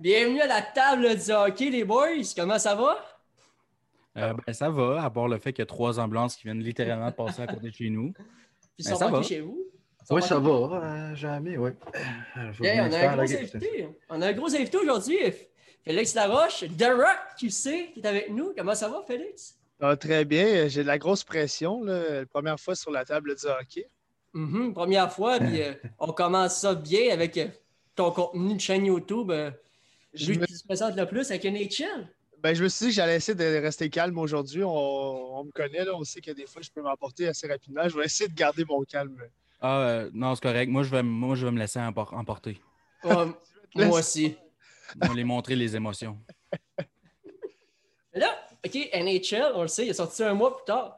Bienvenue à la table du hockey, les boys. Comment ça va? Euh, ben, ça va, à part le fait qu'il y a trois ambulances qui viennent littéralement passer à côté de chez nous. Puis ils Ben, sont ça va. chez vous? Oui, ça va, euh, jamais, oui. Euh, Yeah, on a un gros invité. On a un gros invité aujourd'hui. Félix Laroche, The Rock, tu sais, qui est avec nous. Comment ça va, Félix? Très bien. J'ai de la grosse pression. Là. La première fois sur la table du hockey. Mhm, première fois, puis euh, on commence ça bien avec euh, ton contenu de chaîne YouTube. Je lui me, qui se présente le plus avec NHL. ben, je me suis dit que j'allais essayer de rester calme aujourd'hui. On, on me connaît, là. on sait que des fois, je peux m'emporter assez rapidement. Je vais essayer de garder mon calme. Ah, euh, non, c'est correct. Moi je, vais, moi, je vais me laisser empor- emporter. Moi aussi. Je vais les montrer les émotions. Là, OK, NHL, on le sait, il est sorti un mois plus tard.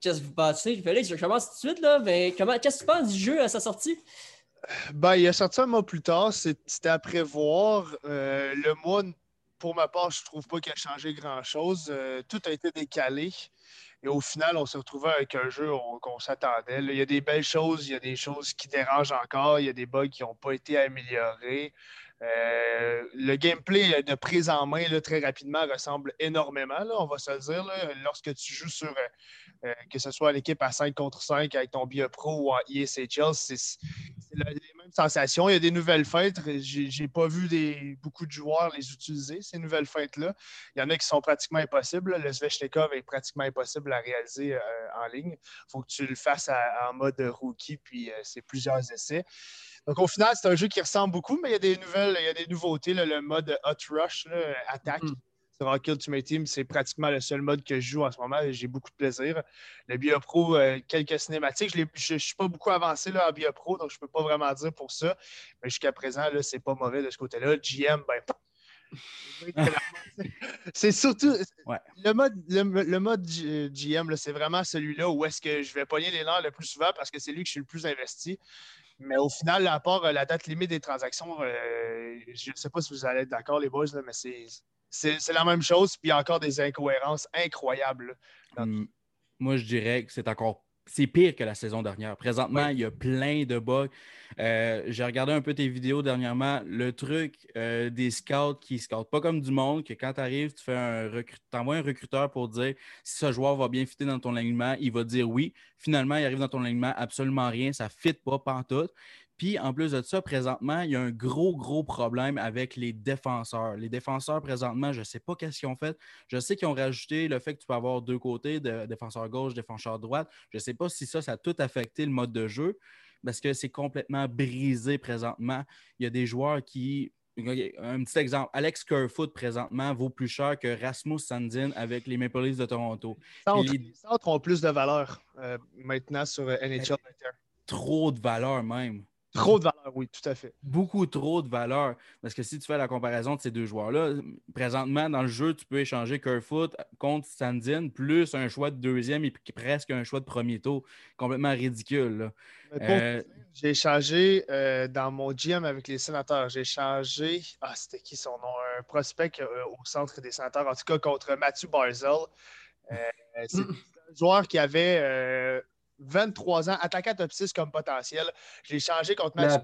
Qu'est-ce que vous pensez? Félix, je commence tout de suite, là. Mais comment, qu'est-ce que tu penses du jeu à sa sortie? Ben, il est sorti un mois plus tard. C'était à prévoir. Euh, le mois, pour ma part, je trouve pas qu'il a changé grand-chose. Euh, tout a été décalé. Et au final, on s'est retrouvé avec un jeu on- qu'on s'attendait. Il y a des belles choses, il y a des choses qui dérangent encore, il y a des bugs qui n'ont pas été améliorés. Euh, le gameplay de prise en main très rapidement ressemble énormément, on va se le dire. lorsque tu joues sur, euh, que ce soit l'équipe à 5 contre 5 avec ton BioPro ou en ESHL, c'est les mêmes sensations. Il y a des nouvelles feintes. J'ai pas vu beaucoup de joueurs les utiliser, ces nouvelles feintes-là. Il y en a qui sont pratiquement impossibles. Le Svechnikov est pratiquement impossible à réaliser euh, en ligne. Il faut que tu le fasses en mode rookie, puis euh, c'est plusieurs essais. Donc, au final, c'est un jeu qui ressemble beaucoup, mais il y a des nouvelles, il y a des nouveautés. le mode Hot Rush, attaque. Mhm. Sur Ultimate Team, c'est pratiquement le seul mode que je joue en ce moment et j'ai beaucoup de plaisir. Le BioPro, euh, quelques cinématiques. Je ne suis pas beaucoup avancé là, en BioPro, donc je ne peux pas vraiment dire pour ça. Mais jusqu'à présent, là, c'est pas mauvais de ce côté-là. GM, ben. c'est surtout. Ouais. Le mode, le, le mode GM, c'est vraiment celui-là où est-ce que je vais pogner les nerfs le plus souvent parce que c'est lui que je suis le plus investi. Mais au final, à part euh, la date limite des transactions, euh, je ne sais pas si vous allez être d'accord, les boys, là, mais c'est. C'est la même chose, puis il y a encore des incohérences incroyables. Dans- Hum, moi, je dirais que c'est encore. C'est pire que la saison dernière. Présentement, il y a plein de bugs. Euh, J'ai regardé un peu tes vidéos dernièrement. Le truc euh, des scouts qui ne scoutent pas comme du monde, que quand tu arrives, tu fais un recrut... envoies un recruteur pour dire si ce joueur va bien fitter dans ton alignement, il va dire oui. Finalement, il arrive dans ton alignement, absolument rien, ça ne fit pas pantoute. Puis en plus de ça, présentement, il y a un gros, gros problème avec les défenseurs. Les défenseurs, présentement, je ne sais pas qu'est-ce qu'ils ont fait. Je sais qu'ils ont rajouté le fait que tu peux avoir deux côtés, de défenseur gauche, défenseur droite. Je ne sais pas si ça, ça a tout affecté le mode de jeu parce que c'est complètement brisé présentement. Il y a des joueurs qui. Un petit exemple, Alex Kerfoot présentement vaut plus cher que Rasmus Sandin avec les Maple Leafs de Toronto. Les centres, ont plus de valeur euh, maintenant sur euh, NHL 21. Trop de valeur même. Trop de valeur, oui, tout à fait. beaucoup trop de valeur. Parce que si tu fais la comparaison de ces deux joueurs-là, présentement, dans le jeu, tu peux échanger Kerfoot contre Sandin, plus un choix de deuxième et presque un choix de premier tour. Complètement ridicule. Euh, J'ai échangé euh, dans mon GM avec les sénateurs. J'ai échangé. Ah, c'était qui son nom? Un prospect euh, au centre des sénateurs, en tout cas contre Mathieu Barzell. C'est un joueur qui avait 23 ans, attaquant top 6 comme potentiel. Je l'ai échangé contre Mathieu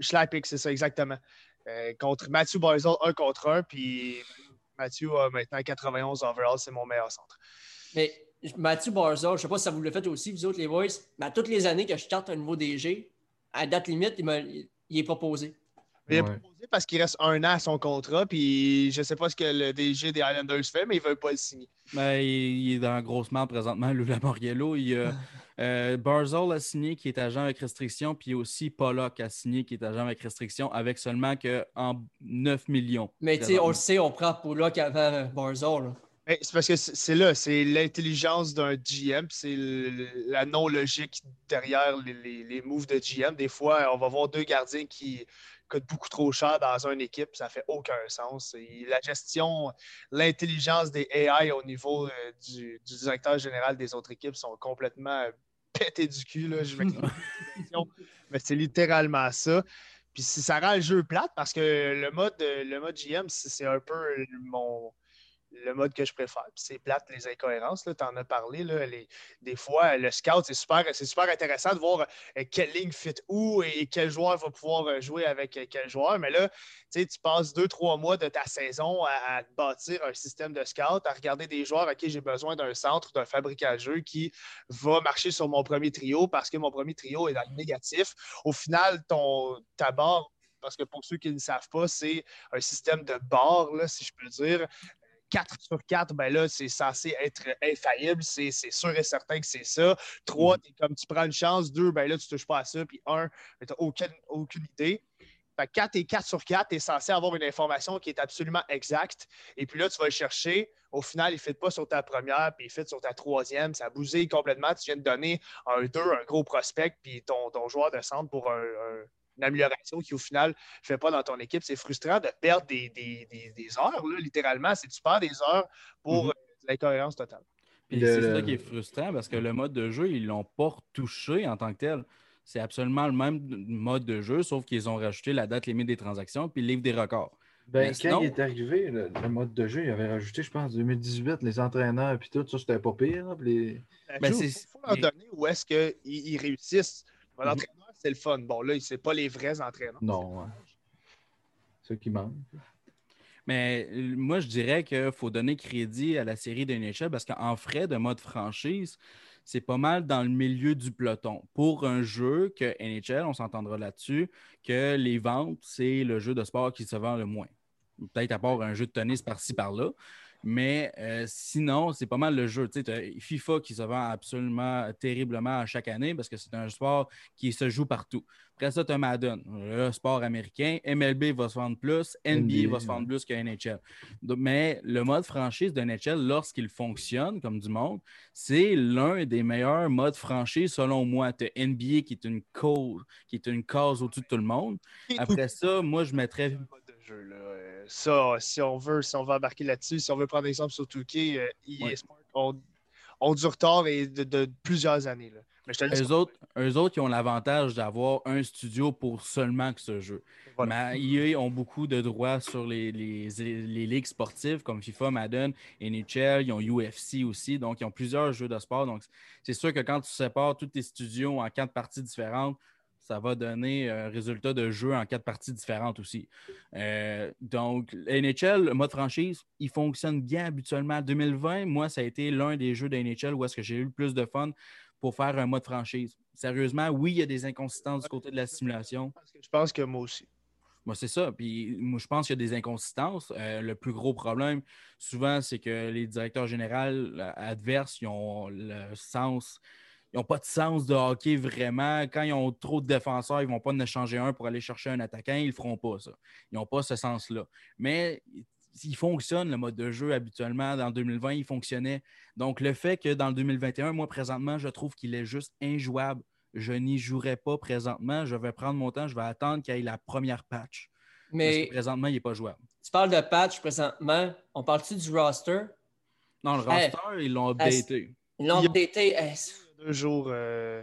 Schlappick. C'est ça, exactement. Euh, contre Mathieu Barzell, un contre un. Puis Mathieu a maintenant 91 overall, c'est mon meilleur centre. Mais Mathieu Barzal, je ne sais pas si ça vous le fait aussi, vous autres, les boys, mais à toutes les années que je starte un nouveau DG, à date limite, il, me- il est proposé. Il est Ouais. proposé parce qu'il reste un an à son contrat, puis je sais pas ce que le DG des Islanders fait, mais il veut pas le signer. ben, il, est dans la grosse merde présentement, Lula Moriello. Il, y a, euh, Barzal a signé qui est agent avec restriction, puis aussi Pollock a signé qui est agent avec restriction, avec seulement que en 9 millions. Mais tu sais, on le sait, on prend Pollock avant Barzal. là. Mais C'est parce que c'est là, c'est l'intelligence d'un GM, puis c'est la non-logique derrière les, les- les moves de GM. Des fois, on va voir deux gardiens qui coûtent beaucoup trop cher dans une équipe, ça fait aucun sens. Et la gestion, l'intelligence des AI au niveau euh, du, du directeur général des autres équipes sont complètement euh, pétés du cul. Là. Je mais c'est littéralement ça. Puis si ça rend le jeu plate, parce que le mode, le mode GM, c'est un peu mon, le mode que je préfère. C'est plate, les incohérences. Tu en as parlé. Là, les- des fois, le scout, c'est super, super intéressant de voir euh, quelle ligne fit où et quel joueur va pouvoir euh, jouer avec euh, quel joueur. Mais là, tu passes deux, trois mois de ta saison à, à bâtir un système de scout, à regarder des joueurs, OK, j'ai besoin d'un centre, d'un fabricant de jeu qui va marcher sur mon premier trio parce que mon premier trio est dans le négatif. Au final, ton, ta barre, parce que pour ceux qui ne savent pas, c'est un système de barre, si je peux dire. 4 sur 4, ben là, c'est censé être infaillible. C'est sûr et certain que c'est ça. 3, comme tu prends une chance. 2, ben là, tu ne touches pas à ça. Puis 1, tu n'as aucune, aucune idée. Fait que 4 et 4 sur 4, tu es censé avoir une information qui est absolument exacte. Et puis là, tu vas le chercher. Au final, il ne fit pas sur ta première, puis il fit sur ta troisième. Ça a bousillé complètement. Tu viens de donner un 2, un gros prospect, puis ton, ton joueur de centre pour un- un- une amélioration qui, au final, ne fait pas dans ton équipe. C'est frustrant de perdre des, des- des- des heures, là, littéralement. C'est tu perds des heures pour euh, l'incohérence totale. Puis Le- c'est ça qui est frustrant parce que le mode de jeu, ils ne l'ont pas retouché en tant que tel. C'est absolument le même mode de jeu, sauf qu'ils ont rajouté la date limite des transactions puis le livre des records. Ben, Mais quand sinon- il est arrivé, le, le mode de jeu, il avait rajouté, je pense, 2018, les entraîneurs puis tout, ça, c'était pas pire. là, puis les- Ben, Il c'est- faut leur donner où est-ce qu'ils ils réussissent. Mhm. L'entraîneur, c'est le fun. Bon, là, c'est pas les vrais entraîneurs. Non, ça qui manque. Mais euh, moi, je dirais qu'il faut donner crédit à la série de NHL parce qu'en frais de mode franchise, c'est pas mal dans le milieu du peloton. Pour un jeu que NHL, on s'entendra là-dessus, que les ventes, c'est le jeu de sport qui se vend le moins. Peut-être à part un jeu de tennis par-ci, par-là. Mais euh, sinon, c'est pas mal le jeu. Tu sais, FIFA qui se vend absolument terriblement à chaque année parce que c'est un sport qui se joue partout. Après ça, tu as Madden, le sport américain. MLB va se vendre plus, NBA, NBA, va se vendre plus que NHL. Donc, mais le mode franchise de NHL, lorsqu'il fonctionne comme du monde, c'est l'un des meilleurs modes franchise selon moi. Tu as NBA qui est une cause, qui est une cause au-dessus de tout le monde. Après ça, moi, je mettrais. Jeu, là. Euh, Ça, si on veut, si on veut embarquer là-dessus, si on veut prendre exemple sur Touquet, euh, ont, du retard et de, de plusieurs années. Là. Mais je te le dis, Eux autres, eux autres, ils ont l'avantage d'avoir un studio pour seulement que ce jeu. voilà. Mais EA ont beaucoup de droits sur les, les- les ligues sportives comme FIFA, Madden, NHL. Ils ont UFC aussi. Donc, ils ont plusieurs jeux de sport. Donc, c'est sûr que quand tu sépares tous tes studios en quatre parties différentes, ça va donner un résultat de jeu en quatre parties différentes aussi. Euh, donc, NHL, le mode franchise, il fonctionne bien habituellement. 2020, moi, ça a été l'un des jeux de NHL où est-ce que j'ai eu le plus de fun pour faire un mode franchise. Sérieusement, oui, il y a des inconsistances du côté de la simulation. Je pense que moi aussi. Moi, c'est ça. Puis moi, je pense qu'il y a des inconsistances. Euh, le plus gros problème, souvent, c'est que les directeurs généraux euh, adverses, ils ont le sens. Ils n'ont pas de sens de hockey vraiment. Quand ils ont trop de défenseurs, ils ne vont pas en changer un pour aller chercher un attaquant. Ils ne le feront pas, ça. Ils n'ont pas ce sens-là. Mais il fonctionne, le mode de jeu, habituellement. Dans 2020, il fonctionnait. Donc, le fait que dans le 2021, moi, présentement, je trouve qu'il est juste injouable. Je n'y jouerai pas présentement. Je vais prendre mon temps. Je vais attendre qu'il y ait la première patch. Parce Mais que présentement, il n'est pas jouable. tu parles de patch présentement. On parle-tu du roster? Non, le Hey. roster, ils l'ont updaté. Ils l'ont updaté. eh, Deux jours. euh,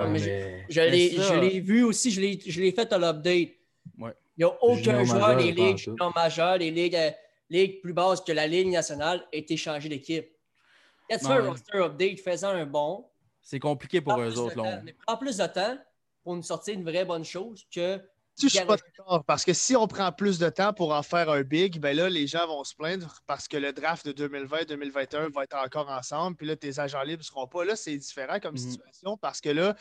mais mais- Je l'ai je vu aussi, je l'ai je l'ai fait à l'update. Ouais. Il n'y a aucun Junior joueur des ligues majeures, des ligues, euh, ligues plus basses que la Ligue nationale, a été changé d'équipe. Quand tu fais un roster update, fais-en un bon. C'est compliqué pour eux autres. temps, mais prends plus de temps pour nous sortir une vraie bonne chose que. Si je suis pas d'accord, parce que si on prend plus de temps pour en faire un big, ben là, les gens vont se plaindre parce que le draft de 2020-2021 va être encore ensemble, puis là, tes agents libres ne seront pas là. C'est différent comme Mhm. situation parce que là,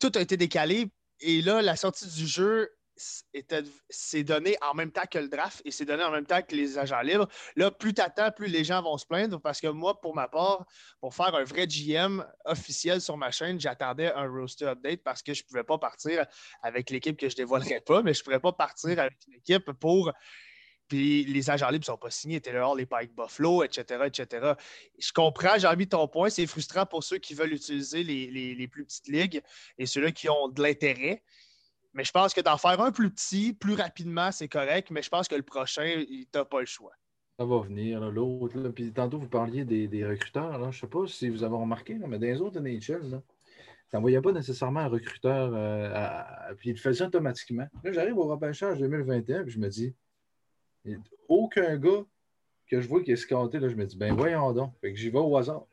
tout a été décalé et là, la sortie du jeu c'est donné en même temps que le draft et c'est donné en même temps que les agents libres. Là, plus tu attends, plus les gens vont se plaindre parce que moi, pour ma part, pour faire un vrai GM officiel sur ma chaîne, j'attendais un roster update parce que je ne pouvais pas partir avec l'équipe que je ne dévoilerai pas, mais je ne pourrais pas partir avec une équipe pour. Puis les agents libres ne sont pas signés, Taylor les Pike Buffalo, etc., etc. Je comprends, j'ai mis ton point. C'est frustrant pour ceux qui veulent utiliser les, les- les plus petites ligues et ceux-là qui ont de l'intérêt. Mais je pense que d'en faire un plus petit, plus rapidement, c'est correct, mais je pense que le prochain, tu n'as pas le choix. Ça va venir, là, l'autre. là. Puis tantôt, vous parliez des, des recruteurs. Là. Je ne sais pas si vous avez remarqué, là, mais dans les autres NHL, là, tu n'envoyais pas nécessairement un recruteur, euh, à- à- puis il le faisait automatiquement. Là, j'arrive au repêchage 2021, puis je me dis, aucun gars que je vois qu'il est scouté, là, je me dis, ben voyons donc. Fait que j'y vais au hasard.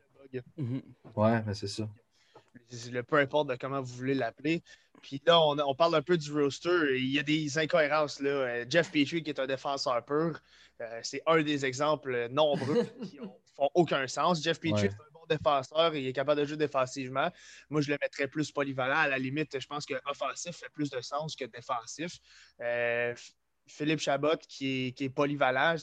Mhm. Ouais, mais c'est ça. le peu importe de comment vous voulez l'appeler. Puis là, on, on parle un peu du roster. Il y a des incohérences. Là. Euh, Jeff Petrie, qui est un défenseur pur, euh, c'est un des exemples nombreux qui ne font aucun sens. Jeff Petrie, Ouais. c'est un bon défenseur. Il est capable de jouer défensivement. Moi, je le mettrais plus polyvalent. À la limite, je pense que offensif fait plus de sens que défensif. Euh, Philippe Chabot, qui est, qui est polyvalent.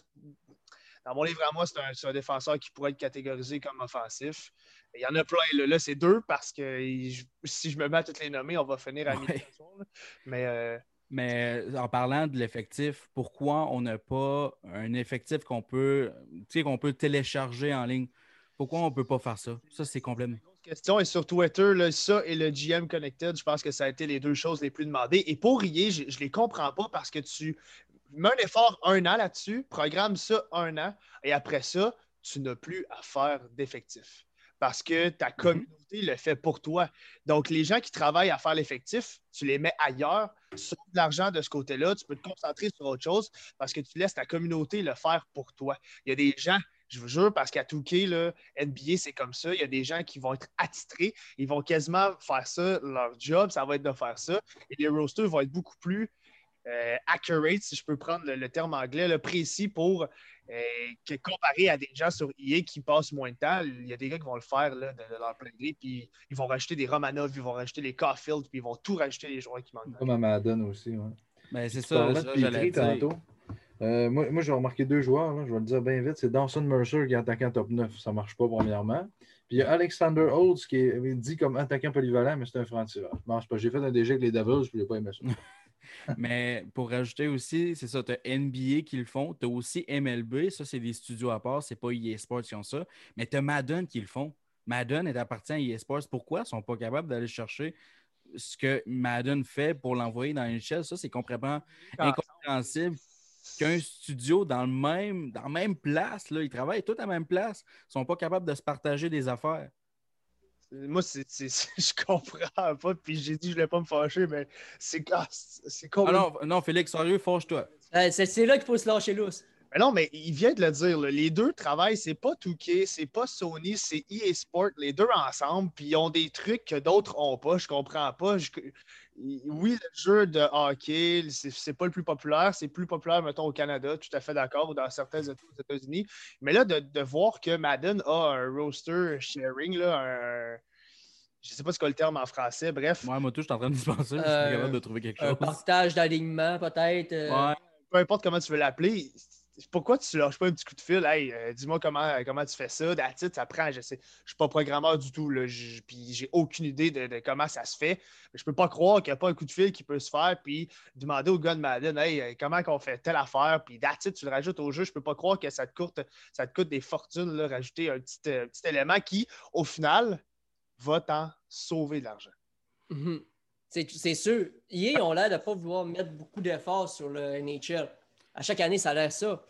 Dans mon livre à moi, c'est un, défenseur qui pourrait être catégorisé comme offensif. Il y en a plein. Là, Là, c'est deux parce que je- si je me mets à toutes les nommer, on va finir à Ouais. là. Mais euh, Mais en parlant de l'effectif, pourquoi on n'a pas un effectif qu'on peut, tu sais, qu'on peut télécharger en ligne? Pourquoi on ne peut pas faire ça? Ça, c'est complètement. question. Et sur Twitter, là, ça et le GM Connected, je pense que ça a été les deux choses les plus demandées. Et pour rier, je ne les comprends pas parce que tu mets un effort un an là-dessus, programme ça un an, et après ça, tu n'as plus à faire d'effectif. Parce que ta communauté le fait pour toi. Donc, les gens qui travaillent à faire l'effectif, tu les mets ailleurs, sauve de l'argent de ce côté-là, tu peux te concentrer sur autre chose parce que tu laisses ta communauté le faire pour toi. Il y a des gens, je vous jure, parce qu'à Touquet, là, NBA, c'est comme ça. Il y a des gens qui vont être attitrés. Ils vont quasiment faire ça. Leur job, ça va être de faire ça. Et les rosters vont être beaucoup plus euh, accurate, si je peux prendre le, le terme anglais, le précis pour euh, que comparé à des gens sur EA qui passent moins de temps. Il y a des gars qui vont le faire là, de, de leur plein gré, puis ils vont rajouter des Romanov, ils vont rajouter les Caulfield, puis ils vont tout rajouter les joueurs qui manquent. Comme à Madden aussi. Ouais. Mais c'est Tu ça, ça, j'allais tantôt. Euh, moi, moi j'ai remarqué deux joueurs, là, je vais le dire bien vite. C'est Dawson Mercer qui est attaquant top 9. Ça ne marche pas, premièrement. Puis il y a Alexander Holtz qui est dit comme attaquant polyvalent, mais c'est un franc-tireur. Ça marche pas. J'ai fait un DG avec les Devils, je n'ai pas aimé ça. Mais pour rajouter aussi, c'est ça, tu as NBA qui le font, tu as aussi MLB, ça c'est des studios à part, c'est pas EA Sports qui ont ça, mais tu as Madden qui le font. Madden est appartient à EA Sports. Pourquoi ils ne sont pas capables d'aller chercher ce que Madden fait pour l'envoyer dans NHL? Ça, c'est complètement incompréhensible qu'un studio dans le même, dans la même place, là, ils travaillent tous à la même place, ils sont pas capables de se partager des affaires. Moi, c'est, c'est- c'est- je comprends pas, puis j'ai dit que je voulais pas me fâcher, mais c'est, c'est c'est Ah complètement non, non, Félix, sérieux, fâche-toi. Euh, c'est c'est là qu'il faut se lâcher lousse. Mais non, mais il vient de le dire. là, les deux travaillent, c'est pas Touquet, c'est pas Sony, c'est EA Sport, les deux ensemble, puis ils ont des trucs que d'autres ont pas. Je comprends pas. Je- oui, le jeu de hockey, c'est pas le plus populaire. C'est plus populaire, mettons, au Canada, tout à fait d'accord, ou dans certains États aux États-Unis. Mais là, de, de voir que Madden a un roster sharing, là, un. Je sais pas ce qu'est le terme en français, bref. Moi, moi, tout, je suis en train de penser, je suis Euh, capable de trouver quelque Un chose. partage d'alignement, peut-être. euh, Ouais. peu importe comment tu veux l'appeler, pourquoi tu lâches pas un petit coup de fil? Hey, euh, dis-moi comment, comment tu fais ça. It, ça prend, je. Je suis pas programmeur du tout, là, puis j'ai aucune idée de, comment ça se fait. Mais je peux pas croire qu'il n'y a pas un coup de fil qui peut se faire, puis demander au gars de Madden, hey, euh, comment qu'on fait telle affaire, puis it, tu le rajoutes au jeu. Je peux pas croire que ça te coûte, ça te coûte des fortunes, là, rajouter un petit, euh, petit élément qui, au final, va t'en sauver de l'argent. Mhm. C'est c'est sûr. EA ont l'air de ne pas vouloir mettre beaucoup d'efforts sur le NHL. À chaque année, ça a l'air ça.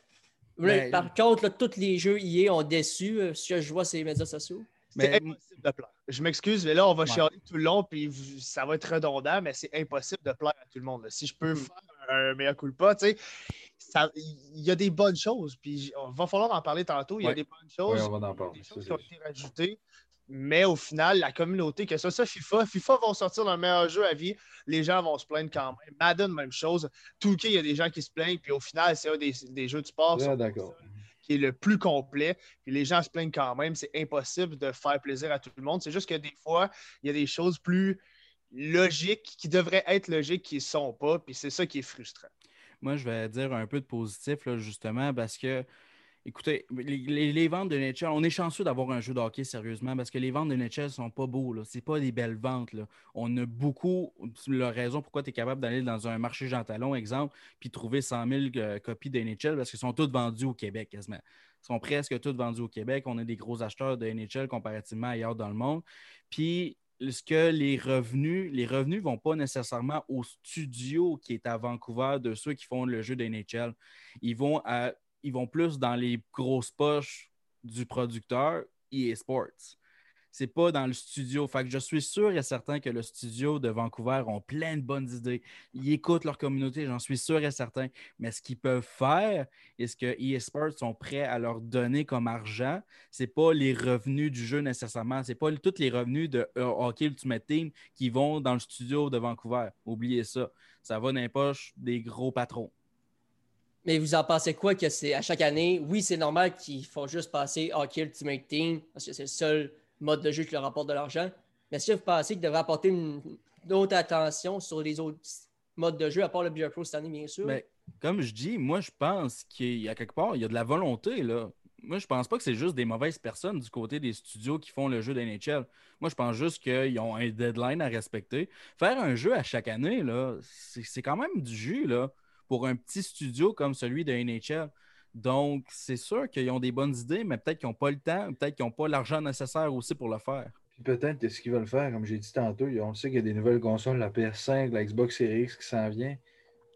Mais- Par contre, là, tous les jeux EA ont déçu, euh, ce que je vois sur les médias sociaux. C'est Mais- impossible de plaire. Je m'excuse, mais là, on va Ouais. chialer tout le long, puis ça va être redondant, mais c'est impossible de plaire à tout le monde. là. Si je peux Mhm. faire un meilleur coup de pas, tu sais, il y a des bonnes choses, puis on va falloir en parler tantôt. Il y a Ouais. des bonnes choses, on va en des parler. choses ça, qui ont c'est été rajoutées, mais au final, la communauté, que ce soit ça, FIFA, FIFA vont sortir leur meilleur jeu à vie, les gens vont se plaindre quand même. Madden, même chose. 2K, il y a des gens qui se plaignent, puis au final, c'est un des, des jeux de sport sur qui est le plus complet. Puis les gens se plaignent quand même. C'est impossible de faire plaisir à tout le monde. C'est juste que des fois, il y a des choses plus logiques qui devraient être logiques qui ne sont pas. Puis c'est ça qui est frustrant. Moi, je vais dire un peu de positif, là, justement, parce que, écoutez, les, ventes de NHL, on est chanceux d'avoir un jeu de hockey, sérieusement, parce que les ventes de NHL ne sont pas beaux. Ce n'est pas des belles ventes. On a beaucoup, la raison pourquoi tu es capable d'aller dans un marché Jean Talon, exemple, puis trouver 100 000 euh, copies de NHL, parce qu'ils sont toutes vendues au Québec, quasiment. Ils sont presque toutes vendus au Québec. On a des gros acheteurs de NHL comparativement ailleurs dans le monde. Puis, ce que les revenus, les revenus ne vont pas nécessairement au studio qui est à Vancouver de ceux qui font le jeu de NHL. Ils vont, à- ils vont plus dans les grosses poches du producteur EA Sports. c'est pas dans le studio. Fait je suis sûr et certain que le studio de Vancouver ont plein de bonnes idées. Ils écoutent leur communauté, j'en suis sûr et certain. Mais ce qu'ils peuvent faire et ce que eSports sont prêts à leur donner comme argent, c'est pas les revenus du jeu nécessairement. C'est pas tous les revenus de euh, Hockey Ultimate Team qui vont dans le studio de Vancouver. Oubliez ça. Ça va dans les poches des gros patrons. Mais vous en pensez quoi que c'est à chaque année? Oui, c'est normal qu'il faut juste passer Hockey Ultimate Team parce que c'est le seul mode de jeu qui leur rapporte de l'argent. Mais que vous pensez qu'il devrait apporter une, autre attention sur les autres modes de jeu, à part le Beer Pro cette année, bien sûr? Mais, comme je dis, moi, je pense qu'il y a quelque part, il y a de la volonté, là. Moi, je pense pas que c'est juste des mauvaises personnes du côté des studios qui font le jeu d'NHL. Moi, je pense juste qu'ils ont un deadline à respecter. Faire un jeu à chaque année, là, c'est quand même du jus, là, pour un petit studio comme celui de NHL. Donc, c'est sûr qu'ils ont des bonnes idées, mais peut-être qu'ils n'ont pas le temps, peut-être qu'ils n'ont pas l'argent nécessaire aussi pour le faire. Puis peut-être que ce qu'ils veulent faire, comme j'ai dit tantôt, on sait qu'il y a des nouvelles consoles, la PS5, la Xbox Series X qui s'en vient.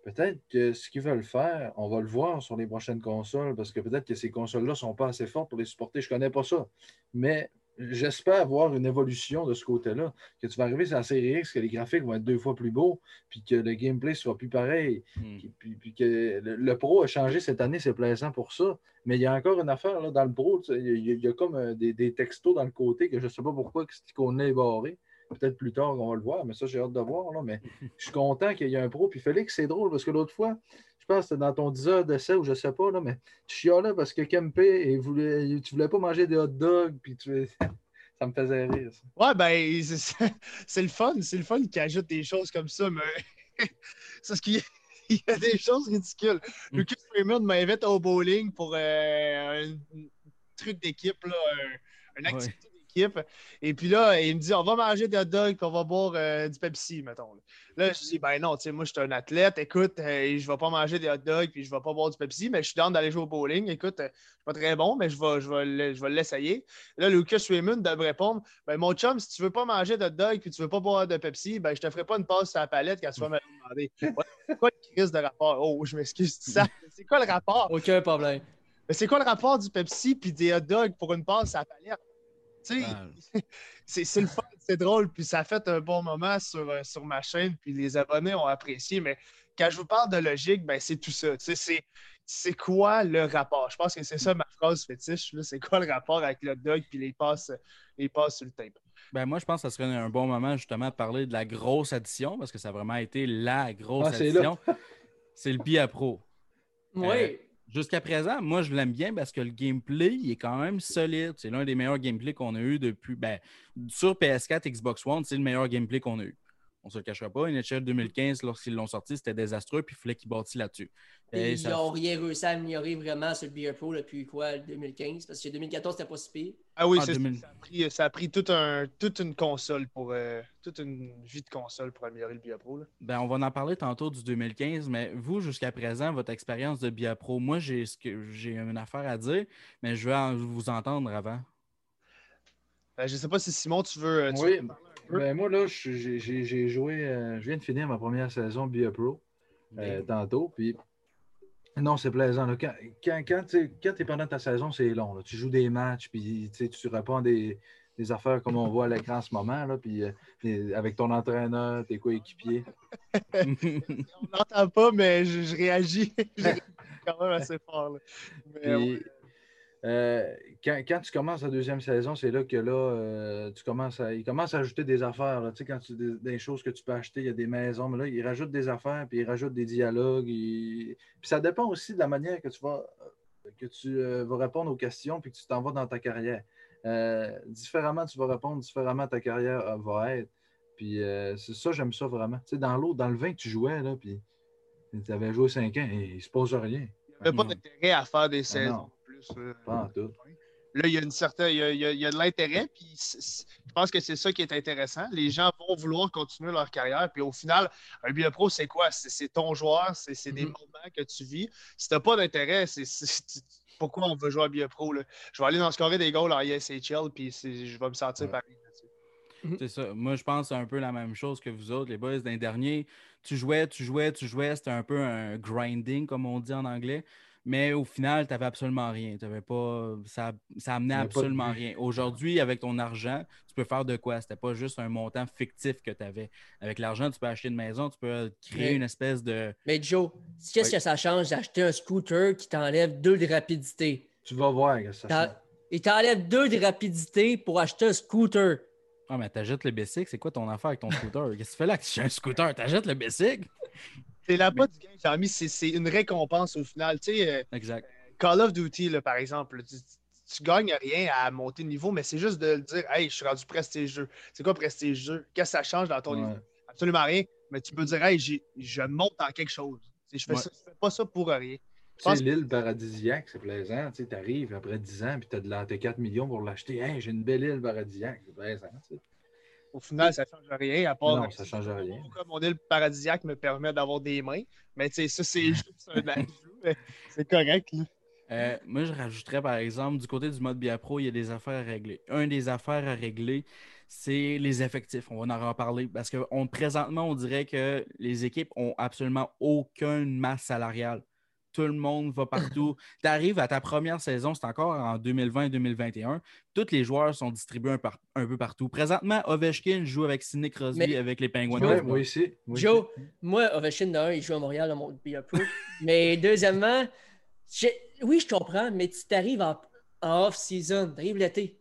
Peut-être que ce qu'ils veulent faire, on va le voir sur les prochaines consoles, parce que peut-être que ces consoles-là ne sont pas assez fortes pour les supporter. Je ne connais pas ça. Mais j'espère avoir une évolution de ce côté-là. Que tu vas arriver sur la série X, que les graphiques vont être deux fois plus beaux, puis que le gameplay soit plus pareil, hmm. puis, que le, pro a changé cette année, c'est plaisant pour ça. Mais il y a encore une affaire là, dans le pro, il y, a, comme euh, des, textos dans le côté que je ne sais pas pourquoi cette icône-là est barré. Peut-être plus tard, on va le voir, mais ça, j'ai hâte de voir. Là, mais je suis content qu'il y ait un pro. Puis Félix, c'est drôle parce que l'autre fois, je pense que c'était dans ton 10 heures d'essai ou je sais pas, là, mais tu chialais parce que Kempe, et voulait, tu voulais pas manger des hot dogs, puis tu ça me faisait rire. Ouais, ben, c'est le fun. C'est le fun qui ajoute des choses comme ça, mais c'est ce qu'il y a des choses ridicules. Mm. Lucas Freeman m'invite au bowling pour euh, un, truc d'équipe, un, un activité et puis là, il me dit on va manger des hot dogs on va boire euh, du Pepsi, mettons. Là, je dis ben non, tu sais, moi, je suis un athlète. Écoute, euh, je vais pas manger des hot dogs puis je vais pas boire du Pepsi, mais je suis dans d'aller jouer au bowling. Écoute, euh, je suis pas très bon, mais je vais, je vais, je vais l'essayer. Là, Lucas Raymond devrait répondre ben mon chum, si tu veux pas manger de hot dog puis tu veux pas boire de Pepsi, ben je te ferai pas une passe sur la palette quand tu vas me demander. c'est quoi le crise de rapport? Oh, je m'excuse de ça. C'est quoi le rapport? Aucun problème. Mais c'est quoi le rapport du Pepsi puis des hot dogs pour une passe sur la palette? c'est le fun, c'est drôle, puis ça a fait un bon moment sur, euh, sur ma chaîne, puis les abonnés ont apprécié. Mais quand je vous parle de logique, ben, c'est tout ça. C'est quoi le rapport? Je pense que c'est ça ma phrase fétiche. C'est quoi le rapport avec le dog puis les passes, les passes sur le tape? Ben moi, je pense que ça serait un bon moment justement de parler de la grosse addition parce que ça a vraiment été la grosse ah, addition. C'est le BIA Pro. Oui. Euh, Jusqu'à présent, moi, je l'aime bien parce que le gameplay est quand même solide. C'est l'un des meilleurs gameplays qu'on a eu depuis. Ben, sur PS4, Xbox One, c'est le meilleur gameplay qu'on a eu. On ne se le cachera pas. NHL 2015, lorsqu'ils l'ont sorti, c'était désastreux, puis il fallait qu'ils bâtissent là-dessus. Et ils n'ont rien réussi à améliorer vraiment sur le Beer Pro depuis quoi, 2015? Parce que 2014, c'était pas si pire. Ah oui, ah, ça, a pris, toute une console pour euh, toute une vie de console pour améliorer le Beer Pro. Ben, on va en parler tantôt du 2015, mais vous, jusqu'à présent, votre expérience de Beer Pro, moi, j'ai une affaire à dire, mais je veux vous entendre avant. Ben, je ne sais pas si Simon, tu veux. oui. Ben, moi, là, j'ai joué. Euh, je viens de finir ma première saison Be Pro euh, tantôt. Puis, non, c'est plaisant. Quand, quand, quand tu es pendant ta saison, c'est long. Tu joues des matchs, puis tu réponds des, des affaires comme on voit à l'écran en ce moment, là, puis euh, avec ton entraîneur, tes coéquipiers. on n'entend pas, mais je, réagis. quand même assez fort. Euh, quand, tu commences la deuxième saison, c'est là que là, euh, tu commences à, ils commencent à ajouter des affaires. tu sais, quand tu des, choses que tu peux acheter, il y a des maisons, mais là, ils rajoutent des affaires, puis ils rajoutent des dialogues. Puis ça dépend aussi de la manière que tu vas, que tu, euh, vas répondre aux questions, puis que tu t'en vas dans ta carrière. différemment, tu vas répondre, différemment ta carrière va être. Puis c'est ça, j'aime ça vraiment. Tu sais, dans l'eau, dans le vin que tu jouais, là, puis tu avais joué 5 ans et il se pose rien. Il n'y avait pas d'intérêt à faire des ah Euh, là, il y a une certaine, il y a, de l'intérêt, puis je pense que c'est ça qui est intéressant. Les gens vont vouloir continuer leur carrière, puis au final, un biopro, c'est quoi? C'est ton joueur, c'est des mm-hmm. moments que tu vis. Si tu n'as pas d'intérêt, c'est pourquoi on veut jouer à biopro? Là? Je vais aller dans ce carré des goals en ISHL, puis je vais me sentir pareil. Mm-hmm. C'est ça. Moi, je pense un peu la même chose que vous autres, les boys. D'un dernier, tu jouais, tu jouais, tu jouais. C'était un peu un grinding, comme on dit en anglais. Mais au final, tu n'avais absolument rien. T'avais pas, ça, ça amenait absolument but. rien. Aujourd'hui, avec ton argent, tu peux faire de quoi? C'était pas juste un montant fictif que tu avais. Avec l'argent, tu peux acheter une maison, tu peux créer Ouais. une espèce de. Mais Joe, qu'est-ce Oui. que ça change d'acheter un scooter qui t'enlève deux de rapidité? Tu vas voir que ça change. Il t'enlève deux de rapidité pour acheter un scooter. Ah, mais t'achètes le bicycle, c'est quoi ton affaire avec ton scooter? Qu'est-ce que tu fais là? Que tu as un scooter? T'achètes le bicycle? C'est la bas du game, c'est c'est une récompense au final. Tu sais, euh, Exact. Call of Duty, là, par exemple, tu, tu gagnes rien à monter de niveau, mais c'est juste de le dire Hey, je suis rendu prestigieux. C'est quoi prestigieux? Qu'est-ce que ça change dans ton Ouais. niveau? Absolument rien. Mais tu peux dire Hey, j'ai- je monte en quelque chose. Tu sais, Je fais, Ouais. ça- je fais pas ça pour rien. Sais, l'île paradisiaque, c'est plaisant. Tu arrives après 10 ans, puis tu as de la t'as 4 millions pour l'acheter. Hey, j'ai une belle île paradisiaque. C'est plaisant. tu sais. Au final, ça change rien à part. Non, ça change rien. Comme mon île paradisiaque me permet d'avoir des mains. Mais tu sais, ça, c'est juste un ajout. C'est correct. Là. Euh, moi, je rajouterais, par exemple, du côté du mode Bia Pro, il y a des affaires à régler. Un des affaires à régler, c'est les effectifs. On va en reparler parce que on, présentement, on dirait que les équipes ont absolument aucune masse salariale. Tout le monde va partout. tu arrives à ta première saison, c'est encore en 2020-2021. Tous les joueurs sont distribués un, par- un peu partout. Présentement, Ovechkin joue avec Sidney Crosby Mais- avec les Penguins. Ouais, moi moi Joe, moi, Ovechkin, d'un, il joue à Montréal dans mon BA Pro. mais deuxièmement, oui, je comprends, mais tu t'arrives en, en off-season, t'arrives l'été.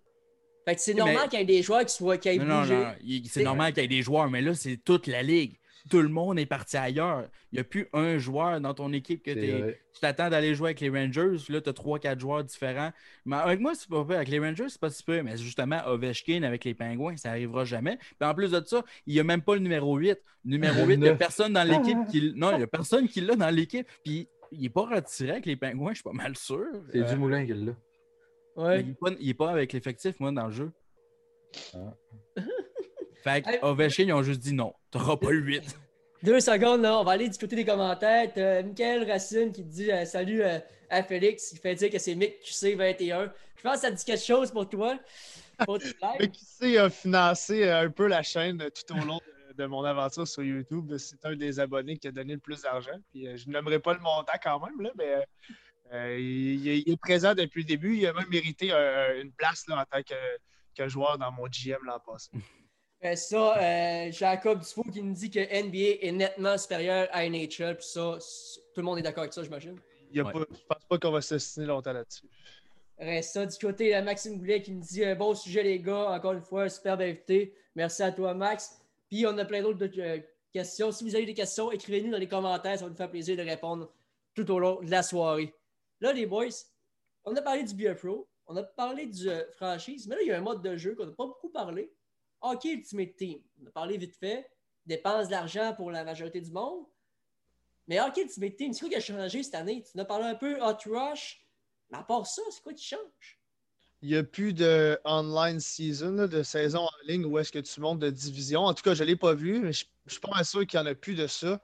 Fait que c'est normal mais- qu'il y ait des joueurs qui soient qui aient Non, non, bougé. non, C'est- normal qu'il y ait des joueurs, mais là, c'est toute la ligue. Tout le monde est parti ailleurs. Il n'y a plus un joueur dans ton équipe que vrai. tu t'attends d'aller jouer avec les Rangers. puis Là, tu as 3-4 joueurs différents. Mais avec moi, c'est pas pire. Avec les Rangers, c'est pas si peu. Mais justement, Ovechkin avec les Pingouins, ça n'arrivera jamais. Puis en plus de ça, il n'y a même pas le numéro 8. Le numéro 8, il n'y a personne dans l'équipe qui. Non, il n'y a personne qui l'a dans l'équipe. Puis il n'est pas retiré avec les Pingouins, je suis pas mal sûr. C'est Euh, Dumoulin qui l'a. mais Ouais. il n'est pas, il est pas avec l'effectif, moi, dans le jeu. Ah. Fait que Hey. Ovechkin, ils ont juste dit non. Tu n'auras pas le 8. Deux secondes, là, on va aller du côté des commentaires. T'as Michael Racine qui dit euh, salut euh, à Félix. Il fait dire que c'est Mick QC21. Je pense que ça dit quelque chose pour toi. Pour qui sait a financé euh, un peu la chaîne tout au long de, de mon aventure sur YouTube. C'est un des abonnés qui a donné le plus d'argent. Puis euh, je n'aimerais pas le montant quand même, là, mais euh, euh, il, il est présent depuis le début. Il a même mérité euh, une place là, en tant que, que joueur dans mon GM l'an passé. Après ça, euh, Jacob Dufault qui nous dit que NBA est nettement supérieur à NHL. Puis ça, tout le monde est d'accord avec ça, j'imagine. Il y a Ouais. pas, je pense pas qu'on va s'ostiner longtemps là-dessus. Reste ça du côté de Maxime Goulet qui nous dit un bon sujet, les gars. Encore une fois, superbe invité. Merci à toi, Max. Puis on a plein d'autres euh, questions. Si vous avez des questions, écrivez-nous dans les commentaires. Ça va nous faire plaisir de répondre tout au long de la soirée. Là, les boys, on a parlé du Beer Pro, on a parlé du euh, franchise, mais là, il y a un mode de jeu qu'on n'a pas beaucoup parlé. Hockey Ultimate Team. On a parlé vite fait. Dépense de l'argent pour la majorité du monde. Mais Hockey Ultimate Team, c'est quoi qui a changé cette année? Tu en as parlé un peu, Hot Rush. Mais à part ça, c'est quoi qui change? Il n'y a plus de online season, de saison en ligne où est-ce que tu montes de division. En tout cas, je ne l'ai pas vu, mais je je suis pas mal sûr qu'il n'y en a plus de ça.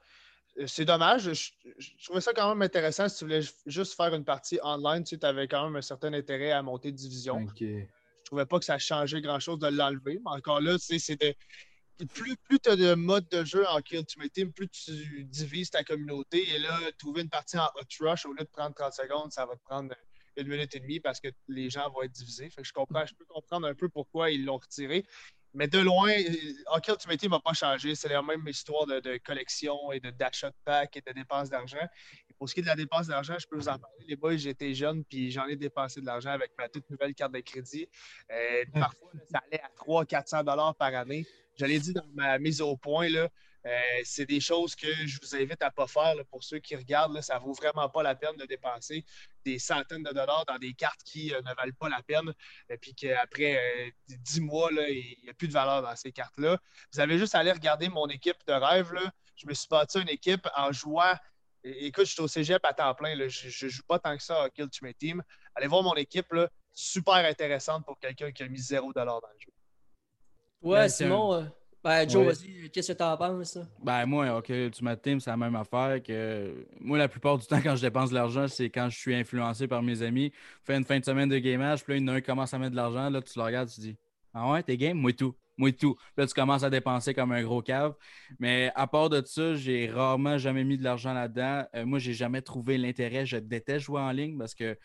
Euh, C'est dommage. Je, je trouvais ça quand même intéressant si tu voulais ju- juste faire une partie online. Tu avais quand même un certain intérêt à monter de division. Ok. Je trouvais pas que ça changeait grand-chose de l'enlever. Mais encore là, c'était. Plus, plus tu as de mode de jeu en Kill Team, plus tu divises ta communauté. Et là, trouver une partie en Hot Rush, au lieu de prendre 30 secondes, ça va te prendre une minute et demie parce que les gens vont être divisés. Je comprends, je peux comprendre un peu pourquoi ils l'ont retiré. Mais de loin, Hockey Ultimate Team n'a pas changé. C'est la même histoire de, de collection et de- d'achat de packs et de dépenses d'argent. Pour ce qui est de la dépense d'argent, je peux vous en parler. Les boys, j'étais jeune puis j'en ai dépensé de l'argent avec ma toute nouvelle carte de crédit. Euh, parfois, là, ça allait à 300-400 dollars par année. Je l'ai dit dans ma mise au point, là, euh, c'est des choses que je vous invite à ne pas faire. là, pour ceux qui regardent, là, ça ne vaut vraiment pas la peine de dépenser des centaines de dollars dans des cartes qui euh, ne valent pas la peine. Et puis qu'après euh, 10 mois, là, il n'y a plus de valeur dans ces cartes-là. Vous avez juste à aller regarder mon équipe de rêve. Là. Je me suis bâti une équipe en jouant. Écoute, je suis au cégep à temps plein. là. Je ne joue pas tant que ça à Kill Ultimate Team. Allez voir mon équipe. Là. Super intéressante pour quelqu'un qui a mis 0$ dans le jeu. Ouais, Ben, c'est Simon, euh, ben, Joe, Ouais. vas-y, qu'est-ce que t'en penses? là? Ben moi, OK, Ultimate Team, c'est la même affaire que moi, la plupart du temps, quand je dépense de l'argent, c'est quand je suis influencé par mes amis. Fais une fin de semaine de gamage, puis là, il y en a un qui commence à mettre de l'argent, là, tu le regardes, tu dis Ah ouais, t'es game? Moi tout. Moi et tout. Là, tu commences à dépenser comme un gros cave. Mais à part de ça, j'ai rarement jamais mis de l'argent là-dedans. Euh, moi, j'ai jamais trouvé l'intérêt. Je déteste jouer en ligne parce que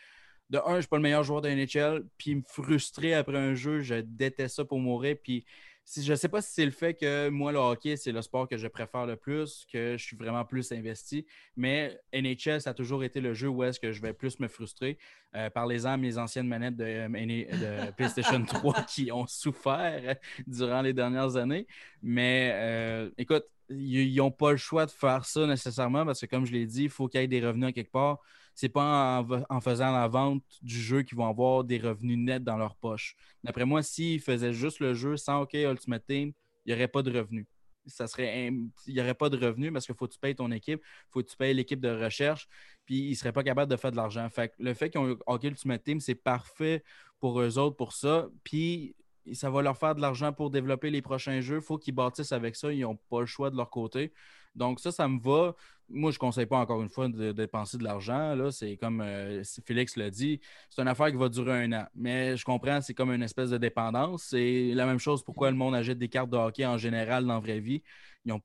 de un, je suis pas le meilleur joueur de NHL, puis me frustrer après un jeu, je déteste ça pour mourir. Puis je ne sais pas si c'est le fait que moi, le hockey, c'est le sport que je préfère le plus, que je suis vraiment plus investi, mais NHL, ça a toujours été le jeu où est-ce que je vais plus me frustrer. Euh, Parlez-en à mes anciennes manettes de, de PlayStation 3 qui ont souffert durant les dernières années. Mais euh, écoute, ils n'ont pas le choix de faire ça nécessairement parce que, comme je l'ai dit, il faut qu'il y ait des revenus quelque part c'est pas en, faisant la vente du jeu qu'ils vont avoir des revenus nets dans leur poche. D'après moi, s'ils faisaient juste le jeu sans OK Ultimate Team, il n'y aurait pas de revenus. Ça serait il n'y aurait pas de revenus parce qu'il faut que tu payes ton équipe, il faut que tu payes l'équipe de recherche, puis ils ne seraient pas capables de faire de l'argent. Le fait qu'ils ont OK Ultimate Team, c'est parfait pour eux autres pour ça. Puis ça va leur faire de l'argent pour développer les prochains jeux. Il faut qu'ils bâtissent avec ça. Ils n'ont pas le choix de leur côté. Donc, ça, ça me va. Moi, je ne conseille pas encore une fois de, dépenser de l'argent. Là, c'est comme euh, Félix l'a dit, c'est une affaire qui va durer un an. Mais je comprends, c'est comme une espèce de dépendance. C'est la même chose pourquoi le monde achète des cartes de hockey en général dans la vraie vie. Ils ont,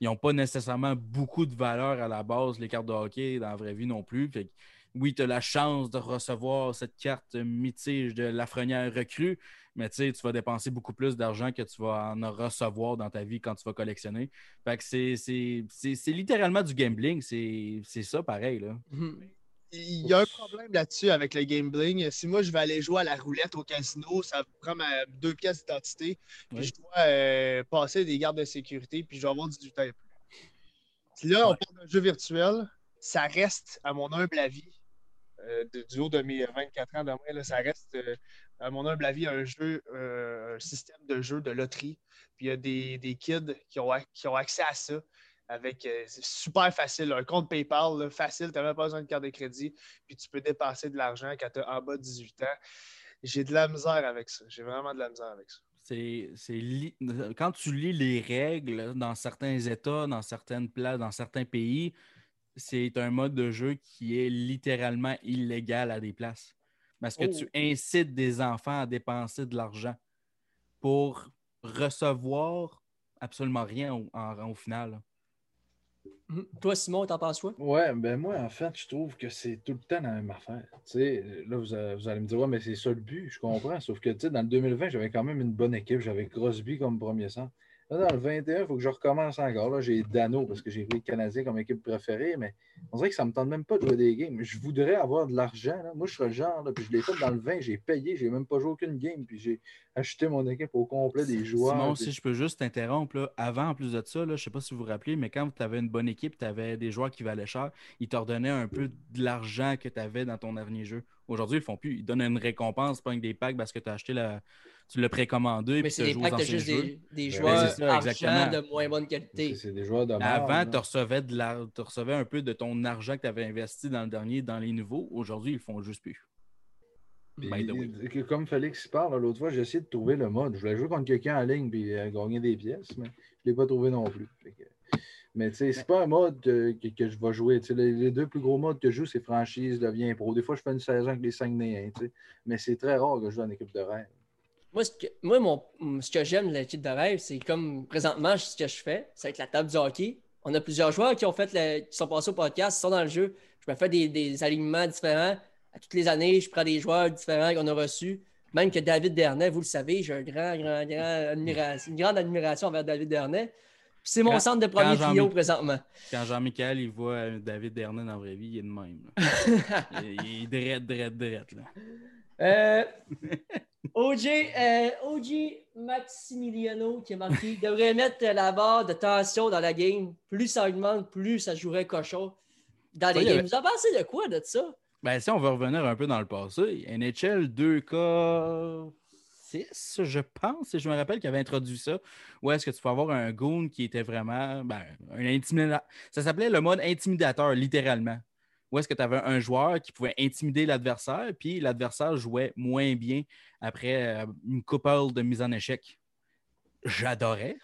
n'ont pas nécessairement beaucoup de valeur à la base, les cartes de hockey dans la vraie vie non plus. Oui, tu as la chance de recevoir cette carte mythique de Lafrenière recrue, mais tu vas dépenser beaucoup plus d'argent que tu vas en recevoir dans ta vie quand tu vas collectionner. Fait que c'est littéralement du gambling. C'est ça pareil. Là. Mhm. Il y a un problème là-dessus avec le gambling. Si moi je vais aller jouer à la roulette au casino, ça prend ma deux pièces d'identité, puis je dois euh, passer des gardes de sécurité, puis je vais avoir 18 ans et plus. Là, on parle d'un jeu virtuel, ça reste, à mon humble avis, euh, du haut de mes 24 ans ça reste euh, à mon humble avis, un jeu, euh, un système de jeu de loterie. Puis il y a des, kids qui ont, qui ont accès à ça. Avec, c'est super facile. Un compte PayPal, facile, tu n'as même pas besoin de carte de crédit. Puis tu peux dépenser de l'argent quand tu es en bas de 18 ans. J'ai de la misère avec ça. J'ai vraiment de la misère avec ça. C'est, Quand tu lis les règles dans certains États, dans certaines places, dans certains pays, c'est un mode de jeu qui est littéralement illégal à des places parce que tu oh. incites des enfants à dépenser de l'argent pour recevoir absolument rien au, final. Hum, toi, Simon, t'en penses quoi? Ouais, ben moi, en fait, je trouve que c'est tout le temps la même affaire. là, vous, allez me dire, ouais, mais c'est ça le but, je comprends. Sauf que, dans le 2020, j'avais quand même une bonne équipe. J'avais Crosby comme premier centre. Là, dans le 21, il faut que je recommence encore. j'ai Dano parce que j'ai pris le Canadien comme équipe préférée, mais on dirait que ça ne me tente même pas de jouer des games. Je voudrais avoir de l'argent. Moi, je serais le genre, puis je l'ai fait dans le 20, j'ai payé, j'ai même pas joué aucune game, puis j'ai acheté mon équipe au complet des joueurs. Simon, si je peux juste t'interrompre, avant, en plus de ça, je ne sais pas si vous vous rappelez, mais quand tu avais une bonne équipe, tu avais des joueurs qui valaient cher, ils t'ordonnaient un peu de l'argent que tu avais dans ton dernier jeu. Aujourd'hui, ils ne font plus. Ils donnent une récompense, pas des packs parce que tu as acheté la, tu l'as précommandé. Mais c'est des packs, juste des, des, ben, joueurs de moins bonne qualité. C'est des joueurs de Avant, tu recevais, de la, recevais un peu de ton argent que tu avais investi dans le dernier, dans les nouveaux. Aujourd'hui, ils le font juste plus. comme Félix parle, l'autre fois, j'ai essayé de trouver le mode. Je voulais jouer contre quelqu'un en ligne et gagner des pièces, mais je ne l'ai pas trouvé non plus. Mais tu sais, c'est pas un mode que, je vais jouer. Les, deux plus gros modes que je joue, c'est franchise, devient pro. Des fois, je fais une saison avec les 5 néens, mais c'est très rare que je joue en équipe de rêve. Moi, ce que, moi mon, ce que j'aime de l'équipe de rêve, c'est comme présentement, ce que je fais, c'est avec la table du hockey. On a plusieurs joueurs qui ont fait qui sont passés au podcast, qui sont dans le jeu. Je me fais des, des alignements différents. À toutes les années, je prends des joueurs différents qu'on a reçus. Même que David Dernay, vous le savez, j'ai un grand, grand, grand admiration, une grande admiration envers David Dernay. C'est mon centre de premier trio présentement. Quand Jean-Michel il voit euh, David Dernay dans la vraie vie, il est de même. il, est drette, drette, drette. Là. Euh, OJ, euh, OG Maximiliano qui a marqué devrait mettre la barre de tension dans la game. Plus ça augmente, plus ça jouerait cochon dans les games. Vous en pensez de quoi de ça? Ben, si on veut revenir un peu dans le passé, NHL 2K 6, je pense, et je me rappelle qu'il avait introduit ça, où est-ce que tu peux avoir un goon qui était vraiment ben, un intimidateur. Ça s'appelait le mode intimidateur, littéralement où est-ce que tu avais un joueur qui pouvait intimider l'adversaire, puis l'adversaire jouait moins bien après euh, une couple de mise en échec? J'adorais.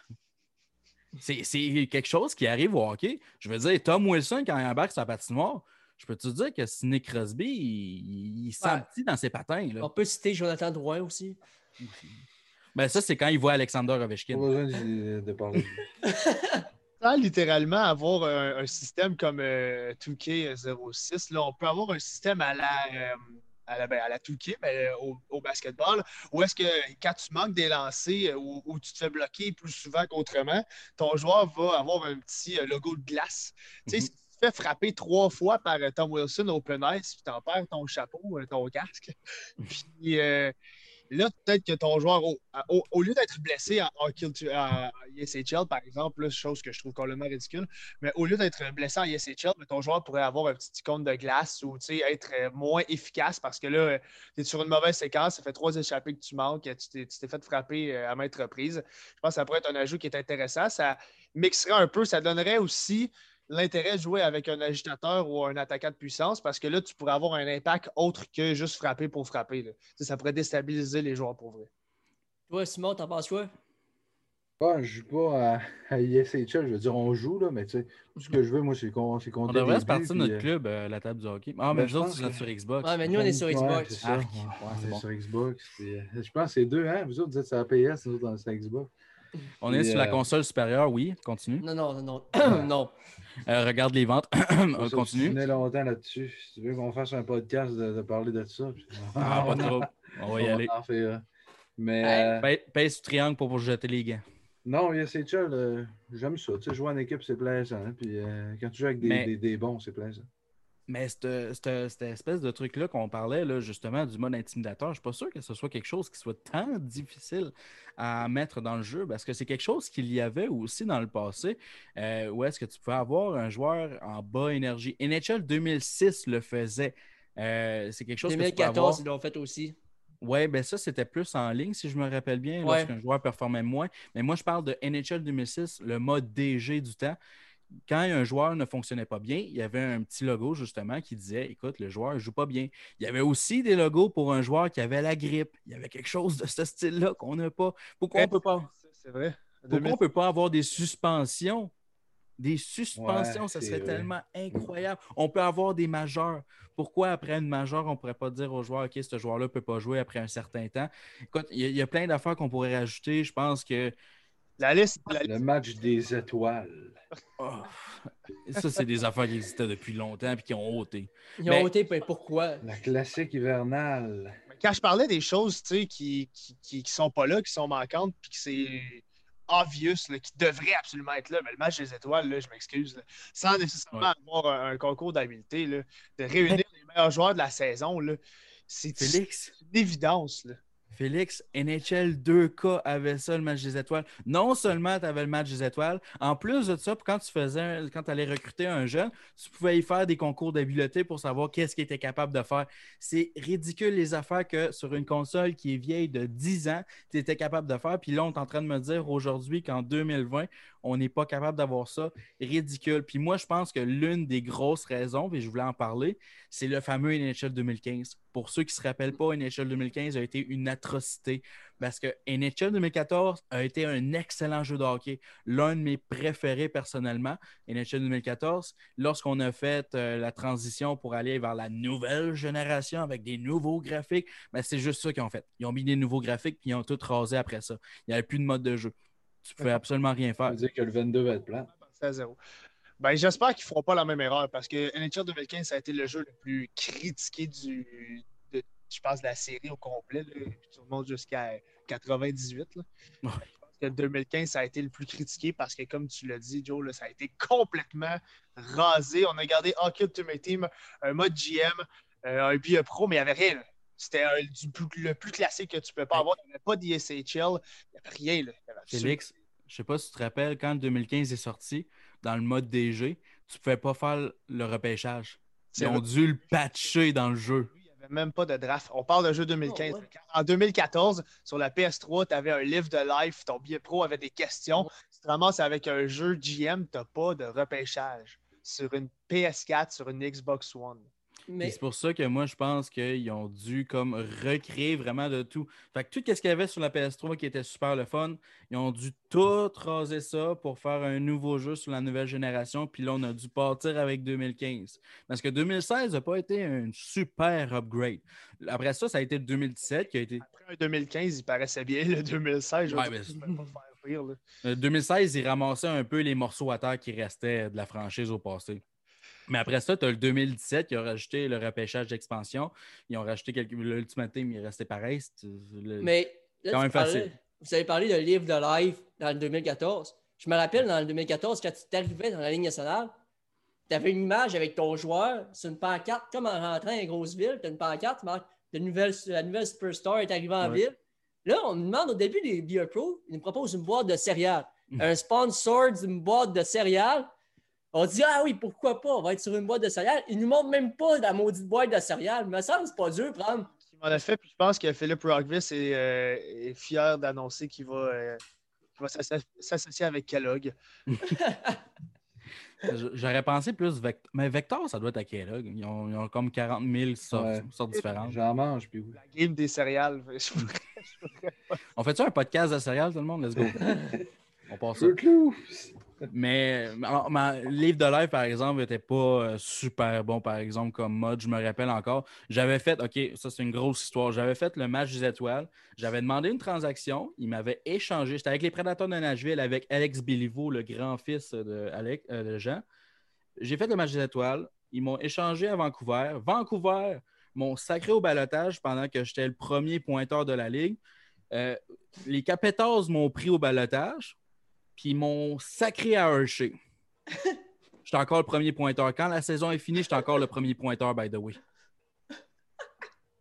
C'est quelque chose qui arrive au hockey. Je veux dire, Tom Wilson, quand il embarque sa patinoire, je peux te dire que Sidney Crosby, il, il, sent petit dans ses patins. Là? On peut citer Jonathan Drouin aussi. Ben, ça, c'est quand il voit Alexander Pas Ovechkin. besoin de, de parler. Sans littéralement avoir un, un système comme euh, 2K06, là, on peut avoir un système à la, euh, à la, ben, à la 2K, mais euh, au, au basketball, où est-ce que quand tu manques des lancers euh, ou, ou tu te fais bloquer plus souvent qu'autrement, ton joueur va avoir un petit euh, logo de glace. Tu sais, Mhm. si tu te fais frapper trois fois par euh, Tom Wilson au Open Ice, puis t'en perds ton chapeau, euh, ton casque, puis euh, là, peut-être que ton joueur, au, au- lieu d'être blessé to- en- en ESHL, par exemple, chose que je trouve complètement ridicule, mais au lieu d'être blessé en ESHL, ton joueur pourrait avoir un petit icône de glace ou être euh, moins efficace parce que là, tu es sur une mauvaise séquence, ça fait trois échappées que tu manques, tu t'es tu t'es fait frapper euh, à maintes reprises. Je pense que ça pourrait être un ajout qui est intéressant. Ça mixerait un peu, ça donnerait aussi l'intérêt de jouer avec un agitateur ou un attaquant de puissance parce que là, tu pourrais avoir un impact autre que juste frapper pour frapper. là. Ça pourrait déstabiliser les joueurs pour vrai. Toi, Simon, t'en penses quoi? Ah, je joue pas à, à ESHL, je veux dire, on joue, là, mais tu sais, ce que je veux, moi, c'est qu'on c'est On devrait se partir de notre puis, euh, club, euh, la table du hockey. Ah, mais Ben, nous autres, c'est que- sur Xbox. Ouais, mais nous, on est sur Ouais, Xbox. c'est ça. Arc. Ouais, Ouais, on c'est est bon. sur Xbox. euh, je pense que c'est deux, hein? Vous autres, vous êtes sur la PS, nous autres, on est sur Xbox. On est sur la euh, console supérieure, oui. Continue. Non, non, non, non. non. Euh, regarde les ventes. On On continue. continue longtemps là-dessus. Si tu veux qu'on fasse un podcast de, de parler de ça. puis- Ah, pas trop. On va y aller. Mais euh, Pèse pèse sur triangle pour, pour jeter les gants. non, ESHL, euh, j'aime ça. Tu sais, jouer en équipe, c'est plaisant. hein, Puis euh, quand tu joues avec des, Mais- des, des bons, c'est plaisant. Mais cette, espèce de truc-là qu'on parlait, là, justement, du mode intimidateur, je suis pas sûr que ce soit quelque chose qui soit tant difficile à mettre dans le jeu, parce que c'est quelque chose qu'il y avait aussi dans le passé, euh, où est-ce que tu pouvais avoir un joueur en bas énergie. NHL 2006 le faisait. Euh, c'est quelque chose que tu avoir. 2014, ils l'ont fait aussi. Oui, ben ça, c'était plus en ligne, si je me rappelle bien, Ouais. lorsqu'un joueur performait moins. Mais moi, je parle de NHL 2006, le mode DG du temps. Quand un joueur ne fonctionnait pas bien, il y avait un petit logo, justement, qui disait Écoute, le joueur ne joue pas bien. Il y avait aussi des logos pour un joueur qui avait la grippe. Il y avait quelque chose de ce style-là qu'on n'a pas. Pourquoi on peut pas? C'est vrai. Pourquoi on ne peut pas avoir des suspensions? Des suspensions, Ouais, ça serait vrai. tellement incroyable. On peut avoir des majeurs. Pourquoi après une majeure, on ne pourrait pas dire au joueur, OK, ce joueur-là ne peut pas jouer après un certain temps? Écoute, il y, y a plein d'affaires qu'on pourrait rajouter. Je pense que La liste, la Le match des étoiles. oh, ça, c'est des affaires qui existaient depuis longtemps et qui ont ôté. Ils ont ôté, puis pourquoi? La classique hivernale. Quand je parlais des choses tu sais, qui, qui, qui, qui sont pas là, qui sont manquantes, puis que c'est obvious, là, qui devraient absolument être là, mais le match des étoiles, là, je m'excuse, sans nécessairement avoir un, un concours d'habileté, là, de réunir les meilleurs joueurs de la saison, là, c'est une évidence. Là. Félix, NHL 2K avait ça, le match des étoiles. Non seulement tu avais le match des étoiles, en plus de ça, quand tu faisais, quand allais recruter un jeune, tu pouvais y faire des concours d'habileté pour savoir qu'est-ce qu'il était capable de faire. C'est ridicule les affaires que sur une console qui est vieille de 10 ans, tu étais capable de faire. Puis là, on est en train de me dire aujourd'hui qu'en 2020, on n'est pas capable d'avoir ça. Ridicule. Puis moi, je pense que l'une des grosses raisons, et je voulais en parler, c'est le fameux NHL 2015. Pour ceux qui ne se rappellent pas, NHL 2015 a été une atrocité parce que NHL 2014 a été un excellent jeu de hockey, l'un de mes préférés personnellement. NHL 2014, lorsqu'on a fait euh, la transition pour aller vers la nouvelle génération avec des nouveaux graphiques, ben, c'est juste ça qu'ils ont fait. Ils ont mis des nouveaux graphiques puis ils ont tout rasé après ça. Il n'y avait plus de mode de jeu. Tu ne pouvais absolument rien Ça faire. veut dire que le 22 va être plat. C'est à zéro. Ben, j'espère qu'ils ne feront pas la même erreur parce que NHL 2015, ça a été le jeu le plus critiqué du, de, je pense, de la série au complet. Là, tout le monde jusqu'à 98. là. Ouais. Je pense que 2015, ça a été le plus critiqué parce que, comme tu l'as dit, Joe, là, ça a été complètement rasé. On a gardé Hockey Ultimate Team, un mode GM, euh, un billet pro, mais il n'y avait rien. C'était le plus classique que tu peux pas avoir. Il n'y avait pas d'ISHL. Il n'y avait rien. Là. Il y avait absolument- Félix, je sais pas si tu te rappelles, quand le 2015 est sorti, dans le mode DG, tu pouvais pas faire le repêchage. C'est Ils ont dû le patcher dans le jeu. Il n'y avait même pas de draft. On parle de jeu 2015. Oh, ouais. En 2014, sur la PS3, tu avais un livre de life, ton billet pro avait des questions. Si tu te ramasses avec un jeu GM, tu n'as pas de repêchage sur une PS4, sur une Xbox One. Mais C'est pour ça que moi, je pense qu'ils ont dû comme recréer vraiment de tout. Fait que tout ce qu'il y avait sur la PS3 qui était super le fun, ils ont dû tout raser ça pour faire un nouveau jeu sur la nouvelle génération. Puis là, on a dû partir avec 2015. Parce que 2016 n'a pas été un super upgrade. Après ça, ça a été le 2017 qui a été. Après un 2015, il paraissait bien. Le 2016, je Ouais, mais pas faire pire. là. Le 2016, ils ramassaient un peu les morceaux à terre qui restaient de la franchise au passé. Mais après ça, tu as le 2017 qui a rajouté le repêchage d'expansion. Ils ont rajouté quelques. L'Ultimate Team, il restait pareil. C'est- le- Mais là, Quand même parlais- facile. vous avez parlé de livre de live dans le 2014. Je me rappelle dans le 2014, quand tu t'arrivais dans la ligne nationale, tu avais une image avec ton joueur sur une pancarte, comme en rentrant dans une grosse ville, tu as une pancarte, la nouvelle, la nouvelle Superstar est arrivée en Ouais. ville. Là, on nous demande au début des Beer Pro, ils nous proposent une boîte de céréales. Mm. Un sponsor d'une boîte de céréales. On dit, ah oui, pourquoi pas, on va être sur une boîte de céréales. Ils nous montrent même pas la maudite boîte de céréales. Il me semble que c'est pas dur de prendre. Il m'en a fait, puis je pense que Philippe Rockvis est, euh, est fier d'annoncer qu'il va, euh, va s'associer avec Kellogg. J'aurais pensé plus Vector. Mais Vector, ça doit être à Kellogg. Ils ont, ils ont comme 40 000 sortes, Ouais. sortes différentes. J'en mange, puis oui. La game des céréales. Je pourrais- On fait-tu un podcast de céréales, tout le monde? Let's go. On passe ça. Mais ma, ma- livre de live, par exemple, n'était pas euh, super bon, par exemple, comme mode. Je me rappelle encore. J'avais fait, OK, ça c'est une grosse histoire. J'avais fait le match des étoiles. J'avais demandé une transaction. Ils m'avaient échangé. J'étais avec les Prédateurs de Nashville, avec Alex Béliveau, le grand-fils euh, de Jean. J'ai fait le match des étoiles. Ils m'ont échangé à Vancouver. Vancouver m'ont sacré au balotage pendant que j'étais le premier pointeur de la ligue. Euh, les Capitals m'ont pris au balotage puis ils m'ont sacré à Hershey. J'étais encore le premier pointeur. Quand la saison est finie, j'étais encore le premier pointeur, by the way.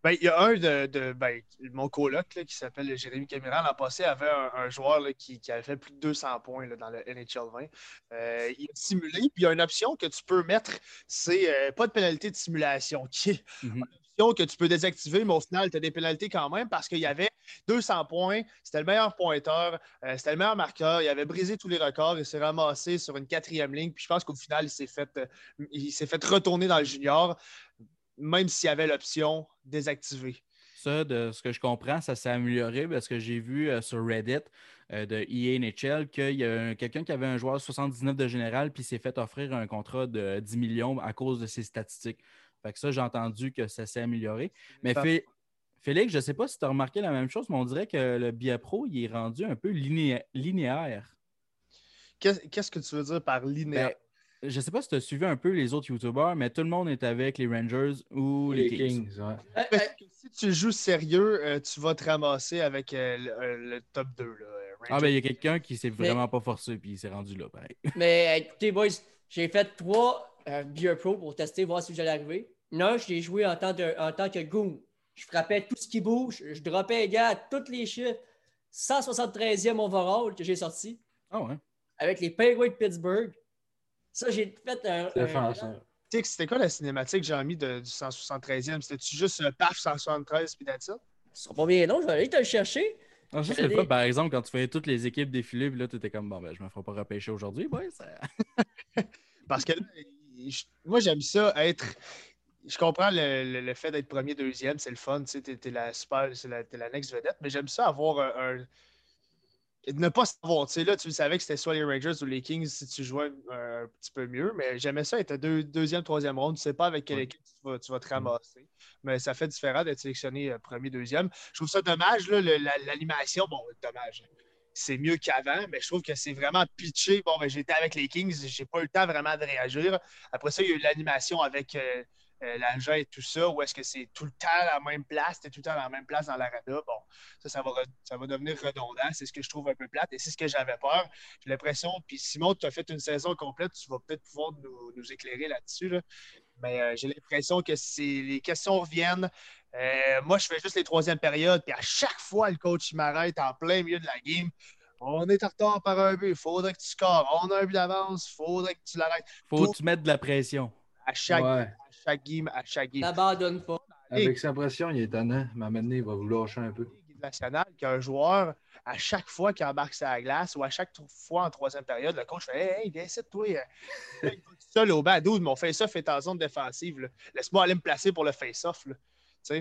Ben, il y a un de, de- ben, mon coloc là, qui s'appelle Jérémy Camiran. L'an passé, avait un, un joueur là, qui, qui avait fait plus de 200 points là, dans le NHL 20. Euh, il a simulé, puis il y a une option que tu peux mettre, c'est euh, pas de pénalité de simulation, qui est Mhm. une que tu peux désactiver, mais au final, tu as des pénalités quand même parce qu'il y avait 200 points, c'était le meilleur pointeur, euh, c'était le meilleur marqueur, il avait brisé tous les records, il s'est ramassé sur une quatrième ligne, puis je pense qu'au final, il s'est fait, euh, il s'est fait retourner dans le junior, même s'il y avait l'option désactivée. Ça, de ce que je comprends, ça s'est amélioré parce que j'ai vu euh, sur Reddit de EA NHL qu'il y a un- quelqu'un qui avait un joueur 79 de général puis s'est fait offrir un contrat de 10 millions à cause de ses statistiques. Fait que ça, j'ai entendu que ça s'est amélioré. Mais Félix, je ne sais pas si tu as remarqué la même chose, mais on dirait que le Bia Pro, il est rendu un peu liné- linéaire. Qu'est- Qu'est-ce que tu veux dire par linéaire? Ben, je ne sais pas si tu as suivi un peu les autres YouTubers, mais tout le monde est avec les Rangers ou les, Les Kings. Ouais. Euh, euh, si tu joues sérieux, euh, tu vas te ramasser avec euh, le, euh, le top 2. Là, Ah, ben, il y a quelqu'un qui s'est vraiment pas forcé puis il s'est rendu là, pareil. Mais écoutez, boys, j'ai fait trois euh, Beer Pro pour tester, voir si j'allais arriver. Un, je l'ai joué en tant, de- en tant que goon. Je frappais tout ce qui bouge, je droppais les gars à tous les chiffres. 173e overall que j'ai sorti Ah ouais. avec les Penguins de Pittsburgh. Ça, j'ai fait un. un- Défenseur. Tu sais que C'était quoi la cinématique, Jean-Mi, de- du 173e? C'était-tu juste un paf 173 puis that's it? Ce sera pas bien long, je vais aller te le chercher. Ah, ça, c'est fun, par exemple, quand tu fais toutes les équipes défiler, puis là, tu étais comme, bon, ben, je me ferai pas repêcher aujourd'hui. Ouais, ça... Parce que là, je- moi, j'aime ça être. Je comprends le, le- le fait d'être premier, deuxième, c'est le fun, tu sais, t'es, t'es la super, c'est la, t'es la next vedette, mais j'aime ça avoir un. un- Ne pas savoir, tu sais, là, tu savais que c'était soit les Rangers ou les Kings si tu jouais un, un petit peu mieux, mais j'aimais ça être deux, deuxième, troisième ronde, tu sais pas avec quelle équipe tu vas, tu vas te ramasser, mais ça fait différent d'être sélectionné euh, premier, deuxième. Je trouve ça dommage, là, le- la- l'animation, bon, dommage. C'est mieux qu'avant, mais je trouve que c'est vraiment pitché. Bon, ben, j'étais avec les Kings, j'ai pas eu le temps vraiment de réagir. Après ça, il y a eu l'animation avec euh, euh, l'agent et tout ça, où est-ce que c'est tout le temps la même place, t'es tout le temps à la même place dans l'arena? Bon, ça, ça va, re- ça va devenir redondant. C'est ce que je trouve un peu plate et c'est ce que j'avais peur. J'ai l'impression, puis Simon, tu as fait une saison complète, tu vas peut-être pouvoir nous, nous éclairer là-dessus. là. Mais euh, j'ai l'impression que c'est, les questions reviennent. Euh, moi, je fais juste les troisièmes périodes, puis à chaque fois, le coach m'arrête en plein milieu de la game. On est en retard par un but, il faudrait que tu scores. On a un but d'avance, il faudrait que tu l'arrêtes. Faut que tu mettes de la pression. À chaque, Ouais. À chaque game, à chaque game. N'abandonne pas. Avec sa pression, il est étonnant. Mais maintenant, il va vous lâcher un peu. nationale qu'un joueur, à chaque fois qu'il embarque sa glace ou à chaque fois en troisième période, le coach fait Hey, hey viens ici, toi. Seul au bas, dude, mon face-off est en zone défensive. Laisse-moi aller me placer pour le face-off.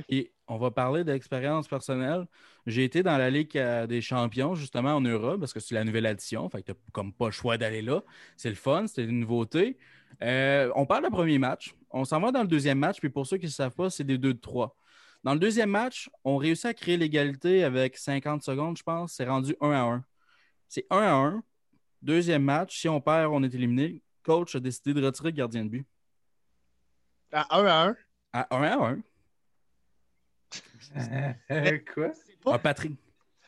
Et on va parler d'expérience personnelle. J'ai été dans la Ligue euh, des champions, justement, en Europe, parce que c'est la nouvelle addition. Fait que t'as comme pas le choix d'aller là. C'est le fun, c'est une nouveauté. Euh, on parle du premier match. On s'en va dans le deuxième match. Puis pour ceux qui ne savent pas, c'est des 2 de 3. Dans le deuxième match, on réussit à créer l'égalité avec 50 secondes, je pense. C'est rendu 1 à 1. C'est 1 à 1. Deuxième match. Si on perd, on est éliminé. Coach a décidé de retirer le gardien de but. À 1 à 1. À 1 à 1. Quoi? C'est pas- Ah, Patrick.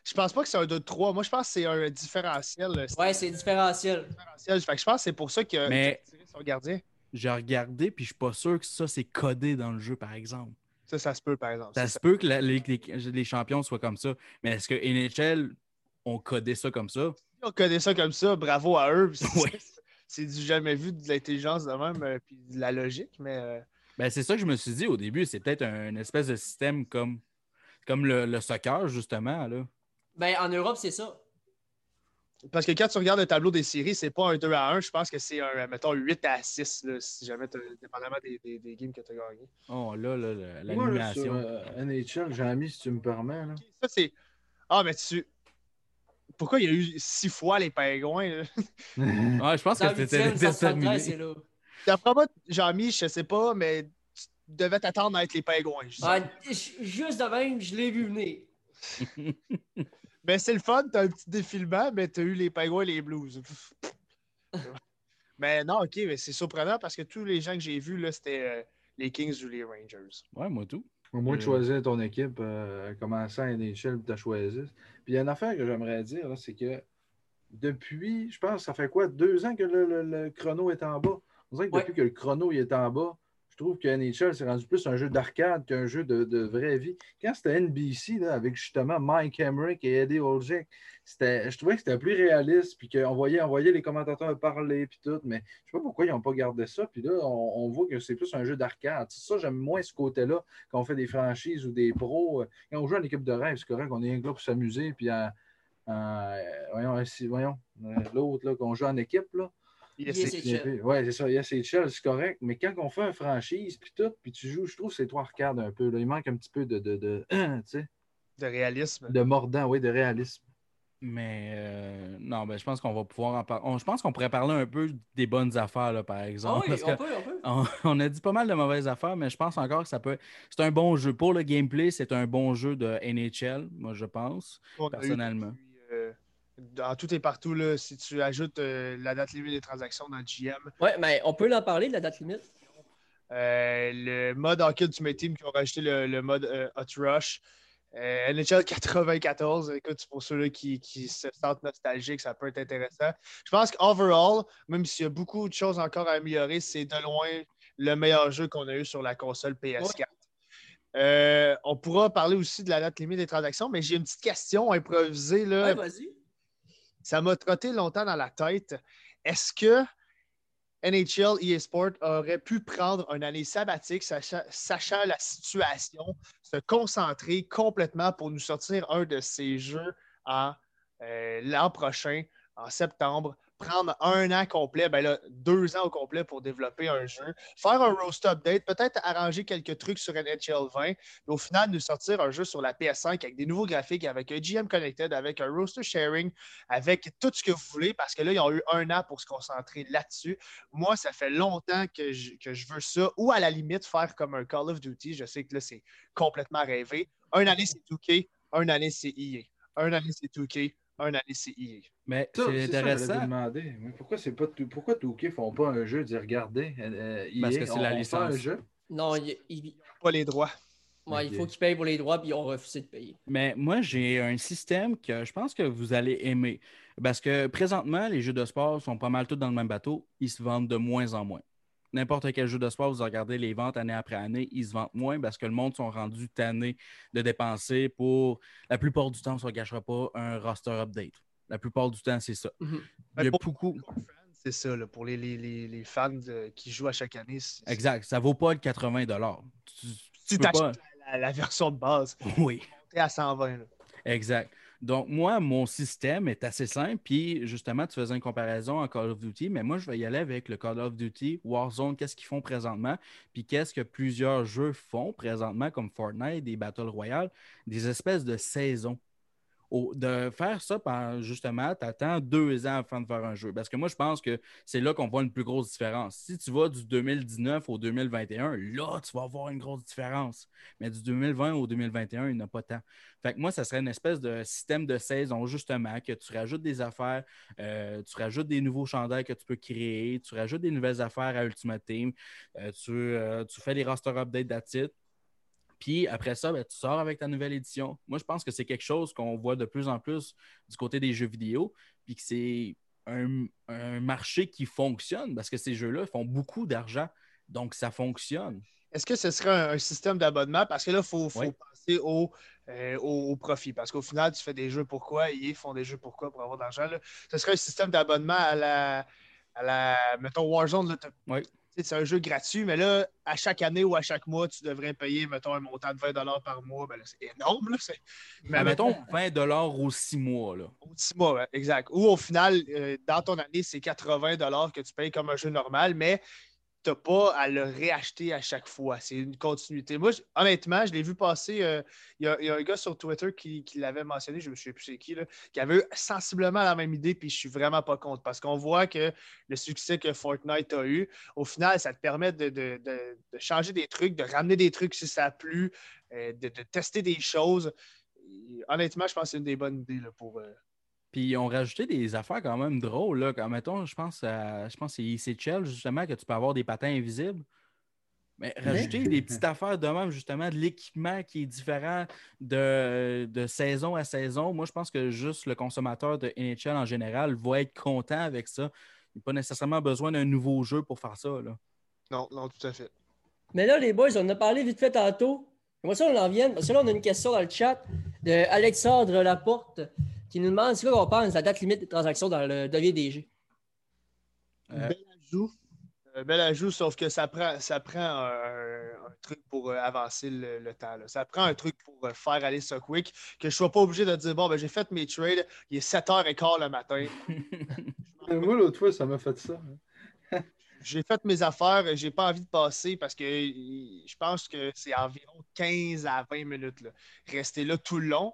Je pense pas que c'est un 2 de 3. Moi, je pense que c'est un différentiel. C'est Ouais, c'est différentiel. un différentiel. Fait que je pense que c'est pour ça que qu'il a tiré son gardien. J'ai regardé, puis je suis pas sûr que ça, c'est codé dans le jeu, par exemple. Ça, ça se peut, par exemple. Ça se peut que la Ligue des les champions soient comme ça. Mais est-ce que NHL ont codé ça comme ça? on connaît ça comme ça, bravo à eux. C'est- du jamais vu de l'intelligence de même, euh, puis de la logique, mais euh, Ben, c'est ça que je me suis dit au début. C'est peut-être un, une espèce de système comme, comme le, le soccer, justement. Là. Ben, en Europe, c'est ça. parce que quand tu regardes le tableau des séries, c'est pas un 2 à 1, je pense que c'est un, mettons, 8 à 6, là, si jamais, dépendamment des, des, des games que tu as gagnés. Oh, là, là, la- Moi, là, sur l'animation. euh, NHL, j'ai mis, si tu me permets. Là. Ça, c'est. Ah, mais tu. Pourquoi il y a eu six fois les pingouins? là? Je pense que c'était 8e, 173, c'est déterminé. D'après moi, Jean-Mi, je sais pas, mais tu devais t'attendre à être les pingouins. Ah, juste de même, je l'ai vu venir. Mais c'est le fun, t'as un petit défilement, mais t'as eu les pingouins et les blues. mais non, ok, mais c'est surprenant parce que tous les gens que j'ai vus, là, c'était euh, les Kings ou les Rangers. Ouais, moi tout. Au moins de Euh. choisir ton équipe, euh, commençant à NHL, tu as choisi. Puis il y a une affaire que j'aimerais dire, c'est que depuis, je pense, ça fait quoi, deux ans que le, le- le chrono est en bas? On dirait que Ouais. depuis que le chrono il est en bas, je trouve que NHL c'est rendu plus un jeu d'arcade qu'un jeu de, de vraie vie. Quand c'était NBC, là, avec justement Mike Emmerich et Eddie Olczyk, je trouvais que c'était plus réaliste, puis qu'on voyait, on voyait les commentateurs parler, puis tout, mais je sais pas pourquoi ils n'ont pas gardé ça. Puis là, on, on voit que c'est plus un jeu d'arcade. Ça, j'aime moins ce côté-là quand on fait des franchises ou des pros. Quand on joue en équipe de rêve, c'est correct, on est un gars pour s'amuser, puis en- euh, voyons, euh, l'autre, là, qu'on joue en équipe, là. Oui, c'est ça, yes, c'est correct. Mais quand on fait une franchise, puis tout, puis tu joues, je trouve que c'est trop arcade un peu. Là. Il manque un petit peu de, de, de, tu sais, de réalisme. de mordant, oui, de réalisme. Mais euh, non, ben, je pense qu'on va pouvoir en parler. Je pense qu'on pourrait parler un peu des bonnes affaires, là, par Ah exemple. oui, parce on que peut, on peut. on, on a dit pas mal de mauvaises affaires, mais je pense encore que ça peut. C'est un bon jeu. Pour le gameplay, c'est un bon jeu de NHL, moi, je pense. On a eu personnellement. Dans tout et partout, là, si tu ajoutes euh, la date limite des transactions dans le GM, Ouais, mais on peut en parler de la date limite? euh, le mode Hockey Ultimate Team qui ont rajouté le, le mode euh, Hot Rush, NHL 94, écoute, pour ceux-là qui, qui se sentent nostalgiques, ça peut être intéressant. Je pense qu'overall, même s'il y a beaucoup de choses encore à améliorer, c'est de loin le meilleur jeu qu'on a eu sur la console PS4. Euh, on pourra parler aussi de la date limite des transactions, mais j'ai une petite question improvisée. Là. Ouais, vas-y. Ça m'a trotté longtemps dans la tête. Est-ce que NHL EA Sport aurait pu prendre une année sabbatique, sachant, la situation, se concentrer complètement pour nous sortir un de ces jeux euh, l'an prochain, en septembre, prendre un an complet, ben là, deux ans au complet pour développer un jeu, faire un roast update, peut-être arranger quelques trucs sur NHL 20, mais au final, nous sortir un jeu sur la PS5 avec des nouveaux graphiques, avec un GM Connected, avec un roster sharing, avec tout ce que vous voulez, parce que là, ils ont eu un an pour se concentrer là-dessus. Moi, ça fait longtemps que je, que je veux ça, ou à la limite, faire comme un Call of Duty. Je sais que là, c'est complètement rêvé. Un année, c'est 2K, un année, c'est EA. Un année, c'est 2K, un année, c'est EA. Mais c'est intéressant. demander. Mais pourquoi c'est pas tout- pourquoi Touquet font pas un jeu d'y regarder? euh, Parce EA, que c'est la licence. un jeu? Non, il, il- Pas les droits. ouais, il faut qu'ils payent pour les droits, puis ils ont refusé de payer. Mais moi, j'ai un système que je pense que vous allez aimer. Parce que présentement, les jeux de sport sont pas mal tous dans le même bateau. Ils se vendent de moins en moins. N'importe quel jeu de sport, vous regardez les ventes année après année, ils se vendent moins parce que le monde sont rendus tannés de dépenser pour, la plupart du temps, on ne se gâchera pas, un roster update. La plupart du temps, c'est ça. Il y a pour- beaucoup. C'est ça, là, pour les, les, les, les fans de- qui jouent à chaque année. Exact. Ça vaut pas le 80 Tu, Tu pas- t'achètes la, la version de base. Oui. T'es à 120. là. Exact. Donc, moi, mon système est assez simple. Puis, justement, tu faisais une comparaison en Call of Duty, mais moi, je vais y aller avec le Call of Duty Warzone. Qu'est-ce qu'ils font présentement? Puis, qu'est-ce que plusieurs jeux font présentement, comme Fortnite, des Battle Royale, des espèces de saisons de faire ça pendant justement, tu attends deux ans avant de faire un jeu. Parce que moi, je pense que c'est là qu'on voit une plus grosse différence. Si tu vas du 2019 au 2021, là, tu vas voir une grosse différence. Mais du 2020 au 2021, il n'y a pas tant. Fait que moi, ça serait une espèce de système de saison, justement, que tu rajoutes des affaires, euh, tu rajoutes des nouveaux chandails que tu peux créer, tu rajoutes des nouvelles affaires à Ultimate Team, euh, tu, euh, tu, fais les roster updates d'attitude. Puis après ça, ben, tu sors avec ta nouvelle édition. Moi, je pense que c'est quelque chose qu'on voit de plus en plus du côté des jeux vidéo, puis que c'est un, marché qui fonctionne parce que ces jeux-là font beaucoup d'argent. Donc, ça fonctionne. Est-ce que ce serait un, système d'abonnement? Parce que là, il faut, penser euh, au, profit. Parce qu'au final, tu fais des jeux pourquoi, ils font des jeux pourquoi pour avoir de l'argent. Ce serait un système d'abonnement à la, à la, mettons, Warzone. oui c'est un jeu gratuit, mais là, à chaque année ou à chaque mois, tu devrais payer, mettons, un montant de 20 par mois. Ben c'est énorme. Là, mais mettons 20 aux six mois. Là. Aux six mois, exact. Ou au final, euh, dans ton année, c'est 80 que tu payes comme un jeu normal, mais tu n'as pas à le réacheter à chaque fois. C'est une continuité. Moi, honnêtement, je l'ai vu passer. Euh, il y, a un gars sur Twitter qui, l'avait mentionné, je ne souviens plus c'est qui, qui avait sensiblement la même idée, puis je suis vraiment pas contre parce qu'on voit que le succès que Fortnite a eu, au final, ça te permet de, changer des trucs, de ramener des trucs si ça a plu, euh, de, tester des choses. honnêtement, je pense que c'est une des bonnes idées pour. Euh, puis ils ont rajouté des affaires quand même drôles. Là. Comme, mettons, je pense, à, je pense que c'est Chell, justement, que tu peux avoir des patins invisibles. Mais rajouter des petites affaires de même, justement, de l'équipement qui est différent de, saison à saison. Moi, je pense que juste le consommateur de NHL en général va être content avec ça. Il n'a pas nécessairement besoin d'un nouveau jeu pour faire ça. Là. Non, non, tout à fait. Mais là, les boys, on en a parlé vite fait tantôt. Moi, ça, on en vient. Parce que là, on a une question dans le chat de Alexandre Laporte qui nous demande c'est quoi qu'on pense la date limite des transactions dans le devis DG. Euh... Bel ajout. Euh, bel ajout, sauf que ça prend, ça prend un, truc pour euh, avancer le, temps. Ça prend un truc pour euh, faire aller ça quick, que je ne sois pas obligé de dire bon, ben, j'ai fait mes trades, il est 7h15 le matin. Moi, l'autre fois, ça m'a fait ça. j'ai fait mes affaires, j'ai pas envie de passer parce que je pense que c'est environ 15 à 20 minutes. Là. Rester là tout le long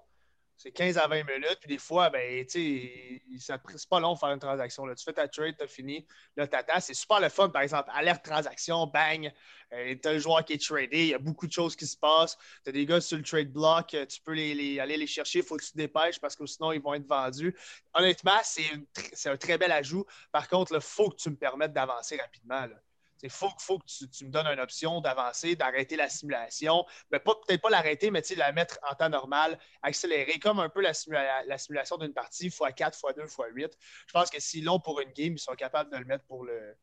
c'est 15 à 20 minutes. Puis des fois, ben, c'est pas long de faire une transaction. Là. Tu fais ta trade, tu as fini, là, tu C'est super le fun, par exemple, alerte transaction, bang, euh, tu as le joueur qui est tradé, il y a beaucoup de choses qui se passent. Tu as des gars sur le trade block, euh, tu peux aller les chercher, il faut que tu te dépêches parce que sinon, ils vont être vendus. Honnêtement, c'est un très bel ajout. Par contre, il faut que tu me permettes d'avancer rapidement. Il faut, faut, que tu, me donnes une option d'avancer, d'arrêter la simulation. Mais peut-être pas l'arrêter, mais la mettre en temps normal, accélérer, comme un peu la, simulation d'une partie, x4, x2, x8. Je pense que si long pour une game, ils sont capables de le mettre pour le,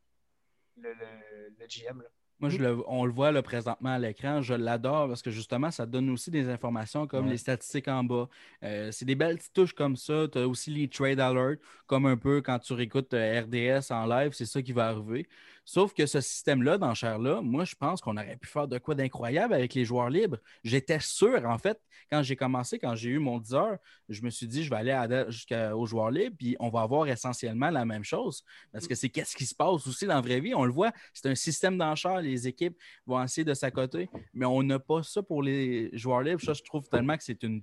le, GM. Moi, je on le voit là, présentement à l'écran. Je l'adore parce que justement, ça donne aussi des informations comme les statistiques en bas. Euh, c'est des belles petites touches comme ça. Tu as aussi les trade alerts, comme un peu quand tu réécoutes euh, RDS en live, c'est ça qui va arriver. Sauf que ce système-là, d'enchère-là, moi, je pense qu'on aurait pu faire de quoi d'incroyable avec les joueurs libres. J'étais sûr, en fait, quand j'ai commencé, quand j'ai eu mon 10 heures, je me suis dit, je vais aller jusqu'aux joueurs libres, puis on va avoir essentiellement la même chose. Parce que c'est qu'est-ce qui se passe aussi dans la vraie vie? On le voit, c'est un système d'enchère. Les équipes vont essayer de s'accoter, mais on n'a pas ça pour les joueurs libres. Ça, je trouve tellement que c'est une,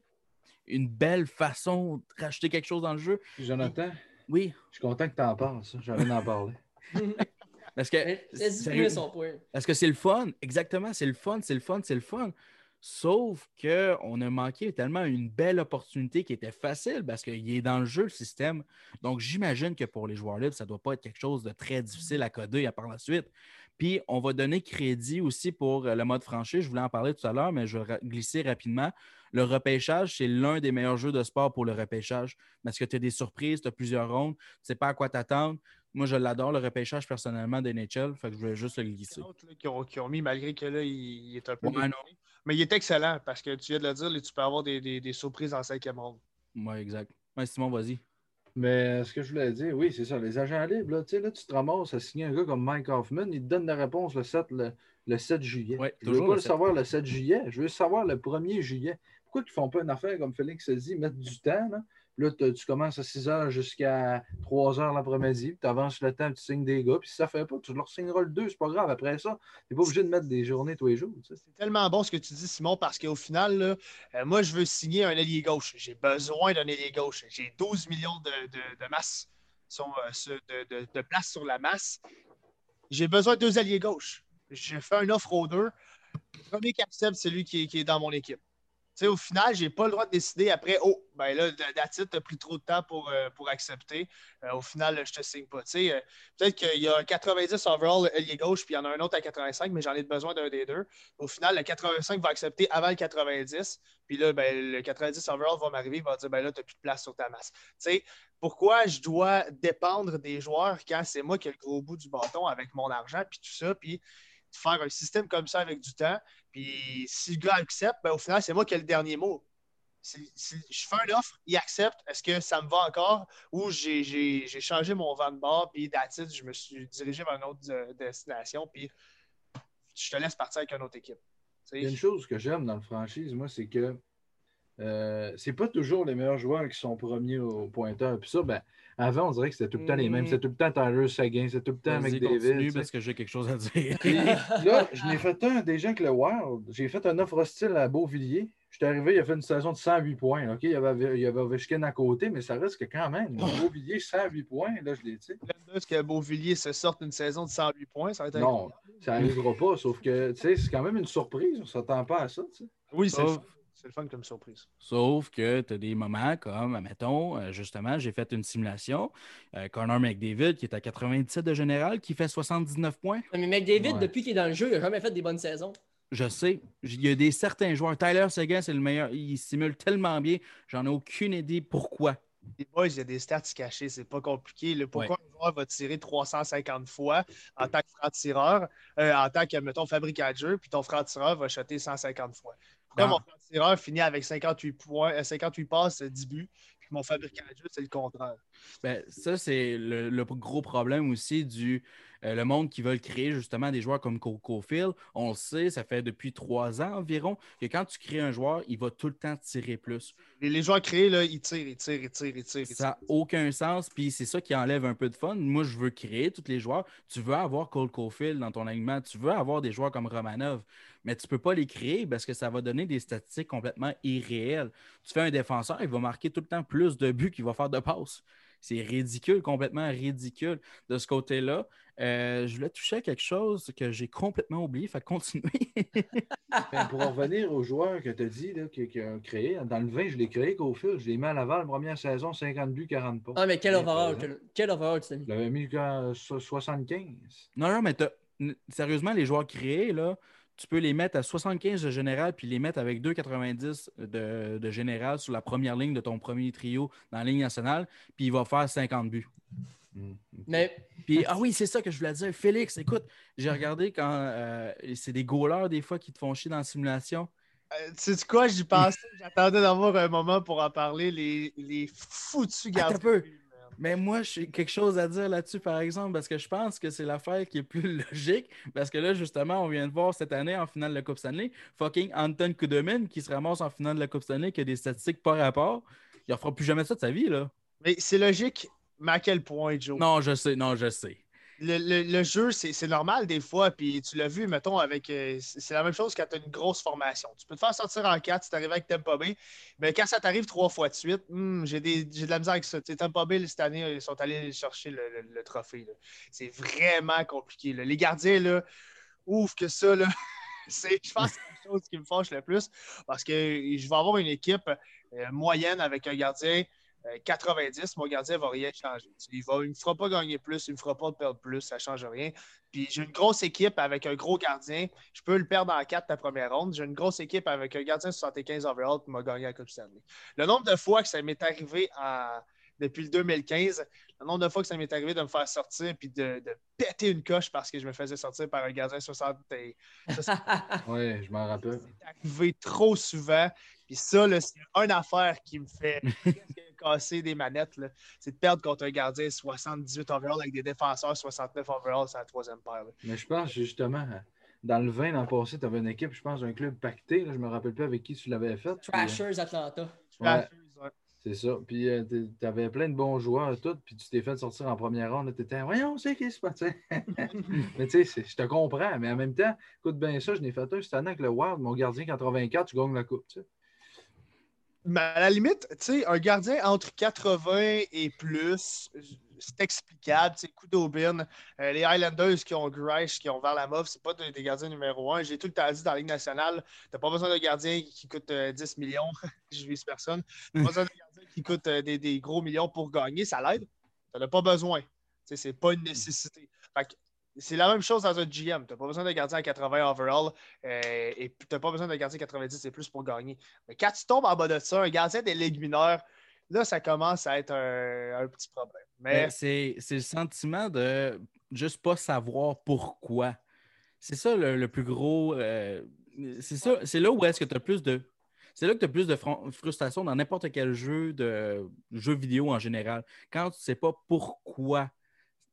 une belle façon de racheter quelque chose dans le jeu. Jonathan? Oui. Je suis content que tu en parles, ça. J'avais d'en parler. Parce que. son point. Parce que c'est le fun. Exactement, c'est le fun, c'est le fun, c'est le fun. Sauf qu'on a manqué tellement une belle opportunité qui était facile parce qu'il est dans le jeu, le système. Donc, j'imagine que pour les joueurs libres, ça ne doit pas être quelque chose de très difficile à coder à par la suite. Puis, on va donner crédit aussi pour euh, le mode franchi. Je voulais en parler tout à l'heure, mais je vais glisser rapidement. Le repêchage, c'est l'un des meilleurs jeux de sport pour le repêchage parce que tu as des surprises, tu as plusieurs rondes, tu ne sais pas à quoi t'attendre. Moi, je l'adore, le repêchage personnellement de NHL. Fait que je voulais juste le glisser. Qui ont, qui ont mis, malgré que là, il, est un peu. Mais il est excellent parce que tu viens de le dire, tu peux avoir des, des, surprises en cinquième ronde. Oui, exact. Ouais, Simon, vas-y. Mais ce que je voulais dire, oui, c'est ça. Les agents libres, là, là, tu te ramasses à signer un gars comme Mike Hoffman, il te donne la réponse le 7, le, 7 juillet. Ouais, je ne veux pas le savoir le 7 juillet, je veux savoir le 1er juillet pourquoi ils ne font pas une affaire comme Félix a dit, mettre du temps? Là, Là, tu commences à 6 heures jusqu'à 3 heures l'après-midi, tu avances le temps, tu signes des gars, puis si ça ne fait pas, tu leur signeras le 2, c'est pas grave. Après ça, tu n'es pas obligé de mettre des journées tous les jours. C'est tellement bon ce que tu dis, Simon, parce qu'au final, là, euh, moi, je veux signer un ailier gauche. J'ai besoin d'un ailier gauche. J'ai 12 millions de, de- de sur, euh, de, de- de place sur la masse. J'ai besoin de deux alliés gauche. J'ai fait une offre aux deux. Le premier qui accepte, c'est lui qui qui est dans mon équipe. Au final, je n'ai pas le droit de décider après, oh, ben là, Datit, tu pris trop de temps pour, euh, pour accepter. Euh, au final, je te signe pas. Euh, peut-être qu'il y a un 90 overall ailier gauche, puis il y en a un autre à 85, mais j'en ai besoin d'un des deux. Au final, le 85 va accepter avant le 90. Puis là, ben, le 90 overall va m'arriver, il va dire ben là, tu n'as plus de place sur ta masse. Pourquoi je dois dépendre des joueurs quand c'est moi qui ai le gros bout du bâton avec mon argent, puis tout ça, puis faire un système comme ça avec du temps. Puis si le gars accepte, ben, au final, c'est moi qui ai le dernier mot. Si, si je fais une offre, il accepte, est-ce que ça me va encore? Ou j'ai changé mon vent de bord, puis d'attitude, je me suis dirigé vers une autre euh, destination, puis je te laisse partir avec une autre équipe. Il y a une chose que j'aime dans le franchise, moi, c'est que euh, c'est pas toujours les meilleurs joueurs qui sont premiers au pointeur. Puis ça, ben, avant, on dirait que c'était tout le temps les mêmes. Mhm. C'était tout le temps Tyler Seguin, c'était tout le temps McDavid. parce que j'ai quelque chose à dire. Puis là, je n'ai fait un déjà avec le Wild. J'ai fait un offre hostile à Beauvilliers. Je suis arrivé, il a fait une saison de 108 points. OK, il y avait, il y avait Ovechkin à côté, mais ça reste que quand même. Beauvilliers, 108 points, là, je l'ai dit. Est-ce que Beauvillier se sorte une saison de 108 points, ça va être Non, ça n'arrivera pas, sauf que, tu sais, c'est quand même une surprise. On ne s'attend pas à ça, tu sais. Oui, c'est. C'est le fun comme surprise. Sauf que tu as des moments comme, mettons, euh, justement, j'ai fait une simulation. euh, Connor McDavid, qui est à 97 de général, qui fait 79 points. Mais McDavid, Ouais. depuis qu'il est dans le jeu, il n'a jamais fait des bonnes saisons. Je sais. Il y a des certains joueurs. Tyler Seguin, c'est le meilleur. Il simule tellement bien. J'en ai aucune idée pourquoi. Les boys, il y a des stats cachés, c'est pas compliqué. là. pourquoi un joueur va tirer 350 fois en tant que franc-tireur, euh, en tant que, mettons, fabricant de jeu, puis ton franc-tireur va shotter 150 fois? Pourquoi Non. mon franc-tireur finit avec 58 points, euh, 58 passes, euh, 10 buts, puis mon fabricant c'est le contraire? Ben, ça, c'est le, le gros problème aussi du euh, le monde qui veut créer justement des joueurs comme Coco Phil. On le sait, ça fait depuis trois ans environ que quand tu crées un joueur, il va tout le temps tirer plus. Les, les joueurs créés, là, ils tirent, ils tirent, ils tirent, ils tirent. Ça n'a aucun sens, puis c'est ça qui enlève un peu de fun. Moi, je veux créer tous les joueurs. Tu veux avoir Cole Caulfield dans ton alignement, tu veux avoir des joueurs comme Romanov, mais tu ne peux pas les créer parce que ça va donner des statistiques complètement irréelles. Tu fais un défenseur, il va marquer tout le temps plus de buts qu'il va faire de passes. C'est ridicule, complètement ridicule. De ce côté-là, euh, je voulais toucher à quelque chose que j'ai complètement oublié. Fait continuer. Ben, pour en revenir aux joueurs que tu as dit, là, qui, qui ont créé, dans le 20, je l'ai créé qu'au fil. Je l'ai mis à Laval, première saison, 50 buts, 40 pas. Ah, mais quel overall, présent. quel, quel overall tu t'as mis? Je l'avais mis so- 75. non, non, mais sérieusement, les joueurs créés, là, tu peux les mettre à 75 de général puis les mettre avec 2,90 de, de général sur la première ligne de ton premier trio dans la ligne nationale, puis il va faire 50 buts. Hmm. Mais Puis, ah oui, c'est ça que je voulais dire. Félix, écoute, j'ai regardé quand euh, c'est des goalers des fois qui te font chier dans la simulation. Euh, tu sais quoi, j'y pensais, j'attendais d'avoir un moment pour en parler, les, les foutus Attends gardiens. Mais moi, j'ai quelque chose à dire là-dessus, par exemple, parce que je pense que c'est l'affaire qui est plus logique. Parce que là, justement, on vient de voir cette année en finale de la Coupe Stanley, fucking Anton Kudomin qui se ramasse en finale de la Coupe Stanley, qui a des statistiques par rapport. Il ne fera plus jamais ça de sa vie, là. Mais c'est logique, mais à quel point, Joe? Non, je sais, non, je sais. Le, jeu, c'est normal des fois, puis tu l'as vu, mettons, avec. euh, c'est la même chose quand tu as une grosse formation. Tu peux te faire sortir en 4 si tu arrives avec Tampa Bay, mais quand ça t'arrive trois fois de suite, hmm, j'ai de la misère avec ça. Tu sais, Tampa Bay, cette année, ils sont allés chercher le, trophée. C'est vraiment compliqué. Les gardiens, ouf, que ça, Je pense que c'est la chose qui me fâche le plus parce que je vais avoir une équipe euh, moyenne avec un gardien 90, mon gardien ne va rien changer. Il ne me fera pas gagner plus, il ne me fera pas perdre plus, ça ne change rien. Puis j'ai une grosse équipe avec un gros gardien. Je peux le perdre en 4 la première ronde. J'ai une grosse équipe avec un gardien 75 overall qui m'a gagné la Coupe Stanley. Le nombre de fois que ça m'est arrivé en- depuis le 2015, le nombre de fois que ça m'est arrivé de me faire sortir puis de, de péter une coche parce que je me faisais sortir par un gardien 60 et- Oui, je m'en rappelle. c'est arrivé trop souvent. Puis ça, là, c'est une affaire qui me fait presque casser des manettes. là. C'est de perdre contre un gardien 78 overall avec des défenseurs 69 overall, c'est la troisième paire. là. Mais je pense justement, dans le 20 l'an passé, tu avais une équipe, je pense, un club pacté. Là, je me rappelle plus avec qui tu l'avais fait. puis, Trashers Atlanta. ouais, Trashers, ouais. C'est ça. Puis tu avais plein de bons joueurs et tout, puis tu t'es fait sortir en première ronde. Tu étais, voyons, c'est qui se passe. mais tu sais, je te comprends. Mais en même temps, écoute bien ça, je n'ai fait un cette année avec le Wild. Mon gardien 84, tu gagnes la coupe. Mais à la limite, tu sais, un gardien entre 80 et plus, c'est explicable. Sais, coup d'aubine. Euh, les Highlanders qui ont Grice, qui ont Varlamov, c'est pas des gardiens numéro un. J'ai tout le temps dit dans la Ligue nationale, t'as pas besoin d'un gardien qui coûte euh, 10 millions. Je vise personne. T'as pas besoin d'un gardien qui coûte euh, des, gros millions pour gagner. Ça l'aide. T'en as pas besoin. C'est pas une nécessité. C'est la même chose dans un GM. Tu n'as pas besoin d'un gardien à 80 overall euh, et tu n'as pas besoin d'un gardien à 90 et plus pour gagner. Mais quand tu tombes en bas de ça, un gardien des ligues mineures, là, ça commence à être un, petit problème. Mais Ben, c'est le sentiment de juste pas savoir pourquoi. C'est ça le, le plus gros. euh, c'est ça, c'est là où est-ce que tu as plus de. C'est là que tu as plus de frustration dans n'importe quel jeu de jeu vidéo en général. Quand tu ne sais pas pourquoi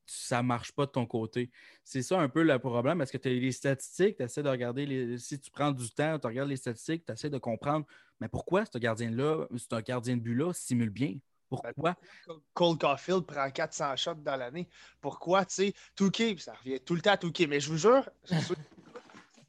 ça ne marche pas de ton côté. C'est ça un peu le problème. Est-ce que tu as les statistiques, tu essaies de regarder les. Si tu prends du temps, tu regardes les statistiques, tu essaies de comprendre mais pourquoi ce gardien-là, c'est un gardien de but-là, simule bien? Pourquoi? Cole Caulfield prend 400 shots dans l'année? Pourquoi, tu sais, Touquet, ça revient tout le temps à Touquet. Mais je vous jure, tu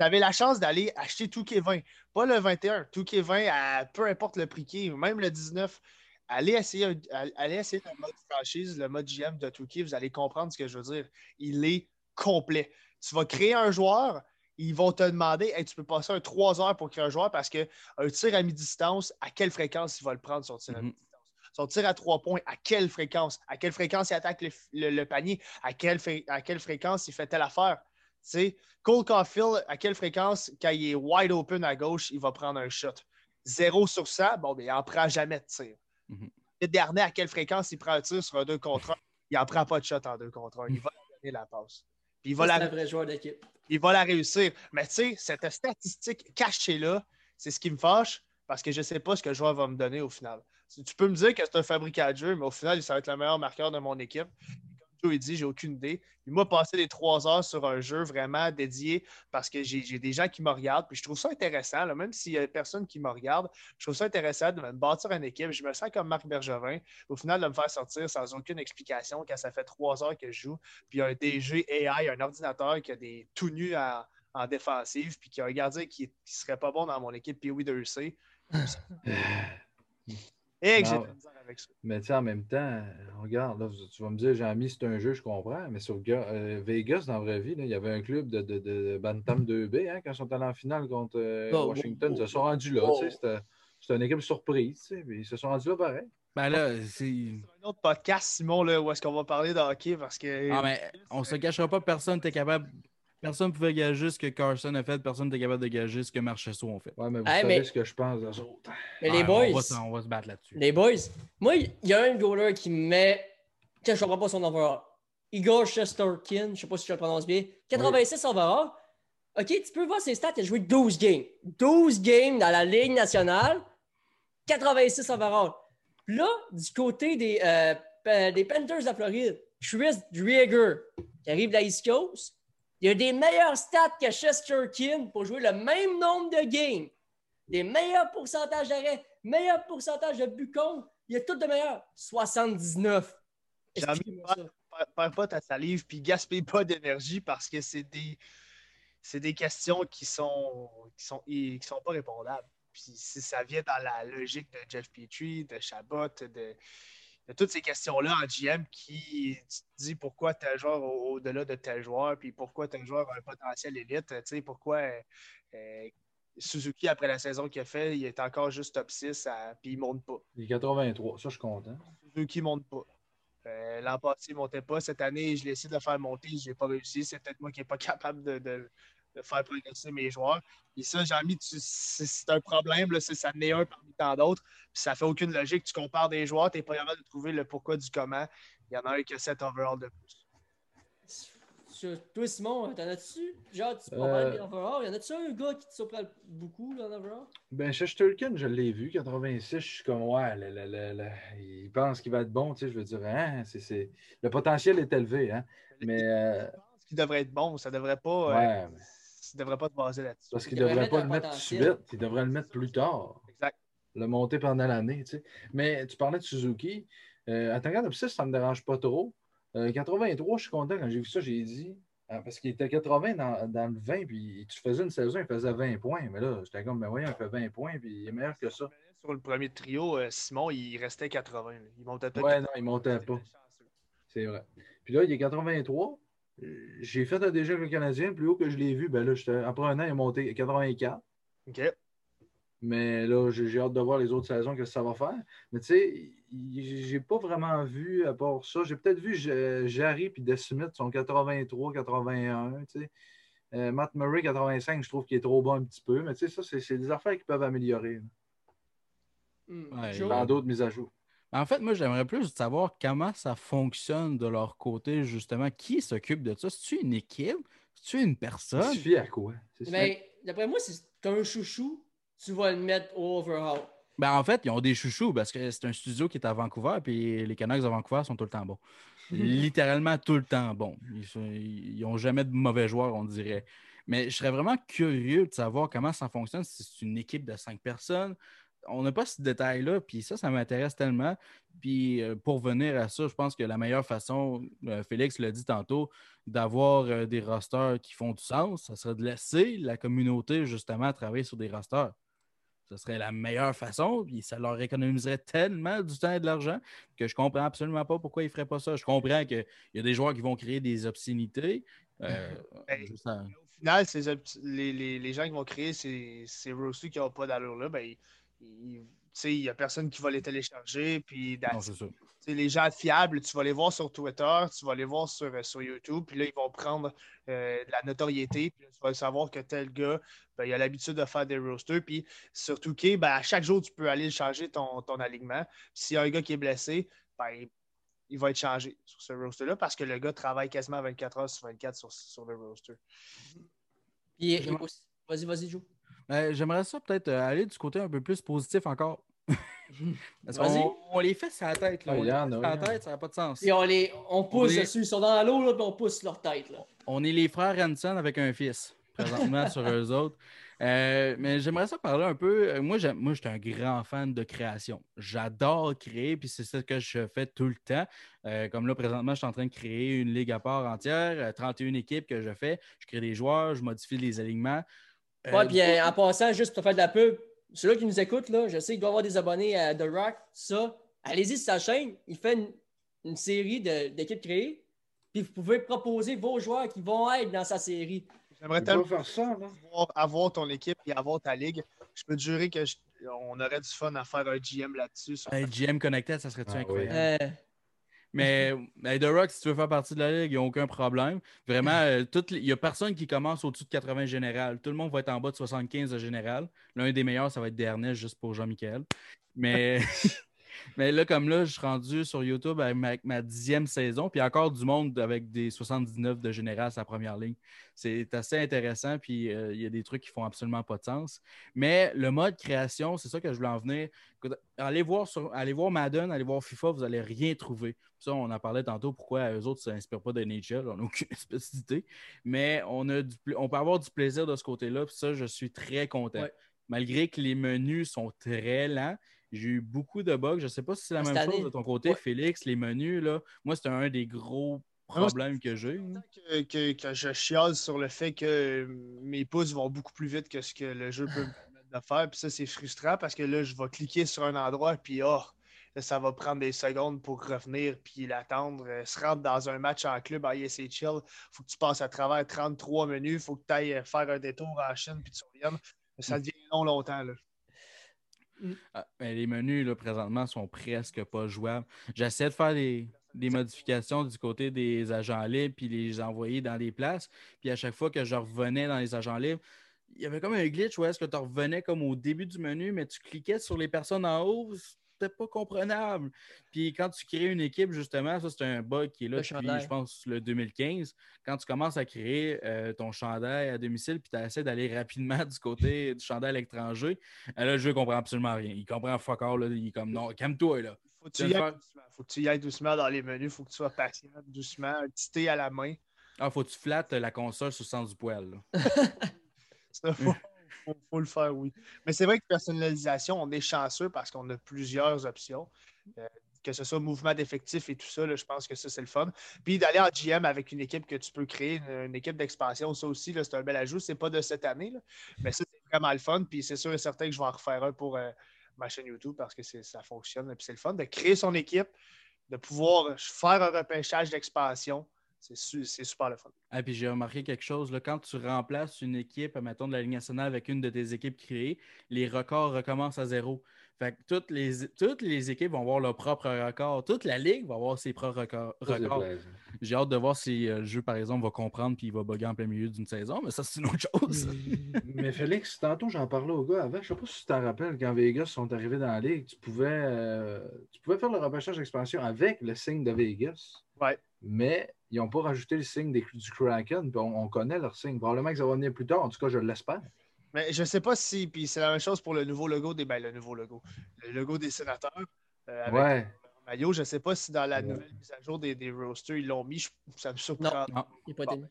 avais la chance d'aller acheter Touquet 20, pas le 21, Touquet 20, à peu importe le prix qui est, même le 19. Allez essayer, un- allez essayer le mode franchise, le mode GM de Touquet, vous allez comprendre ce que je veux dire. Il est complet. Tu vas créer un joueur, ils vont te demander hey, tu peux passer un 3 heures pour créer un joueur parce qu'un tir à mi-distance, à quelle fréquence il va le prendre son tir à Mhm. mi-distance? Son tir à trois points, à quelle fréquence? À quelle fréquence il attaque le, le- le panier? À quelle, fré- à quelle fréquence il fait telle affaire? Tu sais, Cole Caulfield, à quelle fréquence, quand il est wide open à gauche, il va prendre un shot? Zéro sur 100, bon, ben, il n'en prend jamais de tir. Mhm. Le dernier, à quelle fréquence il prend un tir sur un 2 contre 1? Il n'en prend pas de shot en 2 contre 1. Il va donner la passe. Puis il va la vrai joueur d'équipe. il va la réussir. Mais tu sais, cette statistique cachée-là, c'est ce qui me fâche parce que je ne sais pas ce que le joueur va me donner au final. Tu tu peux me dire que c'est un fabricant de jeu, mais au final, ça va être le meilleur marqueur de mon équipe. Joe dit, j'ai aucune idée. Puis moi, passer les trois heures sur un jeu vraiment dédié parce que j'ai des gens qui me regardent. Puis je trouve ça intéressant, là, même s'il n'y a personne qui me regarde, je trouve ça intéressant de me bâtir une équipe. Je me sens comme Marc Bergevin. Au final, de me faire sortir sans aucune explication quand ça fait trois heures que je joue. Puis il y a un DG AI, un ordinateur qui a des tout nus en, en défensive, puis qui a un gardien qui, qui serait pas bon dans mon équipe, puis oui, de EC. Et que j'ai Non. de la misère avec ça. Mais tu sais, en même temps, regarde, là, tu vas me dire, Jean-Mi, c'est un jeu, je comprends, mais sur euh, Vegas, dans la vraie vie, là, il y avait un club de, de, de Bantam 2B hein, quand ils sont allés en finale contre euh, Oh, Washington. oh, Ils se sont rendus là. oh. tu sais, C'était c'était une équipe surprise. tu sais, puis Ils se sont rendus là pareil. Ben là, c'est. Un autre podcast, Simon, là, où est-ce qu'on va parler de hockey parce que. Ah, mais on se cachera pas, personne n'était capable. Personne ne pouvait gager ce que Carson a fait, personne n'était capable de gager ce que Marchesso ont fait. Ouais, mais vous Hey, savez mais- ce que je pense d'eux autres. Mais Ouais, les boys, On va, se- on va se battre là-dessus. les boys, moi, il y a un goaler qui me met, que je comprends pas son overall. Igor Shesterkin, je sais pas si je le prononce bien, 86 overall. OK, tu peux voir ses stats, il a joué 12 games. 12 games dans la Ligue nationale, 86 overall. Là, du côté des, euh, des Panthers de la Floride, Chris Drieger, qui arrive de la East Coast, il a des meilleurs stats que Shesterkin pour jouer le même nombre de games. Des meilleurs pourcentages d'arrêts, meilleurs pourcentages de buts contre. Il y a tout de meilleur. 79. J'ai envie de Expliquez-moi ça. perds perds pas ta salive puis gaspille pas d'énergie parce que c'est des c'est des questions qui sont qui sont qui sont pas répondables. Puis si ça vient dans la logique de Jeff Petrie, de Chabot, de, de toutes ces questions-là en GM qui dis pourquoi tel joueur au- au-delà de tel joueur, puis pourquoi tel joueur a un potentiel élite, tu sais, pourquoi euh, euh, Suzuki, après la saison qu'il a fait, il est encore juste top 6, à- puis il monte pas. Il est 83, ça, je suis content. Suzuki ne monte pas. Euh, L'an passé, il ne montait pas. Cette année, je l'ai essayé de le faire monter. Je n'ai pas réussi. C'est peut-être moi qui n'ai pas capable de, de- de faire progresser mes joueurs. Et ça, tu- c'est un problème. Là, c'est- ça n'est un parmi tant d'autres. Puis ça fait aucune logique. Tu compares des joueurs, tu n'es pas capable de trouver le pourquoi du comment. Il y en a un qui a 7 overall de plus. Sur- Toi, Simon, t'en as-tu? Genre, tu Euh, parles bien overall. Y en a-tu un gars qui te surprend beaucoup là, en overall? Ben, Shesterkin, je l'ai vu, 86, je suis comme, ouais, le- le- le- le- il pense qu'il va être bon, tu sais, je veux dire, hein, c'est, c'est- le potentiel est élevé, hein, mais, euh, Je pense qu'il devrait être bon. Ça devrait pas. euh, mais- tu ne devrais pas te baser là-dessus. Parce qu'il Il ne devrait pas le mettre tout de suite. Il devrait le mettre plus tard. Exact. Le monter pendant l'année. tu sais. Mais tu parlais de Suzuki. Euh, à Tangan 6, ça ne me dérange pas trop. Euh, 83, je suis content. Quand j'ai vu ça, j'ai dit. ah, parce qu'il était 80 dans, dans le 20, puis tu faisais une saison, il faisait 20 points. Mais là, j'étais comme, mais voyons, il fait 20 points, puis il est meilleur que ça. Sur le premier trio, euh, Simon, il restait 80. là. Il montait pas. Ouais, non, il montait pas. C'est vrai. Puis là, il est 83. Euh, J'ai fait un déjà avec le Canadien. Plus haut que je l'ai vu, ben là, après un an, il est monté 84. OK. Mais là, j'ai hâte de voir les autres saisons, que ça va faire. Mais tu sais, j'ai pas vraiment vu, à part ça, j'ai peut-être vu Jarry et Desmith sont 83, 81, tu sais. Euh, Matt Murray, 85, je trouve qu'il est trop bas un petit peu. Mais tu sais, ça, c'est des affaires qui peuvent améliorer Hmm. Ouais, dans d'autres mises à jour. En fait, moi, j'aimerais plus savoir comment ça fonctionne de leur côté, justement. Qui s'occupe de ça? C'est-tu une équipe? C'est-tu une Ça personne? suffit à quoi? Mais d'après moi, si tu un chouchou, tu vas le mettre au overhaul. Ben, en fait, ils ont des chouchous parce que c'est un studio qui est à Vancouver, puis les Canucks à Vancouver sont tout le temps bons. Littéralement tout le temps bons. Ils n'ont jamais de mauvais joueurs, on dirait. Mais je serais vraiment curieux de savoir comment ça fonctionne, si c'est une équipe de cinq personnes. On n'a pas ce détail-là, puis ça, ça m'intéresse tellement. Puis euh, pour venir à ça, je pense que la meilleure façon, euh, Félix l'a dit tantôt, d'avoir euh, des rosters qui font du sens, ça serait de laisser la communauté justement travailler sur des rosters. Ce serait la meilleure façon, puis ça leur économiserait tellement du temps et de l'argent que je comprends absolument pas pourquoi ils ne feraient pas ça. Je comprends qu'il y a des joueurs qui vont créer des obscénités. Ben, juste à- Au final, ces les, les- les gens qui vont créer ces, ces qui n'ont pas d'allure-là, ben, il n'y a personne qui va les télécharger. Puis, Non, ça. Les gens fiables, tu vas les voir sur Twitter, tu vas les voir sur, euh, sur YouTube, puis là, ils vont prendre euh, de la notoriété, puis là, tu vas savoir que tel gars, ben, il a l'habitude de faire des roasters, puis surtout que ben, à chaque jour, tu peux aller changer ton, ton alignement. S'il y a un gars qui est blessé, ben, il va être changé sur ce roster-là parce que le gars travaille quasiment 24 heures sur 24 sur, sur le roster. Puis, et aussi- Vas-y, vas-y, Joe. Euh, J'aimerais ça peut-être euh, aller du côté un peu plus positif encore. Parce qu'on on les fait sur la tête. Là. Ah, On les fait sur la tête, ça n'a pas de sens. Puis on, les, on pousse est- dessus. Ils sont dans l'eau, là, puis on pousse leur tête. Là. On est les frères Hanson avec un fils, présentement, sur eux autres. Euh, mais j'aimerais ça parler un peu. euh, Moi, moi, je suis un grand fan de création. J'adore créer, puis c'est ce que je fais tout le temps. Euh, comme là, présentement, je suis en train de créer une ligue à part entière, euh, 31 équipes que je fais. Je crée des joueurs, je modifie les alignements. Euh, puis euh, en passant, juste pour te faire de la pub, ceux-là qui nous écoutent, là, je sais qu'il doit avoir des abonnés à The Rock, ça. Allez-y sur sa chaîne, il fait une, une série de- d'équipes créées, puis vous pouvez proposer vos joueurs qui vont être dans sa série. J'aimerais tellement faire ça, avoir, avoir ton équipe et avoir ta ligue. Je peux te jurer que je- on aurait du fun à faire un GM là-dessus. Hey, GM Connected, ça serait-tu Ah, incroyable? Euh, Mais The Rock, si tu veux faire partie de la ligue, il n'y a aucun problème. Vraiment, euh, il n'y a personne qui commence au-dessus de 80 général. Tout le monde va être en bas de 75 de général. L'un des meilleurs, ça va être Dernier, juste pour Jean-Michel. Mais, mais là, comme là, je suis rendu sur YouTube avec ma, dixième saison, puis encore du monde avec des 79 de général, sa première ligne. C'est assez intéressant, puis euh, il y a des trucs qui font absolument pas de sens. Mais le mode création, c'est ça que je voulais en venir. Allez voir, sur, allez voir Madden, allez voir FIFA, vous n'allez rien trouver. Ça, on en parlait tantôt, pourquoi eux autres ne s'inspirent pas de NHL, on n'a aucune d'idée. Mais on, a du on peut avoir du plaisir de ce côté-là, puis ça, je suis très content. Ouais. Malgré que les menus sont très lents, j'ai eu beaucoup de bugs. Je ne sais pas si c'est la Cette même année. chose de ton côté, Ouais. Félix, les menus, là. Moi, c'était un des gros Ah, problèmes que j'ai. là. que, que- que je chiale sur le fait que mes pouces vont beaucoup plus vite que ce que le jeu peut me permettre de faire. Puis ça, c'est frustrant parce que là, je vais cliquer sur un endroit, puis oh, là, ça va prendre des secondes pour revenir, puis l'attendre. Euh, se rendre dans un match en club à ISHL, faut que tu passes à travers 33 menus, faut que tu ailles faire un détour en Chine, puis tu reviennes. Ça devient long longtemps. Là. Ah, ben, les menus, là, présentement, sont presque pas jouables. J'essaie de faire des, des modifications du côté des agents libres, puis les envoyer dans des places. Puis à chaque fois que je revenais dans les agents libres, il y avait comme un glitch où est-ce que tu revenais comme au début du menu, mais tu cliquais sur les personnes en haut, c'était pas comprenable. Puis quand tu crées une équipe, justement, ça c'est un bug qui est là Le depuis, chandail. je pense, le 2015. Quand tu commences à créer euh, ton chandail à domicile, puis tu essaies d'aller rapidement du côté du chandail à l'étranger, euh, là, le jeu comprend absolument rien. Il comprend fuck all, là. Il est comme non, calme-toi là. Faut que tu y faire-. Faut que tu y ailles doucement dans les menus, faut que tu sois patient, doucement, un petit thé à la main. Ah, faut que tu flattes la console sur le sens du poil. là. Ça, faut, faut- faut le faire, oui. Mais c'est vrai que personnalisation, on est chanceux parce qu'on a plusieurs options. Euh, que ce soit mouvement d'effectifs et tout ça, je pense que ça, c'est le fun. Puis d'aller en GM avec une équipe que tu peux créer, une, équipe d'expansion, ça aussi, c'est un bel ajout. C'est pas de cette année, mais ça, c'est vraiment le fun. Puis c'est sûr et certain que je vais en refaire un pour euh, ma chaîne YouTube parce que ça fonctionne. Puis c'est le fun de créer son équipe, de pouvoir faire un repêchage d'expansion. C'est su- c'est super le fun. Ah, puis j'ai remarqué quelque chose, là, quand tu remplaces une équipe, mettons, de la Ligue nationale avec une de tes équipes créées, les records recommencent à zéro. Fait que toutes les, toutes les équipes vont avoir leur propre record. Toute la Ligue va avoir ses propres records. J'ai hâte de voir si euh, le jeu, par exemple, va comprendre puis il va bugger en plein milieu d'une saison, mais ça, c'est une autre chose. Mais Félix, tantôt, j'en parlais au gars avant. Je sais pas si tu t'en rappelles, quand Vegas sont arrivés dans la ligue, tu pouvais, euh, tu pouvais faire le repêchage d'expansion avec le signe de Vegas. Ouais. Mais ils n'ont pas rajouté le signe des- du Kraken. puis on, on connaît leur signe. Probablement que ça va venir plus tard. En tout cas, je l'espère. Mais je sais pas si, puis c'est la même chose pour le nouveau logo des, ben, le nouveau logo, le logo des sénateurs euh, avec Ouais. le maillot. Je sais pas si dans la Ouais. nouvelle mise à jour des, des roasters, ils l'ont mis. Je- ça me surprend. Non. Il n'est pas Bon,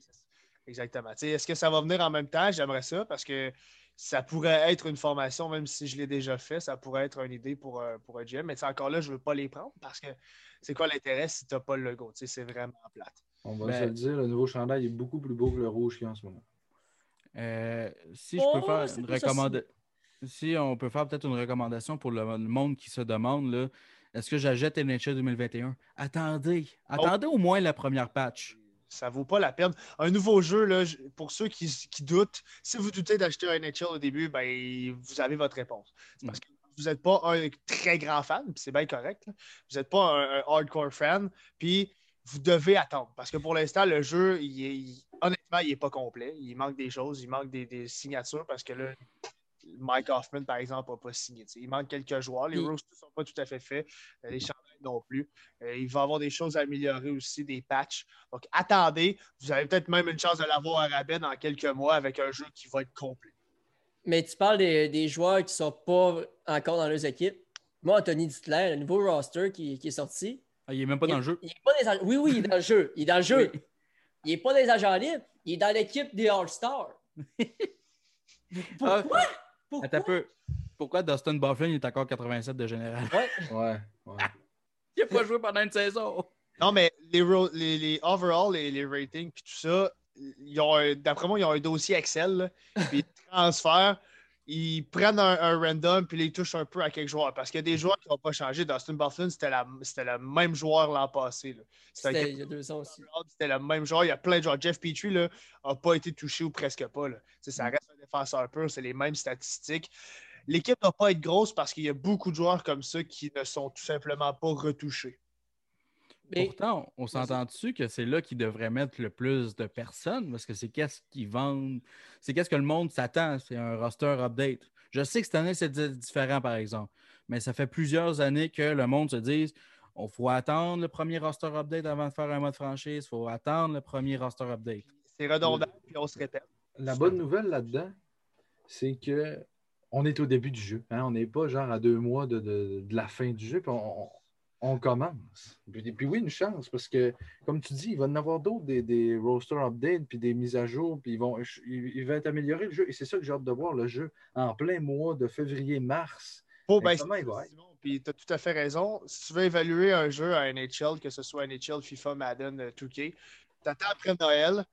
Exactement. Tu sais, Est-ce que ça va venir en même temps? J'aimerais ça parce que ça pourrait être une formation, même si je l'ai déjà fait, ça pourrait être une idée pour, euh, pour un GM. Mais encore là, je ne veux pas les prendre parce que c'est quoi l'intérêt si tu n'as pas le logo? Tu sais, C'est vraiment plate. On va Ben- se le dire, le nouveau chandail est beaucoup plus beau que le rouge qu'il y a en ce moment. Euh, si je Oh, peux faire c'est une plus recommandation. Si on peut faire peut-être une recommandation pour le, monde qui se demande, là, est-ce que j'achète NHL 2021? Attendez. Attendez au moins la première patch. Ça vaut pas la peine. Un nouveau jeu, là, pour ceux qui, qui doutent, si vous doutez d'acheter un NHL au début, ben, vous avez votre réponse. C'est parce que vous n'êtes pas un très grand fan, puis c'est bien correct. là. Vous n'êtes pas un, un hardcore fan, puis vous devez attendre. Parce que pour l'instant, le jeu, il est- il- honnêtement, il n'est pas complet. Il manque des choses, il manque des, des signatures parce que là, Mike Hoffman, par exemple, n'a pas signé. Il manque quelques joueurs. Les Il- roasters ne sont pas tout à fait faits. Euh, Les chandails non plus. Euh, il va y avoir des choses à améliorer aussi, des patchs. Donc, attendez. Vous avez peut-être même une chance de l'avoir à rabais dans quelques mois avec un jeu qui va être complet. Mais tu parles des, des joueurs qui ne sont pas encore dans leurs équipes. Moi, Anthony Duclair, le nouveau roster qui, qui est sorti. Ah, il est même pas dans le jeu. Il est pas Oui, oui, il est dans le jeu. Il est dans le jeu. Oui. Il n'est pas des agents libres. Il est dans l'équipe des All-Stars. Pourquoi? Pourquoi? Attends un peu. Pourquoi Dustin Bufflin est encore 87 de général? Ouais. Ouais. ouais. Il n'a pas joué pendant une saison. Non, mais les, les, les overall, les, les ratings, puis tout ça, ils ont un- d'après moi, ils ont un dossier Excel. Puis ils transfèrent, ils prennent un, un random, puis ils touchent un peu à quelques joueurs. Parce qu'il y a des joueurs qui n'ont pas changé. Dustin Bufflin, c'était, le même joueur l'an passé. C'était il y a deux ans aussi. C'était le même joueur. Il y a plein de joueurs. Jeff Petrie n'a pas été touché ou presque pas. Là. Ça reste un défenseur pur. C'est les mêmes statistiques. L'équipe ne doit pas être grosse parce qu'il y a beaucoup de joueurs comme ça qui ne sont tout simplement pas retouchés. Mais Pourtant, on s'entend dessus que c'est là qu'ils devraient mettre le plus de personnes? Parce que c'est qu'est-ce qu'ils vendent? C'est qu'est-ce que le monde s'attend? C'est un roster update. Je sais que cette année, c'est di- différent, par exemple. Mais ça fait plusieurs années que le monde se dise il faut attendre le premier roster update avant de faire un mode franchise. Il faut attendre le premier roster update. C'est redondant, puis on se répète. La bonne nouvelle là-dedans, c'est que on est au début du jeu. hein. On n'est pas genre à deux mois de, de- de la fin du jeu, puis on, on- commence. Puis, puis oui, une chance, parce que, comme tu dis, il va y en avoir d'autres, des, des roster updates, puis des mises à jour, puis ils vont, il, va être amélioré le jeu. Et c'est ça que j'ai hâte de voir, le jeu, en plein mois de février-mars. Faut, Mais ben, comment il va être? Simon, Puis tu as tout à fait raison. Si tu veux évaluer un jeu à NHL, que ce soit NHL, FIFA, Madden, euh, 2K, t'attends après Noël.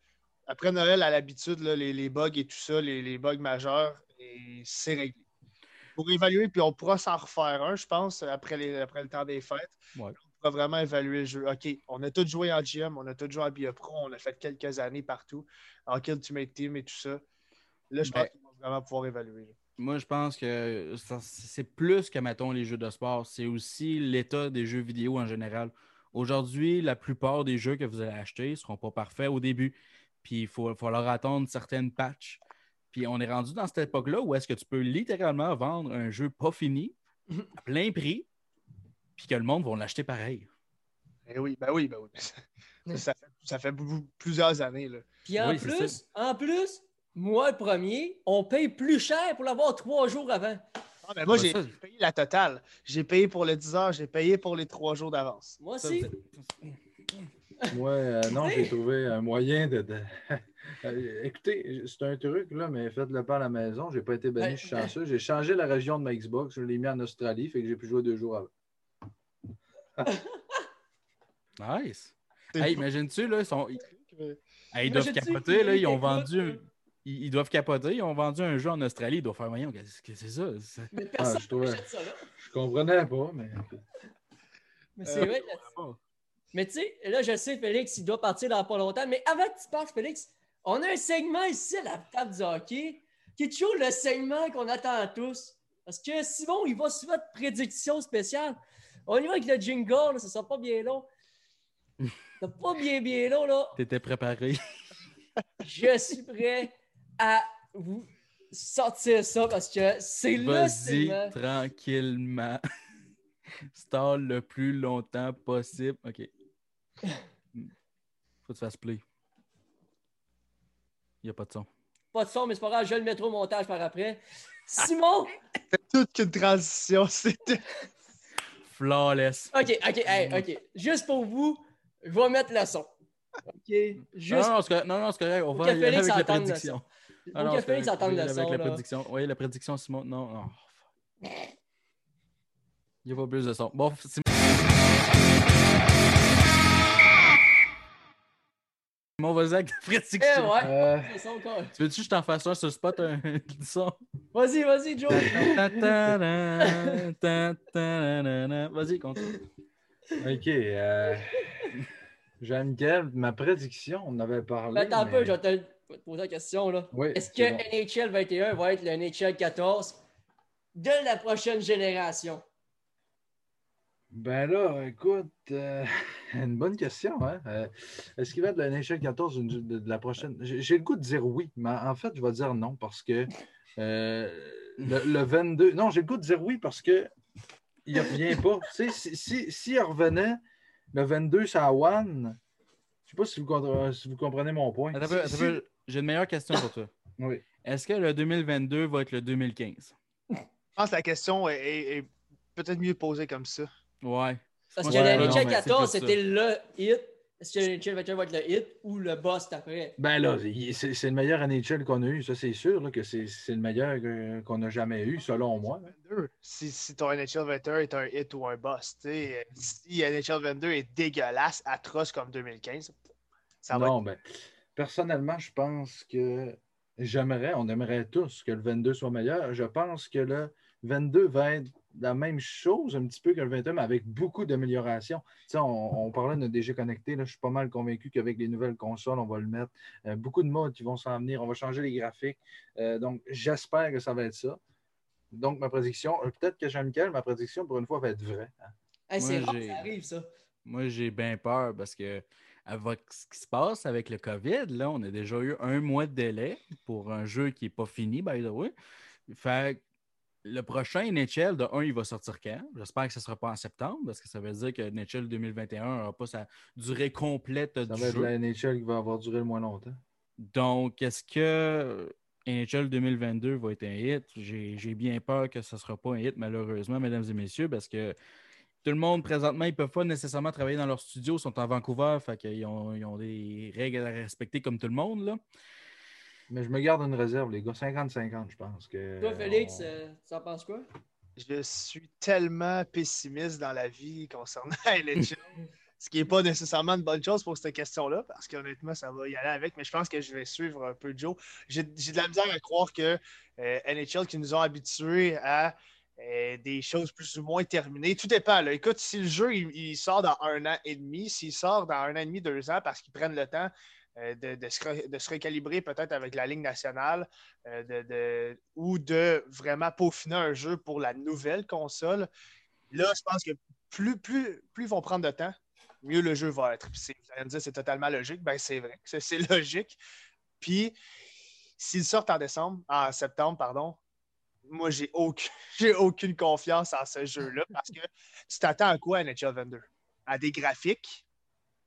Après Noël, à l'habitude, les, les bugs et tout ça, les, les bugs majeurs, et c'est réglé. Pour évaluer, puis on pourra s'en refaire un, je pense, après, les, après le temps des fêtes. Ouais. On pourra vraiment évaluer le jeu. OK, on a tous joué en GM, on a tous joué en BioPro, on a fait quelques années partout, en Ultimate Team et tout ça. Là, je pense Ben, qu'on va vraiment pouvoir évaluer. Moi, je pense que c'est plus que, mettons, les jeux de sport. C'est aussi l'état des jeux vidéo en général. Aujourd'hui, la plupart des jeux que vous allez acheter ne seront pas parfaits au début. Puis il faut, faut leur attendre certaines patchs. Puis on est rendu dans cette époque-là où est-ce que tu peux littéralement vendre un jeu pas fini à plein prix, puis que le monde va l'acheter pareil. Eh oui, ben oui, ben oui. Ça, ça fait, ça fait beaucoup- plusieurs années. Là. Puis en Oui, plus, en plus, moi le premier, on paye plus cher pour l'avoir trois jours avant. Ah, ben moi, Ah, j'ai payé la totale. J'ai payé pour le 10 heures, j'ai payé pour les trois jours d'avance. Moi aussi. Moi, euh, non, j'ai trouvé un moyen de. de- Euh, Écoutez, c'est un truc, là, mais faites-le pas à la maison. J'ai pas été banni, Ouais. je suis chanceux. J'ai changé la région de ma Xbox, je l'ai mis en Australie, fait que j'ai pu jouer deux jours avant. Nice. Hey, imagine-tu, là, ils, sont... ils- Mais- hey, ils doivent capoter, là, ils ont vendu... Ils, ils doivent capoter, ils ont vendu un jeu en Australie, ils doivent faire, voyons, qu'est-ce que c'est ça? Mais personne je trouvais- n'achète ça là. Je comprenais pas, mais. Mais c'est Euh, vrai. là- Mais tu sais, là, je sais, Félix, il doit partir dans pas longtemps. Mais avant que tu partes, Félix, on a un segment ici à la table du hockey qui est toujours le segment qu'on attend tous. Parce que Simon, il va souvent de prédictions spéciales. On y va avec le jingle, là, ça sera pas bien long. C'est pas bien, bien long, là. T'étais préparé. Je suis prêt à vous sortir ça parce que c'est le segment. tranquillement. Stall le plus longtemps possible. OK. Faut que tu fasses play. Il n'y a pas de son. Pas de son, mais c'est pas grave, je vais le mettre au montage par après. Simon! C'était toute qu'une transition. C'était. Flawless. OK, OK, hey, OK. Juste pour vous, je vais mettre le son. OK? Juste Non, non, c'est correct. non, non, c'est correct. On Faut va que y aller avec la prédiction. Ah non, que c'est Félix entende avec la là. prédiction. Oui, la prédiction, Simon. Non, non. Il n'y a pas plus de son. Bon, Simon. La Eh prédiction. ouais, Euh, encore. Tu veux-tu que je t'en fasse un sur le spot, un son? Vas-y, vas-y, Joe. Vas-y, continue. OK. Euh... Jean-Michel, ma prédiction, on avait parlé. Mais attends un mais- peu, je vais te poser la question. là. Oui, Est-ce que bon. NHL 21 va être le NHL 14 de la prochaine génération? Ben là, écoute, euh, une bonne question. Hein? Euh, Est-ce qu'il va être de la NHL 14 ou de, de la prochaine? J'ai le goût de dire oui, mais en fait, je vais dire non parce que euh, le, le 22. Non, j'ai le goût de dire oui parce que il ne revient pas. Tu sais, si, si, s'il revenait le 22 sur la One, je ne sais pas si vous, compre- si vous comprenez mon point. Si-. J'ai une meilleure question pour toi. Oui. Est-ce que le 2022 va être le 2015? Je pense que la question est, est- est peut-être mieux posée comme ça. Ouais. Parce Ouais, que le NHL mais c'est 14, plus ça. c'était le hit. Est-ce que le NHL 21 va être le hit ou le bust après? Ben là, c'est le meilleur NHL qu'on a eu, ça c'est sûr, là, que c'est le meilleur qu'on a jamais eu, selon moi. 22. Si, si ton NHL 21 est un hit ou un boss, tu sais, si NHL 22 est dégueulasse, atroce comme 2015, ça va non, ben, personnellement, je pense que j'aimerais, on aimerait tous que le 22 soit meilleur. Je pense que le 22 va être la même chose un petit peu que le 21, mais avec beaucoup d'améliorations. Tu sais, on, on parlait de notre DG connecté, là, je suis pas mal convaincu qu'avec les nouvelles consoles, on va le mettre. Euh, beaucoup de modes qui vont s'en venir, on va changer les graphiques. Euh, donc, j'espère que ça va être ça. Donc, ma prédiction, euh, peut-être que Jean-Michel, ma prédiction pour une fois va être vraie. hein. Hey, c'est ça arrive, ça. Moi, j'ai bien peur parce que avec ce qui se passe avec le COVID, là, on a déjà eu un mois de délai pour un jeu qui n'est pas fini, by the way. Fait que le prochain NHL, de un, il va sortir quand? J'espère que ce ne sera pas en septembre, parce que ça veut dire que NHL 2021 n'aura pas sa durée complète Ça du va être jeu. la NHL qui va avoir duré le moins longtemps. Donc, est-ce que NHL 2022 va être un hit? J'ai j'ai bien peur que ce ne sera pas un hit, malheureusement, mesdames et messieurs, parce que tout le monde, présentement, ils ne peuvent pas nécessairement travailler dans leur studio, ils sont en Vancouver, fait qu'ils ont, ils ont des règles à respecter comme tout le monde. Là. Mais je me garde une réserve, les gars. 50-50, je pense. Que Toi, Félix, on- euh, tu en penses quoi? Je suis tellement pessimiste dans la vie concernant NHL, ce qui n'est pas nécessairement une bonne chose pour cette question-là, parce qu'honnêtement, ça va y aller avec, mais je pense que je vais suivre un peu Joe. J'ai j'ai de la misère à croire que euh, NHL, qui nous ont habitués à euh, des choses plus ou moins terminées, tout dépend. Là. Écoute, si le jeu il, sort dans un an et demi, s'il sort dans un an et demi, deux ans, parce qu'ils prennent le temps euh, de, se, de se recalibrer peut-être avec la Ligue nationale euh, ou de vraiment peaufiner un jeu pour la nouvelle console. Là, je pense que plus, ils vont prendre de temps, mieux le jeu va être. Puis vous allez me dire c'est totalement logique. Ben, c'est vrai, c'est logique. Puis, s'ils sortent en décembre, en septembre, pardon, moi, j'ai aucune, aucune confiance en ce jeu-là parce que tu t'attends à quoi à NHL 22? À des graphiques,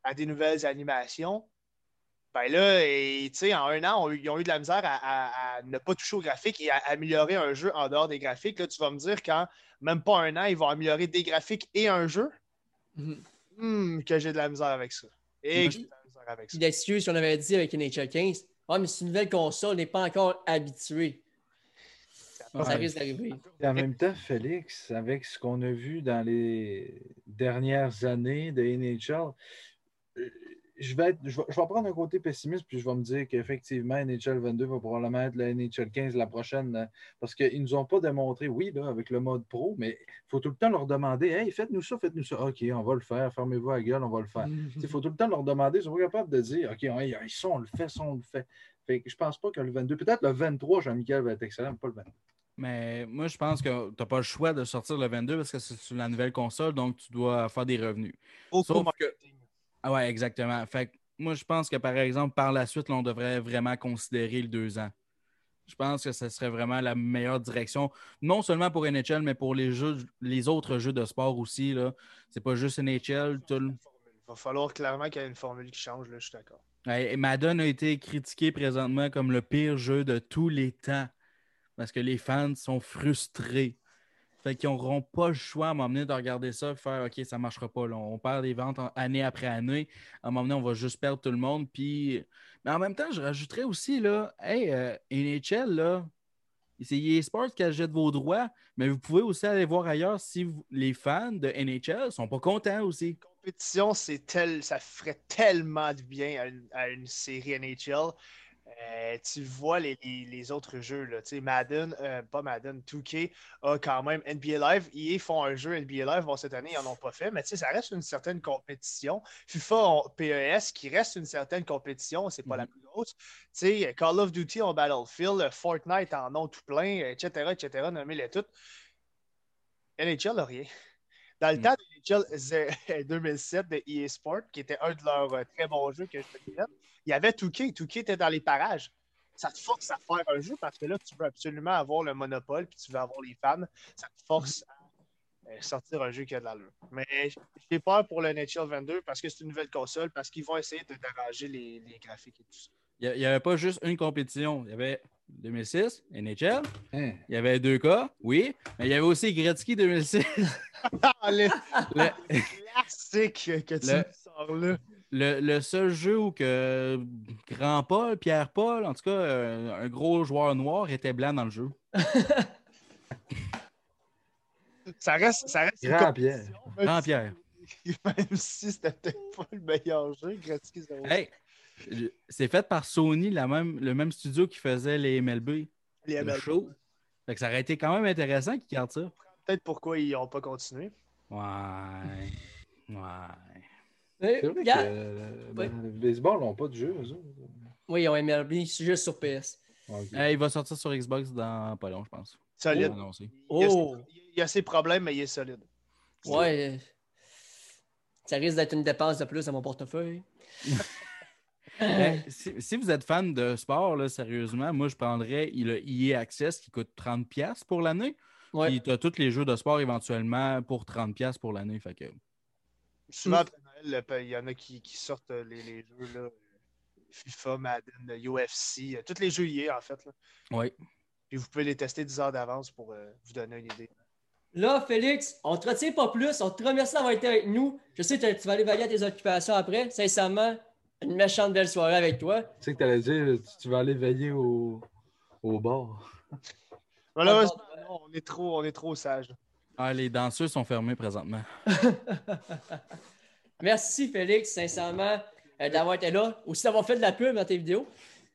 à des nouvelles animations? Ben là, tu sais, en un an, on- ils ont eu de la misère à, à- à ne pas toucher aux graphiques et à améliorer un jeu en dehors des graphiques. Là, tu vas me dire qu'en même pas un an, ils vont améliorer des graphiques et un jeu? Hmm, que j'ai de la misère avec ça. Et Moi, j'ai de la misère avec ça. Puis d'excuses qu'on avait dit avec NHL 15. Ah, mais c'est une nouvelle console, on n'est pas encore habitué. Ça Ouais. risque d'arriver. Et en même temps, Félix, avec ce qu'on a vu dans les dernières années de NHL, euh, je vais, être- je, vais, je vais prendre un côté pessimiste, puis je vais me dire qu'effectivement, NHL 22 va probablement être la NHL 15 la prochaine, euh, parce qu'ils ne nous ont pas démontré, oui, là, avec le mode pro, mais il faut tout le temps leur demander Hey, faites-nous ça, faites-nous ça. OK, on va le faire, fermez-vous la gueule, on va le faire. Il faut tout le temps leur demander, ils sont pas capables de dire OK, hey, ça, on le fait, ça, on le fait. Fait que je pense pas que le 22, peut-être le 23, Jean-Michel va être excellent, mais pas le 22. Mais moi, je pense que tu n'as pas le choix de sortir le 22 parce que c'est sur la nouvelle console, donc tu dois faire des revenus. Sauf que-. Ah ouais, exactement. Fait que moi, je pense que par exemple, par la suite, là, on devrait vraiment considérer le deux ans. Je pense que ce serait vraiment la meilleure direction, non seulement pour NHL, mais pour les jeux, les autres jeux de sport aussi. Là. C'est pas juste NHL. tout le- Il va falloir clairement qu'il y ait une formule qui change, là, je suis d'accord. Ouais, et Madden a été critiqué présentement comme le pire jeu de tous les temps parce que les fans sont frustrés. Fait qu'ils n'auront pas le choix à donné de regarder ça et faire OK, ça ne marchera pas. On perd des ventes en- année après année. À un moment donné, on va juste perdre tout le monde. Puis... Mais en même temps, je rajouterais aussi là, hey, euh, NHL, là, c'est EA Sports qui achète vos droits, mais vous pouvez aussi aller voir ailleurs si les fans de NHL sont pas contents aussi. compétition, c'est tel, ça ferait tellement de bien à une série NHL. Euh, tu vois les, les- les autres jeux, là, tu sais, Madden, euh, pas Madden, 2K a quand même NBA Live. EA font un jeu NBA Live. Bon, cette année, ils n'en ont pas fait, mais tu sais, ça reste une certaine compétition. FIFA ont PES qui reste une certaine compétition, c'est pas la plus grosse. Tu sais, Call of Duty en Battlefield, Fortnite en ont tout plein, etc., etc., nommez-les toutes. NHL n'a rien. Dans le Mm. temps de NHL Z- 2007 de EA Sport, qui était un de leurs euh, très bons jeux que je faisais, il y avait 2K. 2K était dans les parages. Ça te force à faire un jeu parce que là, tu veux absolument avoir le monopole puis tu veux avoir les fans. Ça te force à euh, sortir un jeu qui a de l'allure. Mais j'ai peur pour le NHL 22 parce que c'est une nouvelle console, parce qu'ils vont essayer de d'arranger les, les graphiques et tout ça. Il n'y avait pas juste une compétition. Il y avait 2006, NHL. Hein? Il y avait deux cas, oui. Mais il y avait aussi Gretzky 2006. Ah, le le, classique que tu Le- sors là. Le- le seul jeu où que Grand Paul, Pierre Paul, en tout cas, euh, un gros joueur noir était blanc dans le jeu. Ça reste, ça reste Grand Pierre. même Grand si- Pierre. Même si c'était peut-être pas le meilleur jeu, Gretzky. Hey, c'est fait par Sony, la même, le même studio qui faisait les MLB. Les le MLB. show. Fait que ça aurait été quand même intéressant qu'ils gardent ça. Peut-être pourquoi ils n'ont pas continué. Ouais. Ouais. C'est vrai que regarde, euh, Ouais. dans le baseball, ils n'ont pas de jeu, eux. Oui, ils ont MLB, c'est juste sur PS. Ok. Hey, il va sortir sur Xbox dans pas long, je pense. Solide. Oh. Il, y a, Oh! il y a ses problèmes, mais il est solide. Ouais. Ça risque d'être une dépense de plus à mon portefeuille. Ben, si, si vous êtes fan de sport, là, sérieusement, moi, je prendrais le EA Access qui coûte 30$ pour l'année. Ouais. Puis tu as tous les jeux de sport éventuellement pour 30$ pour l'année. Fait que, Souvent, Noël, le- il y en a qui, qui sortent euh, les, les jeux là, FIFA, Madden, UFC, euh, tous les jeux IA, en fait. Là. ouais. Puis vous pouvez les tester 10 heures d'avance pour euh, vous donner une idée. Là, Félix, on te retient pas plus. On te remercie d'avoir été avec nous. Je sais que tu vas aller vailler à tes occupations après. Sincèrement, une méchante belle soirée avec toi. Tu sais que tu allais dire, tu, tu vas aller veiller au, au bar. On est trop, on est trop sage. Ah, les danseurs sont fermés présentement. Merci, Félix, sincèrement, euh, d'avoir été là. Aussi d'avoir fait de la pub dans tes vidéos.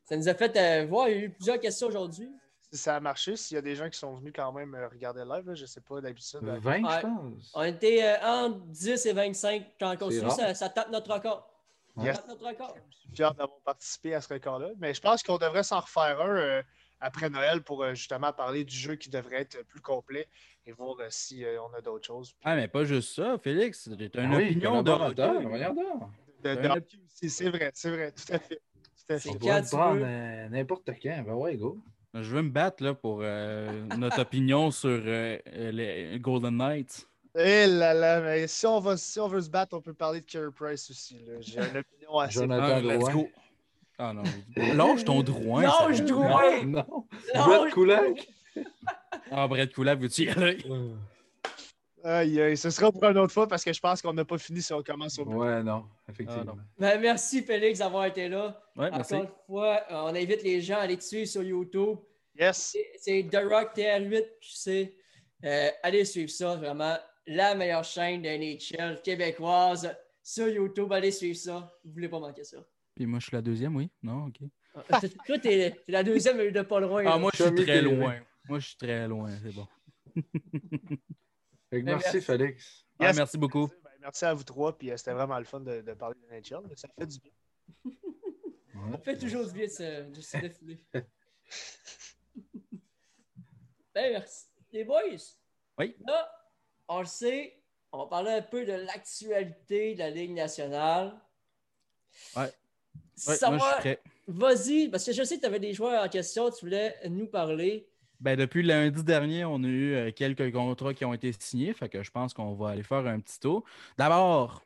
Ça nous a fait euh, voir. Il y a eu plusieurs questions aujourd'hui. Si ça a marché, s'il y a des gens qui sont venus quand même euh, regarder le live, là, je sais pas d'habitude. euh, 20, Ouais. je pense. On était euh, entre 10 et 25 quand on continue. rare. Ça, ça tape notre record. Ça Yes. tape notre record. Je suis fier d'avoir participé à ce record-là. Mais je pense qu'on devrait s'en refaire un euh, après Noël pour euh, justement parler du jeu qui devrait être plus complet et voir euh, si euh, on a d'autres choses. Ah, mais pas juste ça, Félix. Tu as une Ah oui, opinion de collaborateur, hockey. voyons donc. De, de Un- hockey aussi, c'est vrai, c'est vrai, tout à fait. Tout à fait. n'importe quand. Ben ouais, go. Je veux me battre là, pour euh, notre opinion sur euh, les Golden Knights. Eh là là, mais si on, va, si on veut se battre, on peut parler de Carey Price aussi. J'ai une opinion assez. Jonathan Ah, let's go. Ah non. Lâche ton droit. Lâche. Drouin. Non. Non, Brett Kulak. Ah, Brett Kulak, veux-tu y aller? Aïe, aïe, ce sera pour une autre fois parce que je pense qu'on n'a pas fini si on commence au Ouais, non, effectivement. Ah, non. Ben, merci, Félix, d'avoir été là. Ouais, merci. Encore une fois, euh, on invite les gens à aller te suivre sur YouTube. Yes. C'est- The Rock TR8, je sais. Euh, allez suivre ça, vraiment. La meilleure chaîne de NHL québécoise sur YouTube. Allez suivre ça. Vous voulez pas manquer ça. Puis moi, je suis la deuxième, oui? Non, OK. Ah, Toi, t'es la deuxième de pas loin. Ah, là. moi, je suis Tommy très loin. Moi, je suis très loin, c'est bon. Ben, merci, merci. Félix. Ah, Yes. merci beaucoup. Ben, merci à vous trois, puis euh, c'était vraiment le fun de, de parler de NHL. Ça fait du bien. Ça fait toujours du bien de se, de se défiler. ben, merci. Les boys? Oui. Là, on le sait, on va parler un peu de l'actualité de la Ligue nationale. Ouais. Ouais, prêt. Vas-y, parce que je sais que tu avais des joueurs en question, tu voulais nous parler. Ben, depuis lundi dernier, on a eu euh, quelques contrats qui ont été signés. Fait que je pense qu'on va aller faire un petit tour. D'abord,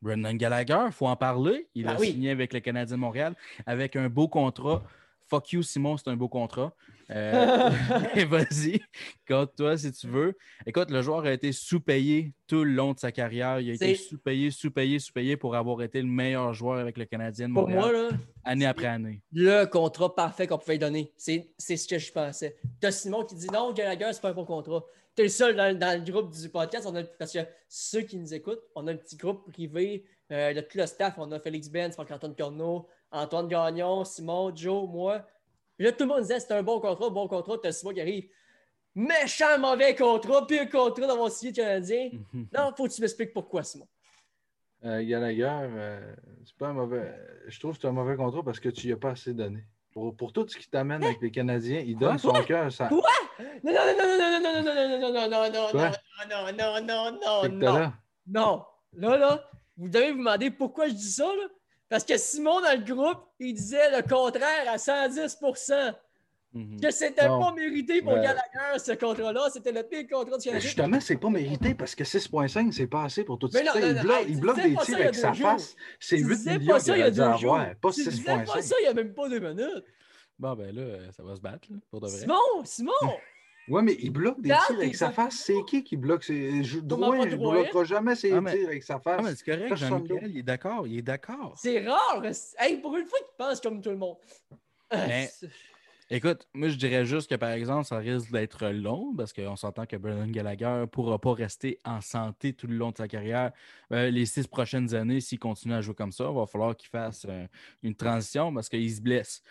Brendan Gallagher, il faut en parler. Il Ben a oui. signé avec le Canadien de Montréal avec un beau contrat. Fuck you, Simon, c'est un beau contrat. Euh, Vas-y, compte-toi si tu veux. Écoute, le joueur a été sous-payé tout le long de sa carrière. Il a été sous-payé, sous-payé, sous-payé pour avoir été le meilleur joueur avec le Canadien de Pour moi, là, année après année. le contrat parfait qu'on pouvait donner. C'est c'est ce que je pensais. T'as Simon qui dit non, Gallagher, c'est pas un bon contrat. T'es le seul dans, dans le groupe du podcast. On a, parce que ceux qui nous écoutent, on a un petit groupe privé euh, de tout le staff. On a Félix Benz, Franck-Antoine Corneau, Antoine Gagnon, Simon, Joe, moi. Puis là, tout le monde disait c'est un bon contrat, bon contrat. T'as Simon qui arrive. Méchant mauvais contrat, pire contrat dans mon signé canadien. Non, faut que tu m'expliques pourquoi, Simon. Euh, Gallagher, euh, c'est pas un mauvais. Je trouve que c'est un mauvais contrat parce que tu n'y as pas assez donné. Pour, pour tout ce qui t'amène avec les Canadiens, il donne son cœur. Ça... Quoi? Non, non, non, non, non, non, non, non, non, non, non, non, non, non, non, non, non, non. Non, là, là, vous devez vous demander pourquoi je dis ça, là. Parce que Simon, dans le groupe, il disait le contraire à 110 Mhm. que c'était Non. pas mérité pour Ouais. Gallagher, ce contrat-là. C'était le pire contrat du Ben, Canadien. Justement, c'est pas mérité parce que 6.5, c'est pas assez pour tout ça. Il bloque, hey, il bloque des tirs avec sa jours. face. C'est Tu 8 disais millions qu'il a aurait dû avoir, pas Tu disais pas 6.5. ça il y a même pas deux minutes. Bon, ben là, ça va se battre, là, pour de vrai. Simon, Simon, Ouais, mais il bloque des tirs avec sa face. C'est qui qui bloque? Ses. Je- Thomas Drouin, il ne bloquera jamais ses Ah, mais- tirs avec sa Ah, face. mais c'est correct, Jean-Michel, il est d'accord, il est d'accord. c'est rare. Hey, pour une fois qu'il pense comme tout le monde. Mais- Écoute, moi je dirais juste que par exemple, ça risque d'être long parce qu'on s'entend que Brendan Gallagher ne pourra pas rester en santé tout le long de sa carrière. Euh, les six prochaines années, s'il continue à jouer comme ça, il va falloir qu'il fasse euh, une transition parce qu'il se blesse.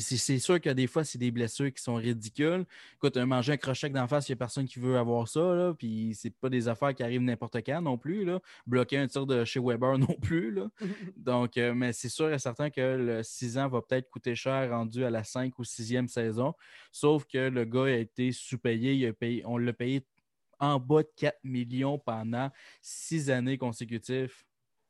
C'est c'est sûr que des fois, c'est des blessures qui sont ridicules. Écoute, un manger un crochet d'en face, il n'y a personne qui veut avoir ça. Là, puis c'est pas des affaires qui arrivent n'importe quand non plus. Là. Bloquer un tir de chez Weber non plus. Là. Donc, euh, mais c'est sûr et certain que le 6 ans va peut-être coûter cher rendu à la 5 ou 6e saison. Sauf que le gars a été sous-payé. Il a payé- on l'a payé en bas de 4 millions pendant 6 années consécutives.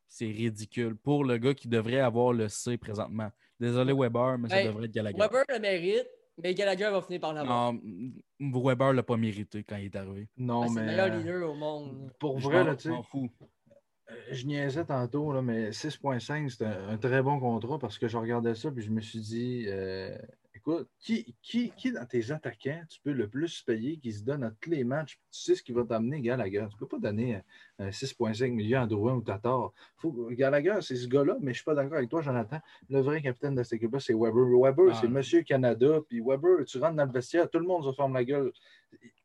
C'est ridicule pour le gars qui devrait avoir le C présentement. Désolé Weber, mais ça Hey, devrait être Gallagher. Weber le mérite, mais Gallagher va finir par l'avoir. Non, Weber l'a pas mérité quand il est arrivé. Non, Ah, c'est mais. le meilleur euh, leader au monde. Pour Je vrai, là, tu je sais. Euh, Je niaisais tantôt, là, mais 6.5, c'est un, un très bon contrat parce que je regardais ça et je me suis dit, euh, écoute, qui, qui, qui dans tes attaquants tu peux le plus payer, qui se donne à tous les matchs, tu sais ce qui va t'amener, Gallagher? Tu ne peux pas donner euh, un 6.5 millions à Drouin ou Tatar. Faut, Gallagher, c'est ce gars-là, mais je ne suis pas d'accord avec toi, Jonathan. Le vrai capitaine de cette équipe-là, c'est Weber. Weber, Ah. c'est Monsieur Canada. Puis Weber, tu rentres dans le vestiaire, tout le monde se forme la gueule.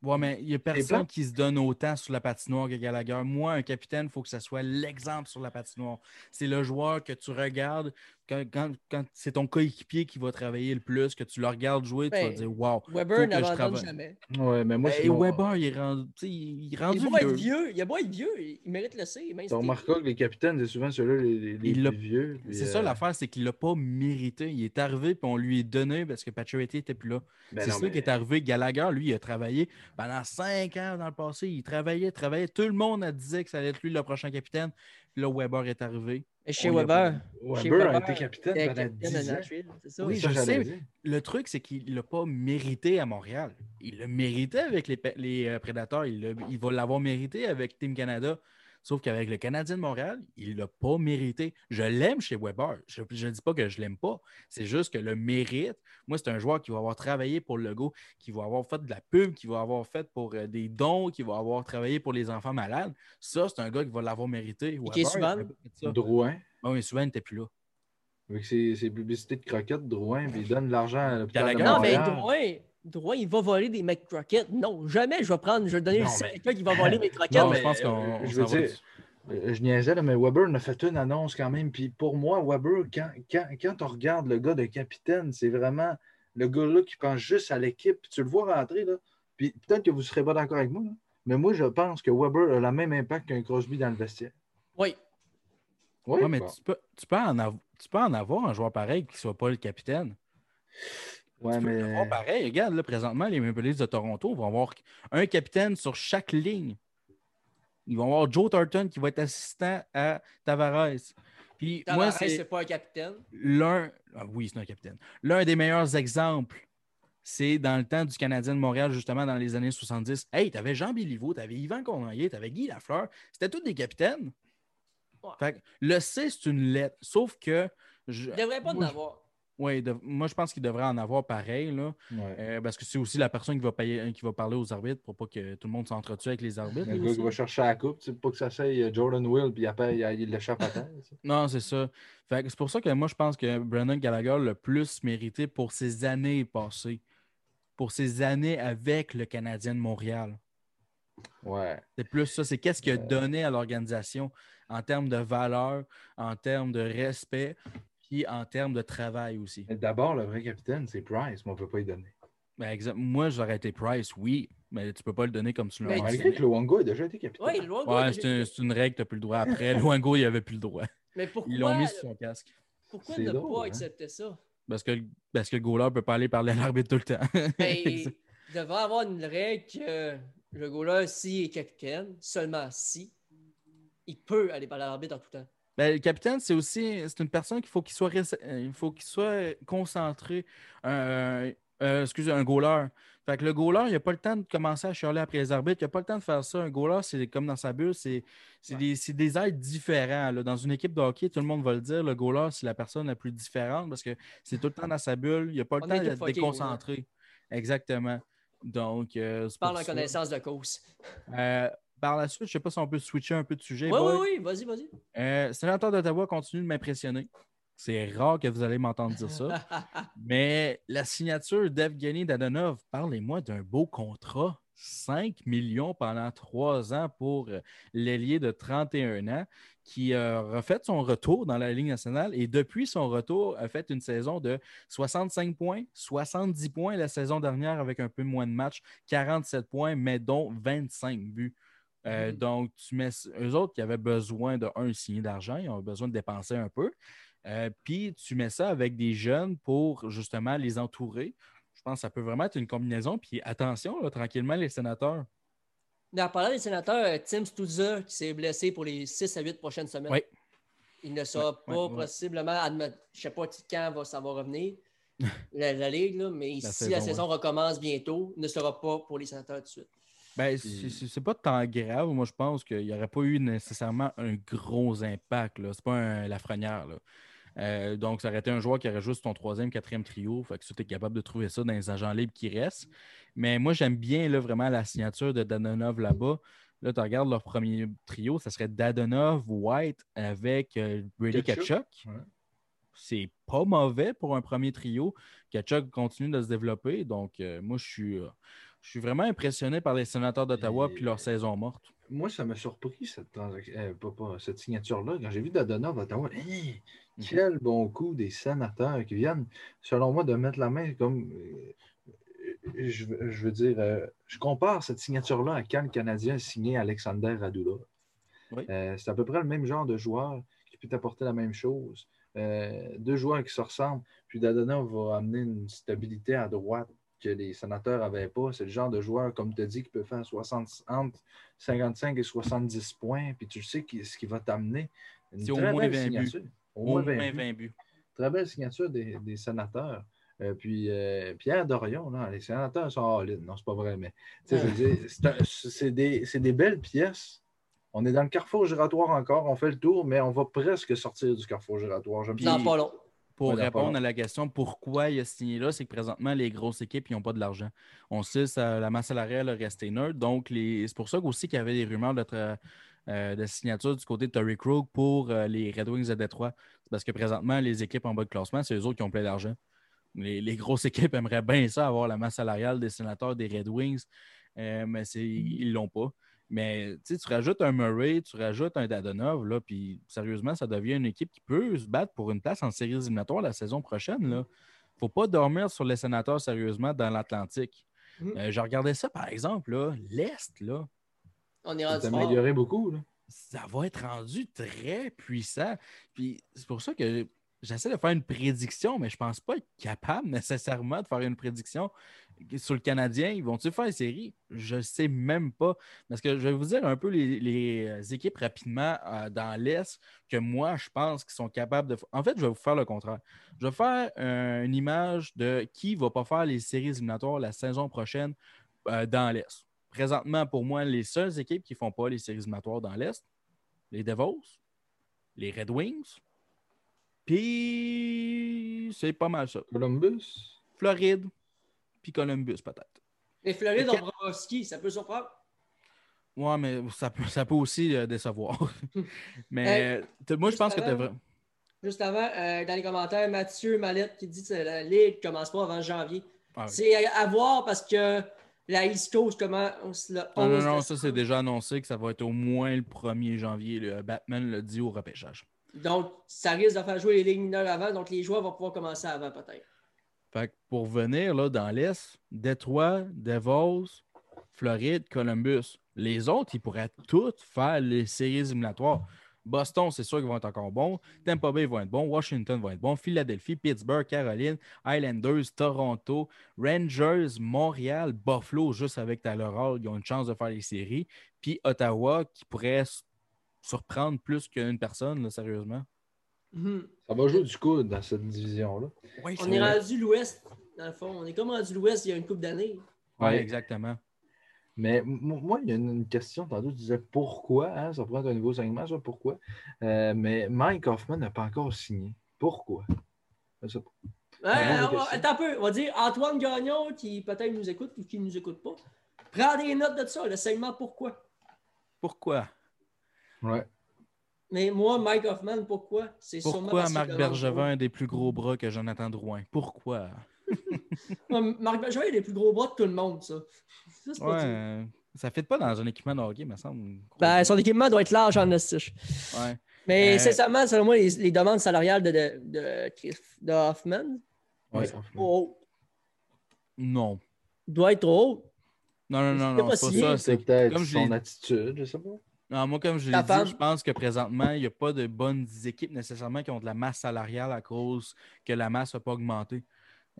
Ouais, mais il n'y a personne qui se donne autant sur la patinoire que Gallagher. Moi, un capitaine, il faut que ce soit l'exemple sur la patinoire. C'est le joueur que tu regardes quand, quand- quand c'est ton coéquipier qui va travailler le plus, que tu le regardes jouer, tu vas Ben, te dire Wow. Weber n'abandonne travaille. jamais. Ouais, mais moi, Ben, c'est mon- Weber, il est rendu, tu sais, il est rendu Il vieux. vieux. Il a beau être vieux. Il mérite le C. si remarqueras que les capitaines, c'est souvent ceux-là les, les- les vieux. C'est euh, ça l'affaire, c'est qu'il ne l'a pas mérité. Il est arrivé, puis on lui est donné parce que Pacioretty n'était plus là. ben c'est ça mais- qui est arrivé. Gallagher, lui, il a travaillé pendant cinq ans dans le passé. Il travaillait, travaillait. Tout le monde a disait que ça allait être lui le prochain capitaine. Puis là, Weber est arrivé. Et chez a Weber. Weber Chez a été capitaine pendant capitaine 10 de ans. Ça. Oui, Ça, je sais. Le truc, c'est qu'il ne l'a pas mérité à Montréal. Il l'a mérité avec les, les euh, Prédateurs. Il va l'avoir mérité avec Team Canada. Sauf qu'avec le Canadien de Montréal, il ne l'a pas mérité. Je l'aime chez Weber. Je ne dis pas que je ne l'aime pas. C'est juste que le mérite, moi, c'est un joueur qui va avoir travaillé pour le go, qui va avoir fait de la pub, qui va avoir fait pour euh, des dons, qui va avoir travaillé pour les enfants malades. Ça, c'est un gars qui va l'avoir mérité. qui est souvent. Drouin. Oui, mais souvent, il n'était plus là. Avec ses, publicités de croquettes, Drouin, puis il donne de l'argent à l'hôpital. Non, mais Drouin, Drouin, il va voler des mecs croquettes. Non, jamais je vais prendre, je vais donner à quelqu'un qui va voler mes croquettes. Non, je pense qu'on. Je veux dire, euh, je niaisais, mais Weber a fait une annonce quand même. Puis pour moi, Weber, quand, quand, quand on regarde le gars de capitaine, c'est vraiment le gars-là qui pense juste à l'équipe. Tu le vois rentrer, là. Puis peut-être que vous ne serez pas d'accord avec moi, mais moi, je pense que Weber a le même impact qu'un Crosby dans le vestiaire. Oui. Oui, mais tu, peux, tu, peux en avoir, tu peux en avoir un joueur pareil qui ne soit pas le capitaine. Ouais, tu mais. pareil. Regarde, là, présentement, les Maple Leafs de Toronto vont avoir un capitaine sur chaque ligne. Ils vont avoir Joe Thornton qui va être assistant à Tavares. Puis Tavares, moi, c'est pas un capitaine? L'un, ah oui, c'est un capitaine. L'un des meilleurs exemples, c'est dans le temps du Canadien de Montréal, justement, dans les années 70. Hey, t'avais Jean Béliveau, t'avais Yvan Cournoyer, t'avais Guy Lafleur. C'était tous des capitaines. le C, c'est une lettre. Sauf que. Je ne devrait pas en avoir. Oui, moi je pense qu'il devrait en avoir pareil, là, euh, parce que c'est aussi la personne qui va, payer, qui va parler aux arbitres pour pas que tout le monde s'entretue avec les arbitres. Le gars qui va chercher la coupe, c'est pas que ça soit Jordan Will, puis après il l'échappe à terre. non, c'est ça. c'est pour ça que moi je pense que Brandon Gallagher le plus mérité pour ses années passées, pour ses années avec le Canadien de Montréal. Ouais. C'est plus ça, c'est qu'est-ce qu'il a donné à l'organisation en termes de valeur, en termes de respect, en termes de travail aussi. D'abord, le vrai capitaine, c'est Price, mais on ne peut pas y donner. Ben, Moi, j'aurais été Price, oui, mais tu ne peux pas le donner comme tu l'as dit. Malgré que Luango a déjà été capitaine. Oui, ouais, c'est une, règle, tu n'as plus le droit. Après, Luango, il n'avait plus le droit. Mais pourquoi, Ils l'ont mis sur son casque. Pourquoi ne pas hein? accepter ça? Parce que, parce que le goaler ne peut pas aller parler à l'arbitre tout le temps. Ben, il devrait avoir une règle que le goaler, s'il est capitaine, seulement si, il peut aller parler à l'arbitre en tout temps. Ben, le capitaine, c'est aussi c'est une personne qu'il faut qu'il soit, euh, il faut qu'il soit concentré. Euh, euh, excusez, un goaler. Fait que le goaler, il n'a pas le temps de commencer à chialer après les arbitres. Il n'a pas le temps de faire ça. Un goaler, c'est comme dans sa bulle, c'est des, des, aides différents. Dans une équipe de hockey, tout le monde va le dire, le goaler, c'est la personne la plus différente parce que c'est tout le temps dans sa bulle. Il n'a pas le temps d'être déconcentré. Exactement. Donc, euh, parle en connaissance de cause par la suite, je ne sais pas si on peut switcher un peu de sujet. Oui, oui, oui, vas-y, vas-y. Euh, sénateur d'Ottawa continue de m'impressionner. C'est rare que vous allez m'entendre dire ça. Mais la signature d'Evgeny Dadonov, parlez-moi d'un beau contrat. 5 millions pendant trois ans pour l'ailier de 31 ans qui a refait son retour dans la Ligue nationale et depuis son retour a fait une saison de 65 points, 70 points la saison dernière avec un peu moins de matchs, 47 points, mais dont 25 buts. Euh, mm. Donc, tu mets eux autres qui avaient besoin de un signer d'argent, ils ont besoin de dépenser un peu. Euh, puis tu mets ça avec des jeunes pour justement les entourer. Je pense que ça peut vraiment être une combinaison. Puis attention, tranquillement, les sénateurs. En parlant des sénateurs, euh, Tim Stutzer qui s'est blessé pour les 6 à 8 prochaines semaines. Oui. Il ne sera pas possiblement, je ne sais pas quand ça va revenir, la, Ligue, mais si la saison recommence bientôt, il ne sera pas pour les sénateurs tout de suite. Ben, c'est pas tant grave. Moi, je pense qu'il n'y aurait pas eu nécessairement un gros impact. Ce n'est pas un Lafrenière. Euh, donc, ça aurait été un joueur qui aurait juste ton troisième, quatrième trio. Fait que tu es capable de trouver ça dans les agents libres qui restent. Mais moi, j'aime bien là, vraiment la signature de Dadonov là-bas. Là, tu regardes leur premier trio, ça serait Dadonov, White avec euh, Brady Kachuk. C'est pas mauvais pour un premier trio. Kachuk continue de se développer. Donc, euh, moi, je suis je suis vraiment impressionné par les sénateurs d'Ottawa et leur saison morte. Moi, ça m'a surpris cette, euh, cette signature-là. Quand j'ai vu Dadonov d'Ottawa, mhm. quel bon coup des sénateurs qui viennent, selon moi, de mettre la main comme. Euh, je, veux dire, euh, je compare cette signature-là à quand le Canadien a signé Alexander Radula. c'est à peu près le même genre de joueur qui peut apporter la même chose. deux joueurs qui se ressemblent. Puis Dadonov va amener une stabilité à droite que les sénateurs n'avaient pas. C'est le genre de joueur, comme tu as dit, qui peut faire 60, entre 55 et 70 points. Puis tu sais ce qui va t'amener. C'est au moins 20 signature. buts. Au moins 20, buts. Très belle signature des, sénateurs. Euh, puis euh, Pierre Dorion, les sénateurs sont all Non, c'est pas vrai, mais c'est des, des, belles pièces On est dans le carrefour giratoire encore, on fait le tour, mais on va presque sortir du carrefour giratoire. Puis-. Non, pas long. Pour Ouais, répondre à la question pourquoi il a signé là, c'est que présentement, les grosses équipes n'ont pas de l'argent. On sait que la masse salariale a resté neutre. Donc, les- c'est pour ça aussi qu'il y avait des rumeurs de, euh, de signature du côté de Terry Krug pour euh, les Red Wings de Détroit. C'est parce que présentement, les équipes en bas de classement, c'est eux autres qui ont plein d'argent. Les, les grosses équipes aimeraient bien ça, avoir la masse salariale des sénateurs des Red Wings, euh, mais ils ne l'ont pas. Mais tu rajoutes un Murray, tu rajoutes un Dadonov, là, puis sérieusement, ça devient une équipe qui peut se battre pour une place en séries éliminatoires la saison prochaine. Il ne faut pas dormir sur les sénateurs sérieusement dans l'Atlantique. Mhm. Euh, je regardais ça, par exemple, là, l'Est, là, On est C'est rendu fort. amélioré beaucoup. Là. ça va être rendu très puissant. Puis c'est pour ça que j'essaie de faire une prédiction, mais je pense pas être capable nécessairement de faire une prédiction sur le Canadien. Ils vont-ils faire les séries? Je ne sais même pas. Parce que je vais vous dire un peu les, les équipes rapidement euh, dans l'Est que moi, je pense qu'ils sont capables de. En fait, je vais vous faire le contraire. Je vais faire euh, une image de qui ne va pas faire les séries éliminatoires la saison prochaine euh, dans l'Est. Présentement, pour moi, les seules équipes qui ne font pas les séries éliminatoires dans l'Est, les Devils, les Red Wings, puis c'est pas mal ça. Columbus? Floride, puis Columbus peut-être. Mais Floride, Le on Bobrovski, ça peut surprendre? Ouais, mais ça peut, ça peut aussi euh, décevoir. mais moi, je pense que tu vraiment. Juste avant, euh, dans les commentaires, Mathieu Mallette qui dit que la Ligue ne commence pas avant janvier. Ah oui. C'est à, à voir parce que la East Coast commence le 11 Non, non, non, ça c'est déjà annoncé que ça va être au moins le 1er janvier. Le Batman l'a dit au repêchage. Donc, ça risque de faire jouer les ligues mineures avant. Donc, les joueurs vont pouvoir commencer avant, peut-être. Fait que pour venir là, dans l'Est, Détroit, Devils, Floride, Columbus. Les autres, ils pourraient tous faire les séries éliminatoires. Boston, c'est sûr qu'ils vont être encore bons. Tampa Bay vont être bons. Washington vont être bons. Philadelphie, Pittsburgh, Caroline, Islanders, Toronto, Rangers, Montréal, Buffalo, juste avec Tyler Hall, ils ont une chance de faire les séries. Puis Ottawa, qui pourrait surprendre plus qu'une personne, là, sérieusement. Mhm. Ça va jouer du coude dans cette division-là. Oui, On est rendu l'Ouest, dans le fond. On est comme rendu l'Ouest il y a une couple d'années. Ouais. exactement. Mais moi, il y a une, une question. Tantôt, tu disais pourquoi. Hein, ça pourrait être un nouveau segment, ça, pourquoi. Euh, mais Mike Hoffman n'a pas encore signé. Pourquoi? Ouais, attends un peu. On va dire Antoine Gagnon, qui peut-être nous écoute ou qui ne nous écoute pas. Prends des notes de ça, le segment pourquoi. Pourquoi? Ouais. Mais moi, Mike Hoffman, pourquoi? C'est sûrement Pourquoi Marc Bergevin a des plus gros bras que Jonathan Drouin? Pourquoi? trop. Marc Bergevin, a les plus gros bras de tout le monde, ça. Ça, Ouais, euh, ça ne fit pas dans un équipement de hockey, me semble. Ben, son équipement doit être large en estiche. Ouais. Mais Euh, sincèrement, selon moi, les, les demandes salariales de, de, de, Chris- de Hoffman, Ouais, trop Hoffman. hautes. Non. doit être trop haut. Non, non, non, C'est non, pas c'est pas ça. C'est peut-être son attitude, je sais pas. Non, moi, comme je l'ai dit, je pense que présentement, il n'y a pas de bonnes équipes nécessairement qui ont de la masse salariale à cause que la masse n'a pas augmenté.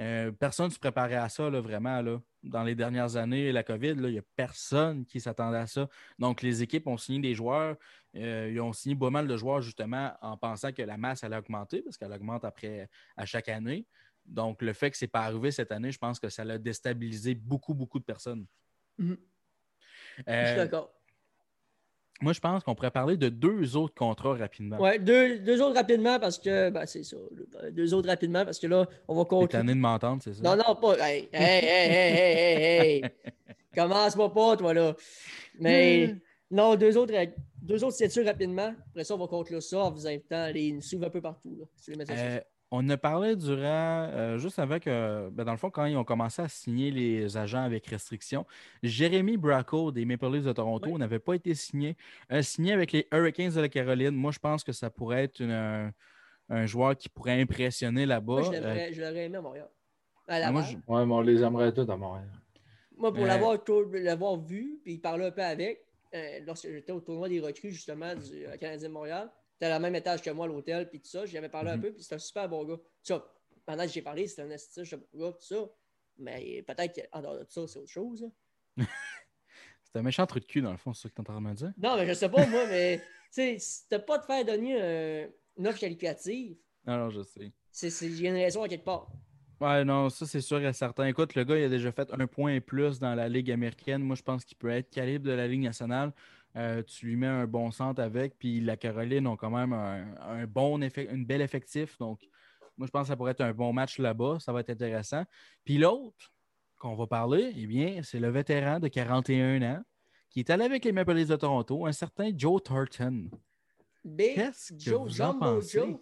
Euh, personne ne se préparait à ça, là, vraiment. Là. Dans les dernières années, la COVID, il n'y a personne qui s'attendait à ça. Donc, les équipes ont signé des joueurs. euh, ils ont signé pas mal de joueurs, justement, en pensant que la masse allait augmenter, parce qu'elle augmente après à chaque année. Donc, le fait que ce n'est pas arrivé cette année, je pense que ça l'a déstabilisé beaucoup, beaucoup de personnes. Mhm. Je suis Euh, d'accord. Moi, je pense qu'on pourrait parler de deux autres contrats rapidement. Ouais, deux, deux autres rapidement parce que. Ben, c'est ça. le- Deux autres rapidement parce que là, on va T'es conclure. tanné de m'entendre, c'est ça? Non, non, pas. Hey, hey, hey, hey, hey, hey. Commence-moi pas, toi, là. Mais non, deux autres, deux autres signatures rapidement. Après ça, on va conclure ça en vous invitant à aller nous suivre un peu partout. Là, sur les Euh. On a parlé durant, euh, juste avec, euh, ben, dans le fond, quand ils ont commencé à signer les agents avec restriction, Jérémy Bracco des Maple Leafs de Toronto Oui. n'avait pas été signé. Euh, signé avec les Hurricanes de la Caroline. Moi, je pense que ça pourrait être une- un, un joueur qui pourrait impressionner là-bas. Moi, je Euh, l'aurais aimé à Montréal. À ah, moi, je- Ouais, mais on les aimerait tous à Montréal. Moi, pour Euh, l'avoir vu, puis parler un peu avec, euh, lorsque j'étais au tournoi des recrues, justement, du euh, Canadien de Montréal, c'était à la même étage que moi à l'hôtel, puis tout ça, j'y avais parlé un Mhm. peu, puis c'était un super bon gars. Ça, pendant que j'ai parlé, c'était un bon gars, tout ça. Mais peut-être qu'en dehors de ça, c'est autre chose. c'est un méchant truc de cul, dans le fond, c'est ça que tu es en train de me dire? Non, mais je sais pas, moi, mais tu sais, si t'as pas de faire donner euh, une offre qualificative, Non, non, je sais. c'est c'est- il y a une raison à quelque part. Ouais, non, ça c'est sûr et certain. Écoute, le gars, il a déjà fait un point et plus dans la Ligue américaine. Moi, je pense qu'il peut être calibre de la Ligue nationale. Euh, tu lui mets un bon centre avec, puis la Caroline ont quand même un, un bon effet, une belle effectif. Donc, moi, je pense que ça pourrait être un bon match là-bas. Ça va être intéressant. Puis l'autre qu'on va parler, eh bien, c'est le vétéran de 41 ans qui est allé avec les Maple Leafs de Toronto, un certain Joe Thornton. Big Qu'est-ce que Joe, vous en pensez?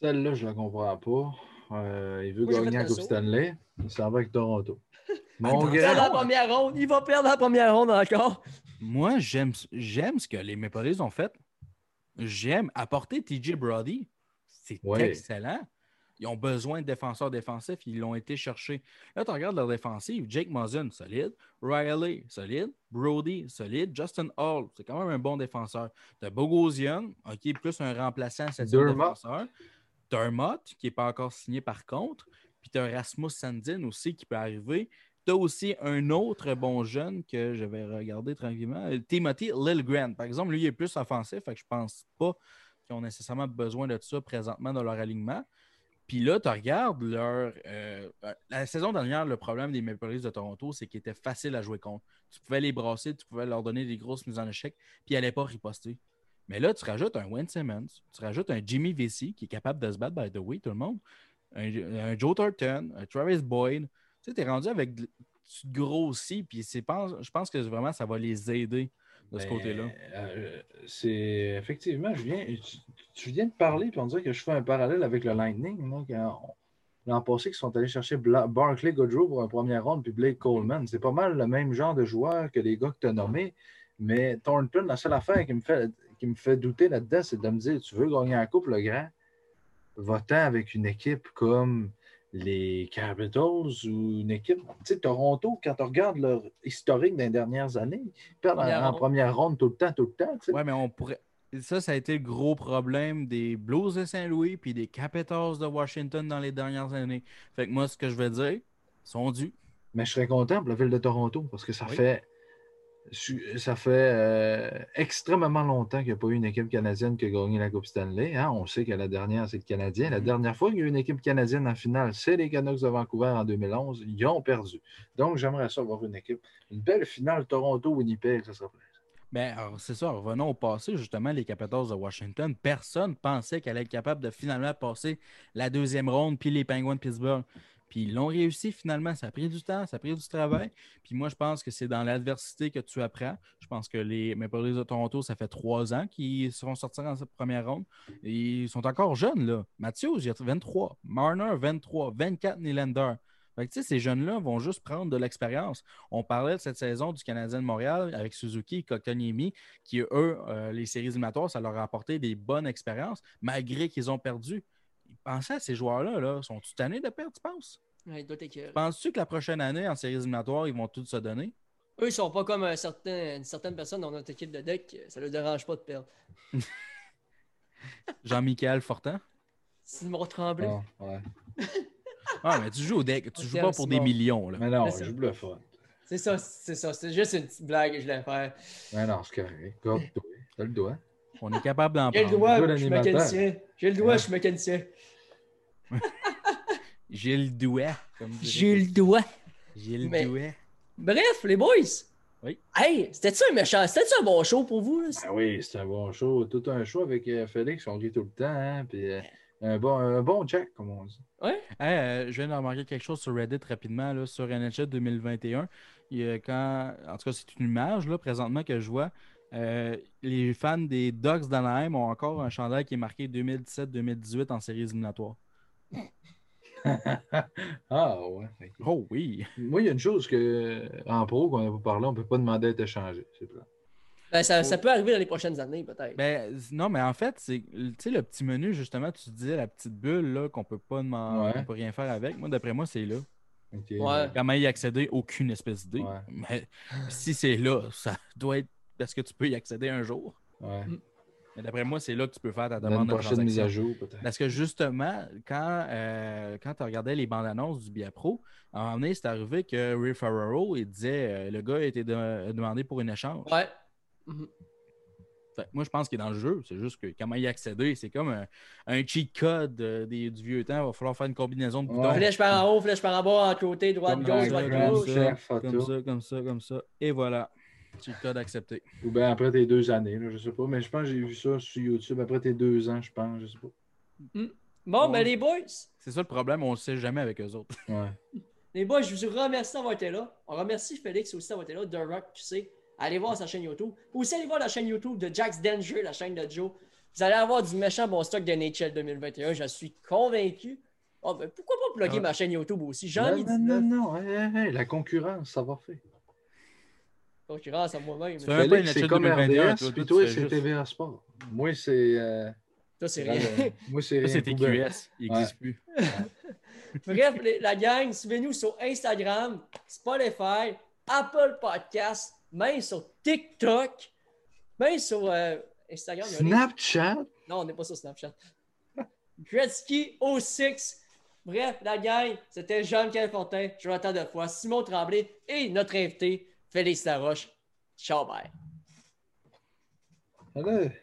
Celle-là, je la comprends pas. Euh, il veut Moi, gagner la Coupe. Stanley. Il s'en va avec Toronto. Mon Il va perdre la première ronde. Il va perdre la première ronde encore. Moi, j'aime ce que les Maple Leafs ont fait. J'aime apporter TJ Brody. C'est Ouais. excellent. Ils ont besoin de défenseurs défensifs. Ils l'ont été chercher. Là, tu regardes leur défensive. Jake Muzzin, solide. Riley, solide. Brody, solide. Justin Hall, c'est quand même un bon défenseur. Tu as Bogosian, OK, plus un remplaçant, c'est Dermott. défenseur. Dermott, qui n'est pas encore signé par contre. Puis tu as Rasmus Sandin aussi qui peut arriver. Tu as aussi un autre bon jeune que je vais regarder tranquillement, Timothy Lilgren. Par exemple, lui, il est plus offensif, fait que je pense pas qu'ils ont nécessairement besoin de ça présentement dans leur alignement. Puis là, tu regardes leur. euh, la saison dernière, le problème des Maple Leafs de Toronto, c'est qu'ils étaient faciles à jouer contre. Tu pouvais les brasser, tu pouvais leur donner des grosses mises en échec, puis ils n'allaient pas riposter. Mais là, tu rajoutes un Wayne Simmons, tu rajoutes un Jimmy Vesey qui est capable de se battre, by the way, tout le monde, un, un Joe Thornton, un Travis Boyd. Tu sais, tu es rendu avec. de- Tu te grossis, puis je pense que vraiment, ça va les aider de ce Ben, côté-là. euh, c'est effectivement, je viens, tu, tu viens de parler, puis on dirait que je fais un parallèle avec le Lightning. L'an passé, ils sont allés chercher Bla- Barclay Goodrow pour un premier round, puis Blake Coleman. C'est pas mal le même genre de joueur que les gars que tu as nommés. Mais Thornton, la seule affaire qui me fait, qui me fait douter là-dedans, c'est de me dire tu veux gagner la coupe, le grand, va-t'en avec une équipe comme les Capitals ou une équipe. Tu sais, Toronto, quand on regarde leur historique des dernières années, ils perdent en, Première en ronde. première ronde tout le temps, tout le temps. tu sais. Ouais, mais on pourrait. Ça, ça a été le gros problème des Blues de Saint-Louis puis des Capitals de Washington dans les dernières années. Fait que moi, ce que je veux dire, ils sont dus. Mais je serais content pour la ville de Toronto parce que ça Oui. fait ça fait euh, extrêmement longtemps qu'il n'y a pas eu une équipe canadienne qui a gagné la Coupe Stanley. hein. On sait que la dernière, c'est le Canadien. La Mhm. dernière fois qu'il y a eu une équipe canadienne en finale, c'est les Canucks de Vancouver en 2011. Ils ont perdu. Donc, j'aimerais ça avoir une équipe. Une belle finale Toronto-Winnipeg, ça serait. Ben, c'est ça. Revenons au passé, justement, les Capitals de Washington. Personne pensait qu'elle allait être capable de finalement passer la deuxième ronde, puis les Penguins de Pittsburgh. Puis ils l'ont réussi finalement. Ça a pris du temps, ça a pris du travail. Puis moi, je pense que c'est dans l'adversité que tu apprends. Je pense que les Maple de Toronto, ça fait trois ans qu'ils seront sortis en cette première ronde. Ils sont encore jeunes, là. Matthews, il a 23. Marner, 23. 24 Nylander. Fait que, ces jeunes-là vont juste prendre de l'expérience. On parlait de cette saison du Canadien de Montréal avec Suzuki et qui, eux, euh, les séries éliminatoires, ça leur a apporté des bonnes expériences, malgré qu'ils ont perdu. Pensaient à ces joueurs-là, là, sont-ils tannés de perdre, tu penses? Ouais, il doit être écœuré. Penses-tu que la prochaine année, en séries éliminatoires, ils vont tous se donner? Eux, ils sont pas comme un certain, une certaine personne dans notre équipe de deck. Ça leur dérange pas de perdre. Jean-Michel Fortin? Simon Tremblay. Ah, ouais. Ah, mais tu joues au deck, tu Ok, joues pas pour des millions, là. Mais non, je bluffe. pas. C'est ça, c'est ça. C'est juste une petite blague que je voulais faire. Mais non, c'est correct. T'as le doigt. On est capable d'en J'ai le doigt, je suis mécanicien. J'ai le doigt, Ouais. je suis mécanicien. J'ai le doigt. J'ai le doigt. J'ai le Mais- doigt. Bref, les boys. Oui. Hey, c'était-tu un méchant? C'était-tu un bon show pour vous? là? Ah oui, c'est un bon show. Tout un show avec euh, Félix, on rit tout le temps. Hein, puis, euh, un, bon, un bon Jack, comme on dit. Hey, euh, je viens de remarquer quelque chose sur Reddit rapidement, là, sur NHL 2021. Il y a quand, en tout cas, c'est une image là, présentement que je vois. Euh, les fans des Ducks d'Anaheim ont encore un chandail qui est marqué 2017-2018 en séries éliminatoires. Ah ouais. Oh oui! Moi, il y a une chose que en pro qu'on n'a pas parlé, on ne peut pas demander à être échangé. Ben, ça, ça peut arriver dans les prochaines années, peut-être. Ben, non, mais en fait, c'est tu sais, le petit menu, justement, tu disais la petite bulle là, qu'on peut pas demander, Ouais. peut rien faire avec. Moi, d'après moi, c'est là. Ouais. Comment y accéder? Aucune espèce d'idée. Ouais. Mais si c'est là, ça doit être parce que tu peux y accéder un jour. Ouais. Mais d'après moi, c'est là que tu peux faire ta demande de prochaine mise à jour, peut-être. Parce que justement, quand, euh, quand tu regardais les bandes annonces du Bia Pro, à un moment donné, c'est arrivé que Ray Ferraro, il disait euh, le gars a été de- demandé pour une échange. Ouais. Fait que moi, je pense qu'il est dans le jeu. C'est juste que comment y accéder, c'est comme un, un cheat code euh, des- du vieux temps. Il va falloir faire une combinaison de Ouais. boutons. Flèche par en haut, flèche par en bas, en côté, droite, gauche, droite, gauche. Comme ça, comme ça, comme ça. Et voilà. Le code accepté. Ou bien après tes deux années, là, je sais pas. Mais je pense que j'ai vu ça sur YouTube après tes deux ans, je pense, je sais pas. Bon, Ouais. ben les boys, C'est ça le problème, on ne sait jamais avec eux autres. Ouais. les boys, je vous remercie d'avoir été là. On remercie Félix aussi d'avoir été là, The Rock QC. Allez voir sa chaîne YouTube. Aussi, allez voir la chaîne YouTube de Jax Danger, la chaîne de Joe. Vous allez avoir du méchant bon stock de NHL 2021, je suis convaincu. Oh, ben, pourquoi pas plugger Ah. ma chaîne YouTube aussi? J'en Non, ai non, 19 non, non. Hey, hey, hey, la concurrence, ça va faire. Concurrence à moi-même. Fais même pas une c'est étude comme 2021, RDS, toi, puis toi, toi, c'est TVA Sport. Moi, c'est. euh, Ça, c'est euh, rien. moi, c'est rien. QS. Il n'existe plus. Bref, les- la gang, suivez-nous sur Instagram, Spotify, Apple Podcasts, même sur TikTok, même sur euh, Instagram. un. Snapchat? Non, on n'est pas sur Snapchat. Gretzky 06. Bref, la gang, c'était Jean-Michel Fortin, Jonathan Defoy, Simon Tremblay et notre invité, Félix Laroche. Ciao, bye. Allez.